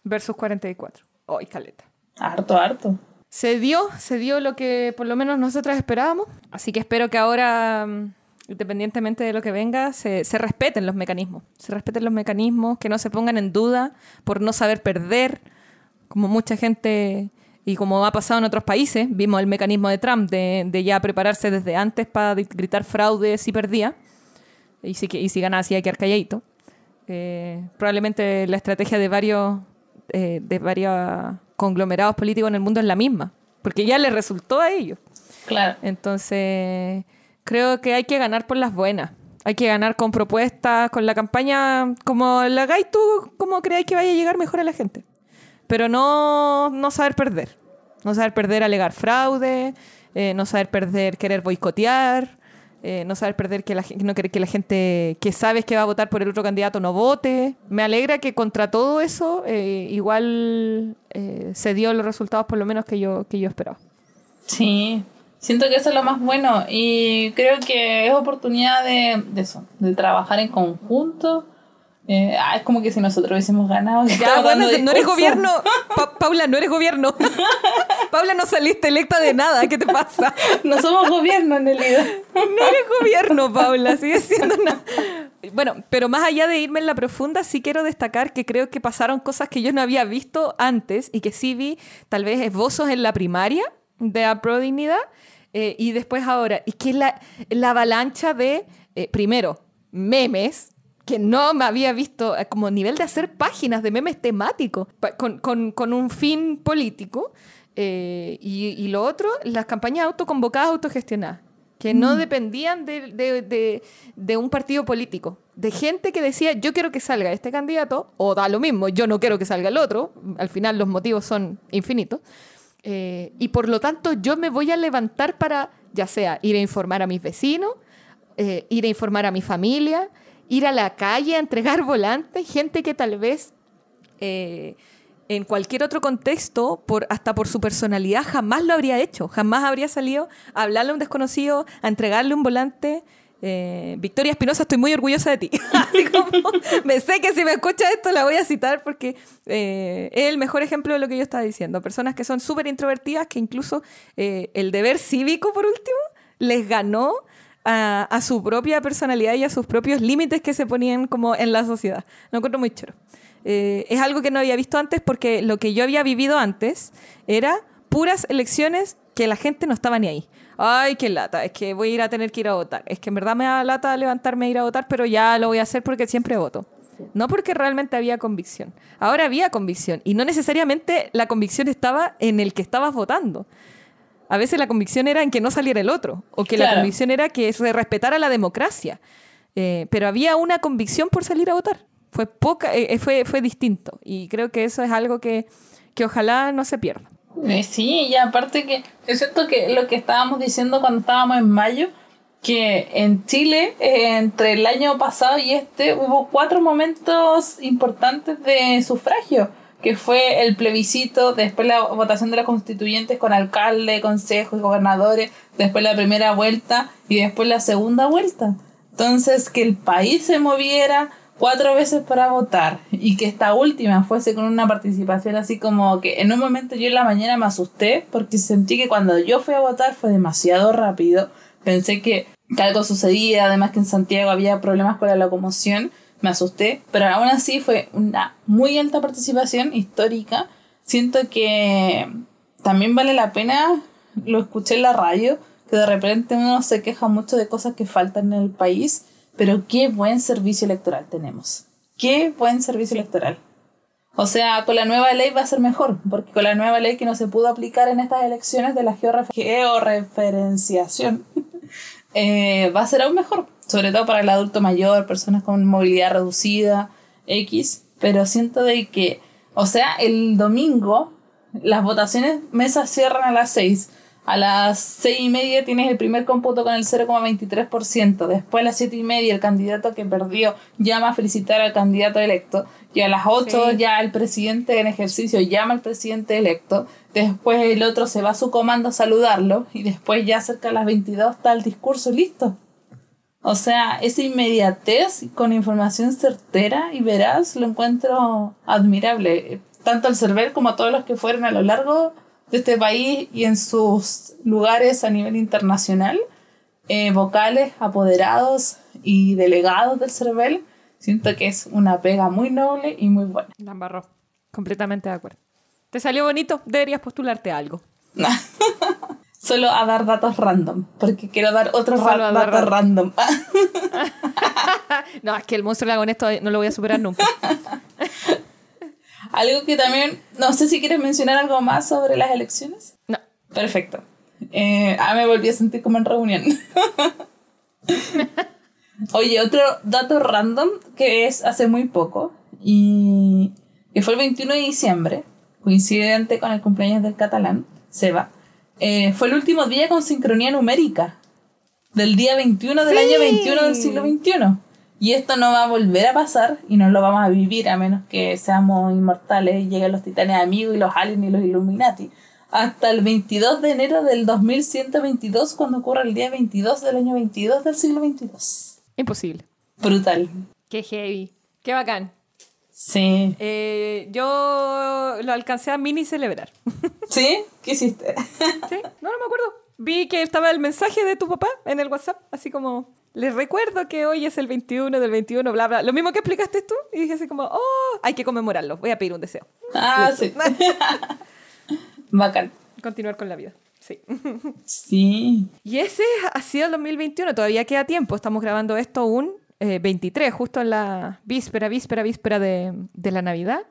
versus 44. ¡Ay, caleta! Harto, harto. Se dio, se dio lo que por lo menos nosotras esperábamos. Así que espero que ahora, independientemente de lo que venga, se, se respeten los mecanismos. Se respeten los mecanismos, que no se pongan en duda por no saber perder, como mucha gente y como ha pasado en otros países. Vimos el mecanismo de Trump de, de ya prepararse desde antes para gritar fraude si perdía. Y si, y si ganaba, así hay que quedar calladito. Eh, probablemente la estrategia de varios, eh, de varios conglomerados políticos en el mundo es la misma, porque ya les resultó a ellos. Claro. Entonces, creo que hay que ganar por las buenas. Hay que ganar con propuestas, con la campaña, como la hagáis tú, como creáis que vaya a llegar mejor a la gente. Pero no, no saber perder. No saber perder, alegar fraude, eh, no saber perder, querer boicotear, eh, no saber perder que la, no querer que la gente que sabes que va a votar por el otro candidato no vote. Me alegra que contra todo eso eh, igual eh, se dio los resultados por lo menos que yo, que yo esperaba. Sí, siento que eso es lo más bueno y creo que es oportunidad de, de eso, de trabajar en conjunto. Eh, ah, es como que si nosotros hubiésemos ganado. Ya, bueno, no eres gobierno. Pa- Paula, no eres gobierno. Paula, no saliste electa de nada. ¿Qué te pasa? No somos gobierno en realidad. No eres gobierno, Paula. Sigues siendo una... Bueno, pero más allá de irme en la profunda, sí quiero destacar que creo que pasaron cosas que yo no había visto antes y que sí vi tal vez esbozos en la primaria de Apro Dignidad eh, y después ahora. Y que la, la avalancha de, eh, primero, memes que no me había visto eh, como nivel de hacer páginas de memes temáticos con, con- con un fin político. Eh, y, y lo otro, las campañas autoconvocadas, autogestionadas, que no dependían de, de- de- de un partido político, de gente que decía, yo quiero que salga este candidato, o da lo mismo, yo no quiero que salga el otro, al final los motivos son infinitos, Eh, y por lo tanto yo me voy a levantar para, ya sea, ir a informar a mis vecinos, eh, ir a informar a mi familia, ir a la calle a entregar volantes, gente que tal vez eh, en cualquier otro contexto, por, hasta por su personalidad, jamás lo habría hecho, jamás habría salido a hablarle a un desconocido, a entregarle un volante. Eh, Victoria Espinosa, estoy muy orgullosa de ti. Como, me sé que si me escucha esto la voy a citar porque eh, es el mejor ejemplo de lo que yo estaba diciendo. Personas que son súper introvertidas, que incluso el deber cívico, por último, les ganó a, a su propia personalidad y a sus propios límites que se ponían como en la sociedad. Lo encuentro muy choro. Eh, es algo que no había visto antes porque lo que yo había vivido antes era puras elecciones que la gente no estaba ni ahí. Ay, qué lata, es que voy a ir a tener que ir a votar. Es que en verdad me da lata levantarme a ir a votar, pero ya lo voy a hacer porque siempre voto. No porque realmente había convicción. Ahora había convicción y no necesariamente la convicción estaba en el que estabas votando. A veces la convicción era en que no saliera el otro, o que la convicción era que se respetara la democracia. Eh, pero había una convicción por salir a votar. Fue poca, eh, eh, fue, fue distinto. Y creo que eso es algo que, que ojalá no se pierda. Sí, y aparte que es cierto que lo que estábamos diciendo cuando estábamos en mayo, que en Chile, eh, entre el año pasado y este, hubo cuatro momentos importantes de sufragio, que fue el plebiscito, después la votación de los constituyentes con alcalde, consejos, gobernadores, después la primera vuelta y después la segunda vuelta. Entonces, que el país se moviera cuatro veces para votar y que esta última fuese con una participación así como que en un momento yo en la mañana me asusté porque sentí que cuando yo fui a votar fue demasiado rápido. Pensé que, que algo sucedía, además que en Santiago había problemas con la locomoción, me asusté, pero aún así fue una muy alta participación histórica. Siento que también vale la pena, lo escuché en la radio, que de repente uno se queja mucho de cosas que faltan en el país, pero qué buen servicio electoral tenemos. Qué buen servicio electoral. O sea, con la nueva ley va a ser mejor, porque con la nueva ley que no se pudo aplicar en estas elecciones de la georref- georreferenciación, eh, va a ser aún mejor, sobre todo para el adulto mayor, personas con movilidad reducida, X, pero siento de que, o sea, el domingo las votaciones mesas cierran a las 6. A las 6 y media tienes el primer cómputo con el 0,23%. Después a las 7 y media el candidato que perdió llama a felicitar al candidato electo. Y a las 8 Sí. ya el presidente en ejercicio llama al presidente electo. Después el otro se va a su comando a saludarlo. Y después ya cerca de las 22 está el discurso listo. O sea, esa inmediatez con información certera y veraz lo encuentro admirable. Tanto al CERVEL como a todos los que fueron a lo largo de este país y en sus lugares a nivel internacional, eh, vocales, apoderados y delegados del CERVEL. Siento que es una pega muy noble y muy buena. La embarró. Completamente de acuerdo. ¿Te salió bonito? Deberías postularte a algo. Solo a dar datos random, porque quiero dar otros ra- datos random. No, es que el monstruo lago esto no lo voy a superar nunca. algo que también, no sé si quieres mencionar algo más sobre las elecciones. No. Perfecto. Eh, ah, me volví a sentir como en reunión. Oye, otro dato random que es hace muy poco y que fue el 21 de diciembre, coincidente con el cumpleaños del catalán, Seba, eh, fue el último día con sincronía numérica del día 21 del Sí. año 21 del siglo XXI. Y esto no va a volver a pasar y no lo vamos a vivir a menos que seamos inmortales y lleguen los titanes amigos y los aliens y los Illuminati. Hasta el 22 de enero del 2122 cuando ocurre el día 22 del año 22 del siglo 22. Imposible. Brutal. Qué heavy. Qué bacán. Sí. Eh, yo lo alcancé a mini celebrar. ¿Sí? ¿Qué hiciste? ¿Sí? No, no me acuerdo. Vi que estaba el mensaje de tu papá en el WhatsApp, así como, les recuerdo que hoy es el 21 del 21, bla, bla. Lo mismo que explicaste tú. Y dije así como, oh, hay que conmemorarlo. Voy a pedir un deseo. Ah, sí. Bacán. Continuar con la vida. Sí. Sí. Y ese ha sido el 2021. Todavía queda tiempo. Estamos grabando esto un eh, 23, justo en la víspera, víspera, víspera de, la Navidad.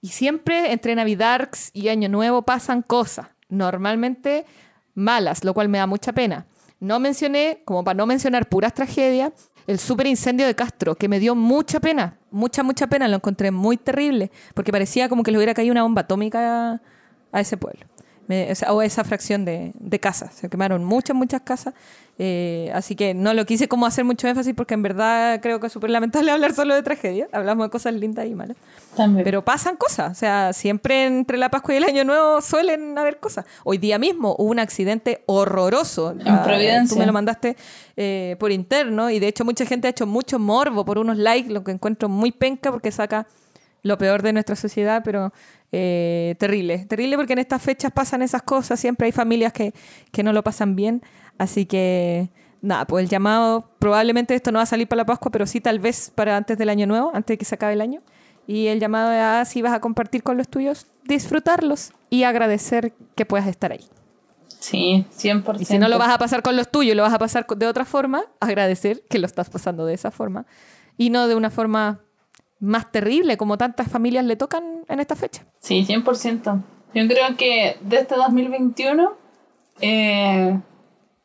Y siempre entre Navidarks y Año Nuevo pasan cosas, normalmente malas, lo cual me da mucha pena. No mencioné, como para no mencionar puras tragedias, el super incendio de Castro, que me dio mucha pena, mucha, mucha pena, lo encontré muy terrible, porque parecía como que le hubiera caído una bomba atómica a ese pueblo. Me- o esa fracción de, de casas. Se quemaron muchas, muchas casas. eh, así que no lo quise como hacer mucho énfasis porque en verdad creo que es súper lamentable hablar solo de tragedia. Hablamos de cosas lindas y malas. También. Pero pasan cosas, o sea, siempre entre la Pascua y el Año Nuevo suelen haber cosas. Hoy día mismo hubo un accidente horroroso. Ah, Providencia. Tú me lo mandaste eh, por interno y de hecho mucha gente ha hecho mucho morbo por unos likes, lo que encuentro muy penca porque saca lo peor de nuestra sociedad, pero eh, terrible. Terrible porque en estas fechas pasan esas cosas, siempre hay familias que, que no lo pasan bien. Así que, nada, pues el llamado, probablemente esto no va a salir para la Pascua, pero sí tal vez para antes del Año Nuevo, antes de que se acabe el año. Y el llamado es si vas a compartir con los tuyos, disfrutarlos y agradecer que puedas estar ahí. Sí, 100%. Y si no lo vas a pasar con los tuyos, lo vas a pasar de otra forma, agradecer que lo estás pasando de esa forma. Y no de una forma más terrible, como tantas familias le tocan en esta fecha. Sí, 100%. Yo creo que de este 2021, eh,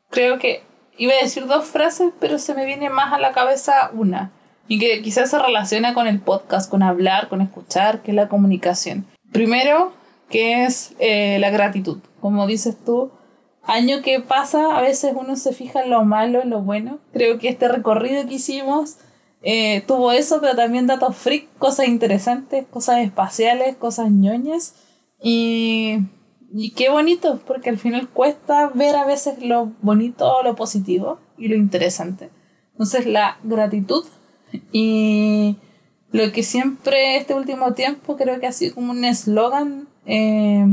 creo que iba a decir dos frases, pero se me viene más a la cabeza una. Y que quizás se relaciona con el podcast, con hablar, con escuchar, que es la comunicación. Primero, que es eh, la gratitud. Como dices tú, año que pasa, a veces uno se fija en lo malo, en lo bueno. Creo que este recorrido que hicimos eh, tuvo eso, pero también datos freak, cosas interesantes, cosas espaciales, cosas ñoñas. Y, y qué bonito, porque al final cuesta ver a veces lo bonito, lo positivo y lo interesante. Entonces la gratitud y lo que siempre este último tiempo creo que ha sido como un eslogan, eh,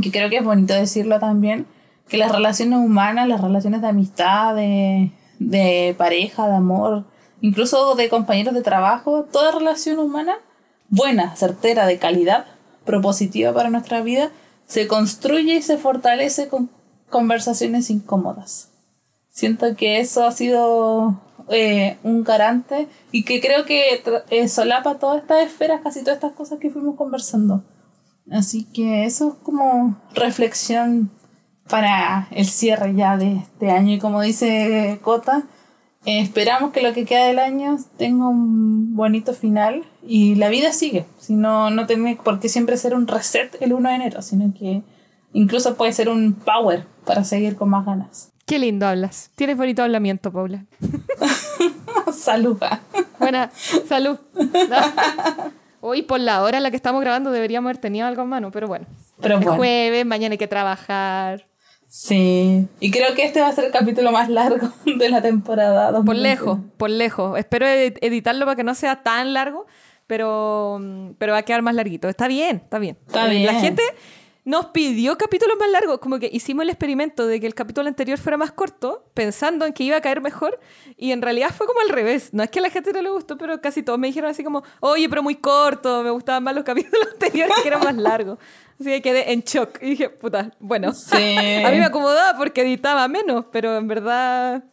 que creo que es bonito decirlo también, que las relaciones humanas, las relaciones de amistad, de, de pareja, de amor, incluso de compañeros de trabajo, toda relación humana buena, certera, de calidad, propositiva para nuestra vida, se construye y se fortalece con conversaciones incómodas. Siento que eso ha sido eh, un garante y que creo que eh, solapa todas estas esferas, casi todas estas cosas que fuimos conversando. Así que eso es como reflexión para el cierre ya de este año. Y como dice Cota, eh, esperamos que lo que queda del año tenga un bonito final y la vida sigue. Si no, no tiene por qué siempre ser un reset el 1 de enero, sino que incluso puede ser un power para seguir con más ganas. Qué lindo hablas. Tienes bonito hablamiento, Paula. Saluda. Buena, salud. Hoy por la hora en la que estamos grabando deberíamos haber tenido algo en mano, pero bueno. Pero Es bueno. jueves, mañana hay que trabajar. Sí. Y creo que este va a ser el capítulo más largo de la temporada. Por 2021. lejos, por lejos. Espero ed- editarlo para que no sea tan largo, pero, pero va a quedar más larguito. Está bien, está bien. Está Eh, La bien. gente nos pidió capítulos más largos, como que hicimos el experimento de que el capítulo anterior fuera más corto, pensando en que iba a caer mejor, y en realidad fue como al revés. No es que a la gente no le gustó, pero casi todos me dijeron así como, oye, pero muy corto, me gustaban más los capítulos anteriores que eran más largos. Así que quedé en shock y dije, puta, bueno, Sí. a mí me acomodaba porque editaba menos, pero en verdad...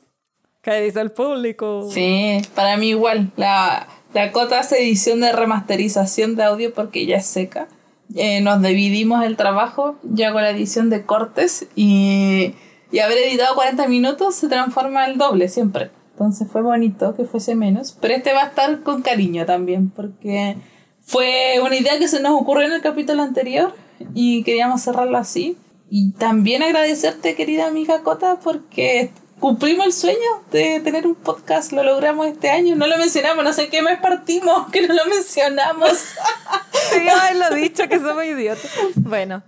Dice el público. Sí, para mí igual. La, la cota hace edición de remasterización de audio porque ya es seca. Eh, nos dividimos el trabajo. Yo hago la edición de cortes y, y haber editado 40 minutos se transforma el doble siempre. Entonces fue bonito que fuese menos. Pero este va a estar con cariño también porque fue una idea que se nos ocurrió en el capítulo anterior y queríamos cerrarlo así. Y también agradecerte, querida amiga Cota, porque cumplimos el sueño de tener un podcast. Lo logramos este año. No lo mencionamos, no sé qué mes partimos, que no lo mencionamos. Debería haberlo dicho que somos idiotas. Bueno,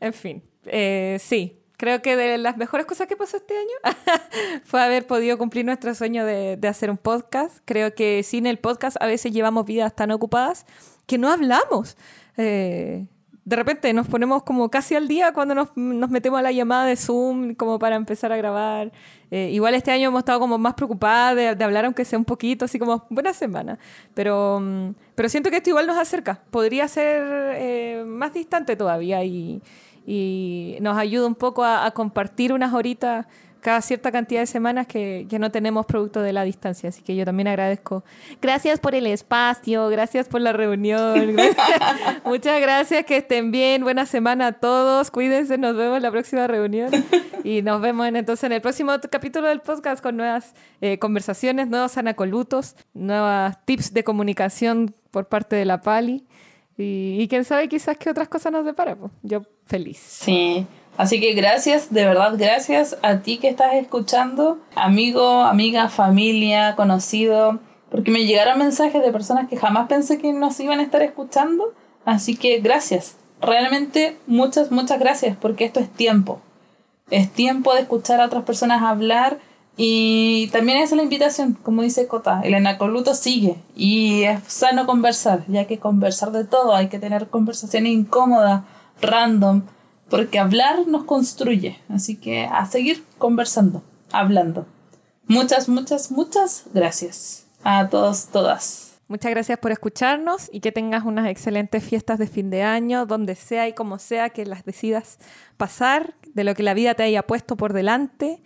en fin. Eh, sí, creo que de las mejores cosas que pasó este año fue haber podido cumplir nuestro sueño de, de hacer un podcast. Creo que sin el podcast a veces llevamos vidas tan ocupadas que no hablamos. Eh, de repente nos ponemos como casi al día cuando nos, nos metemos a la llamada de Zoom como para empezar a grabar. Eh, igual este año hemos estado como más preocupadas de, hablar aunque sea un poquito, así como buena semana. Pero, mm, pero siento que esto igual nos acerca. Podría ser eh, más distante todavía y, y nos ayuda un poco a compartir unas horitas cada cierta cantidad de semanas que ya no tenemos producto de la distancia. Así que yo también agradezco. Gracias por el espacio, gracias por la reunión. gracias- Muchas gracias, que estén bien. Buena semana a todos. Cuídense, nos vemos en la próxima reunión. Y nos vemos en- entonces en el próximo capítulo del podcast con nuevas eh, conversaciones, nuevos anacolutos, nuevos tips de comunicación por parte de la Pali. Y, y quién sabe, quizás qué otras cosas nos depara. pues. Yo feliz. Sí. Así que gracias, de verdad, gracias a ti que estás escuchando, amigo, amiga, familia, conocido, porque me llegaron mensajes de personas que jamás pensé que nos iban a estar escuchando. Así que gracias, realmente muchas, muchas gracias, porque esto es tiempo. Es tiempo de escuchar a otras personas hablar y también es la invitación, como dice Cota, el anacoluto sigue y es sano conversar, ya que conversar de todo, hay que tener conversaciones incómodas, random, porque hablar nos construye, así que a seguir conversando, hablando. Muchas, muchas, muchas gracias a todos, todas. Muchas gracias por escucharnos y que tengas unas excelentes fiestas de fin de año, donde sea y como sea que las decidas pasar, de lo que la vida te haya puesto por delante.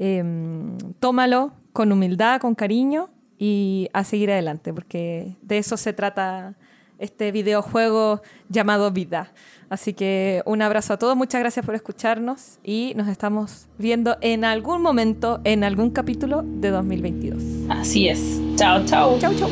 Em, tómalo con humildad, con cariño y a seguir adelante, porque de eso se trata este videojuego llamado vida. Así que un abrazo a todos, muchas gracias por escucharnos y nos estamos viendo en algún momento, en algún capítulo de 2022. Así es. Chao, chao. Chau, chau.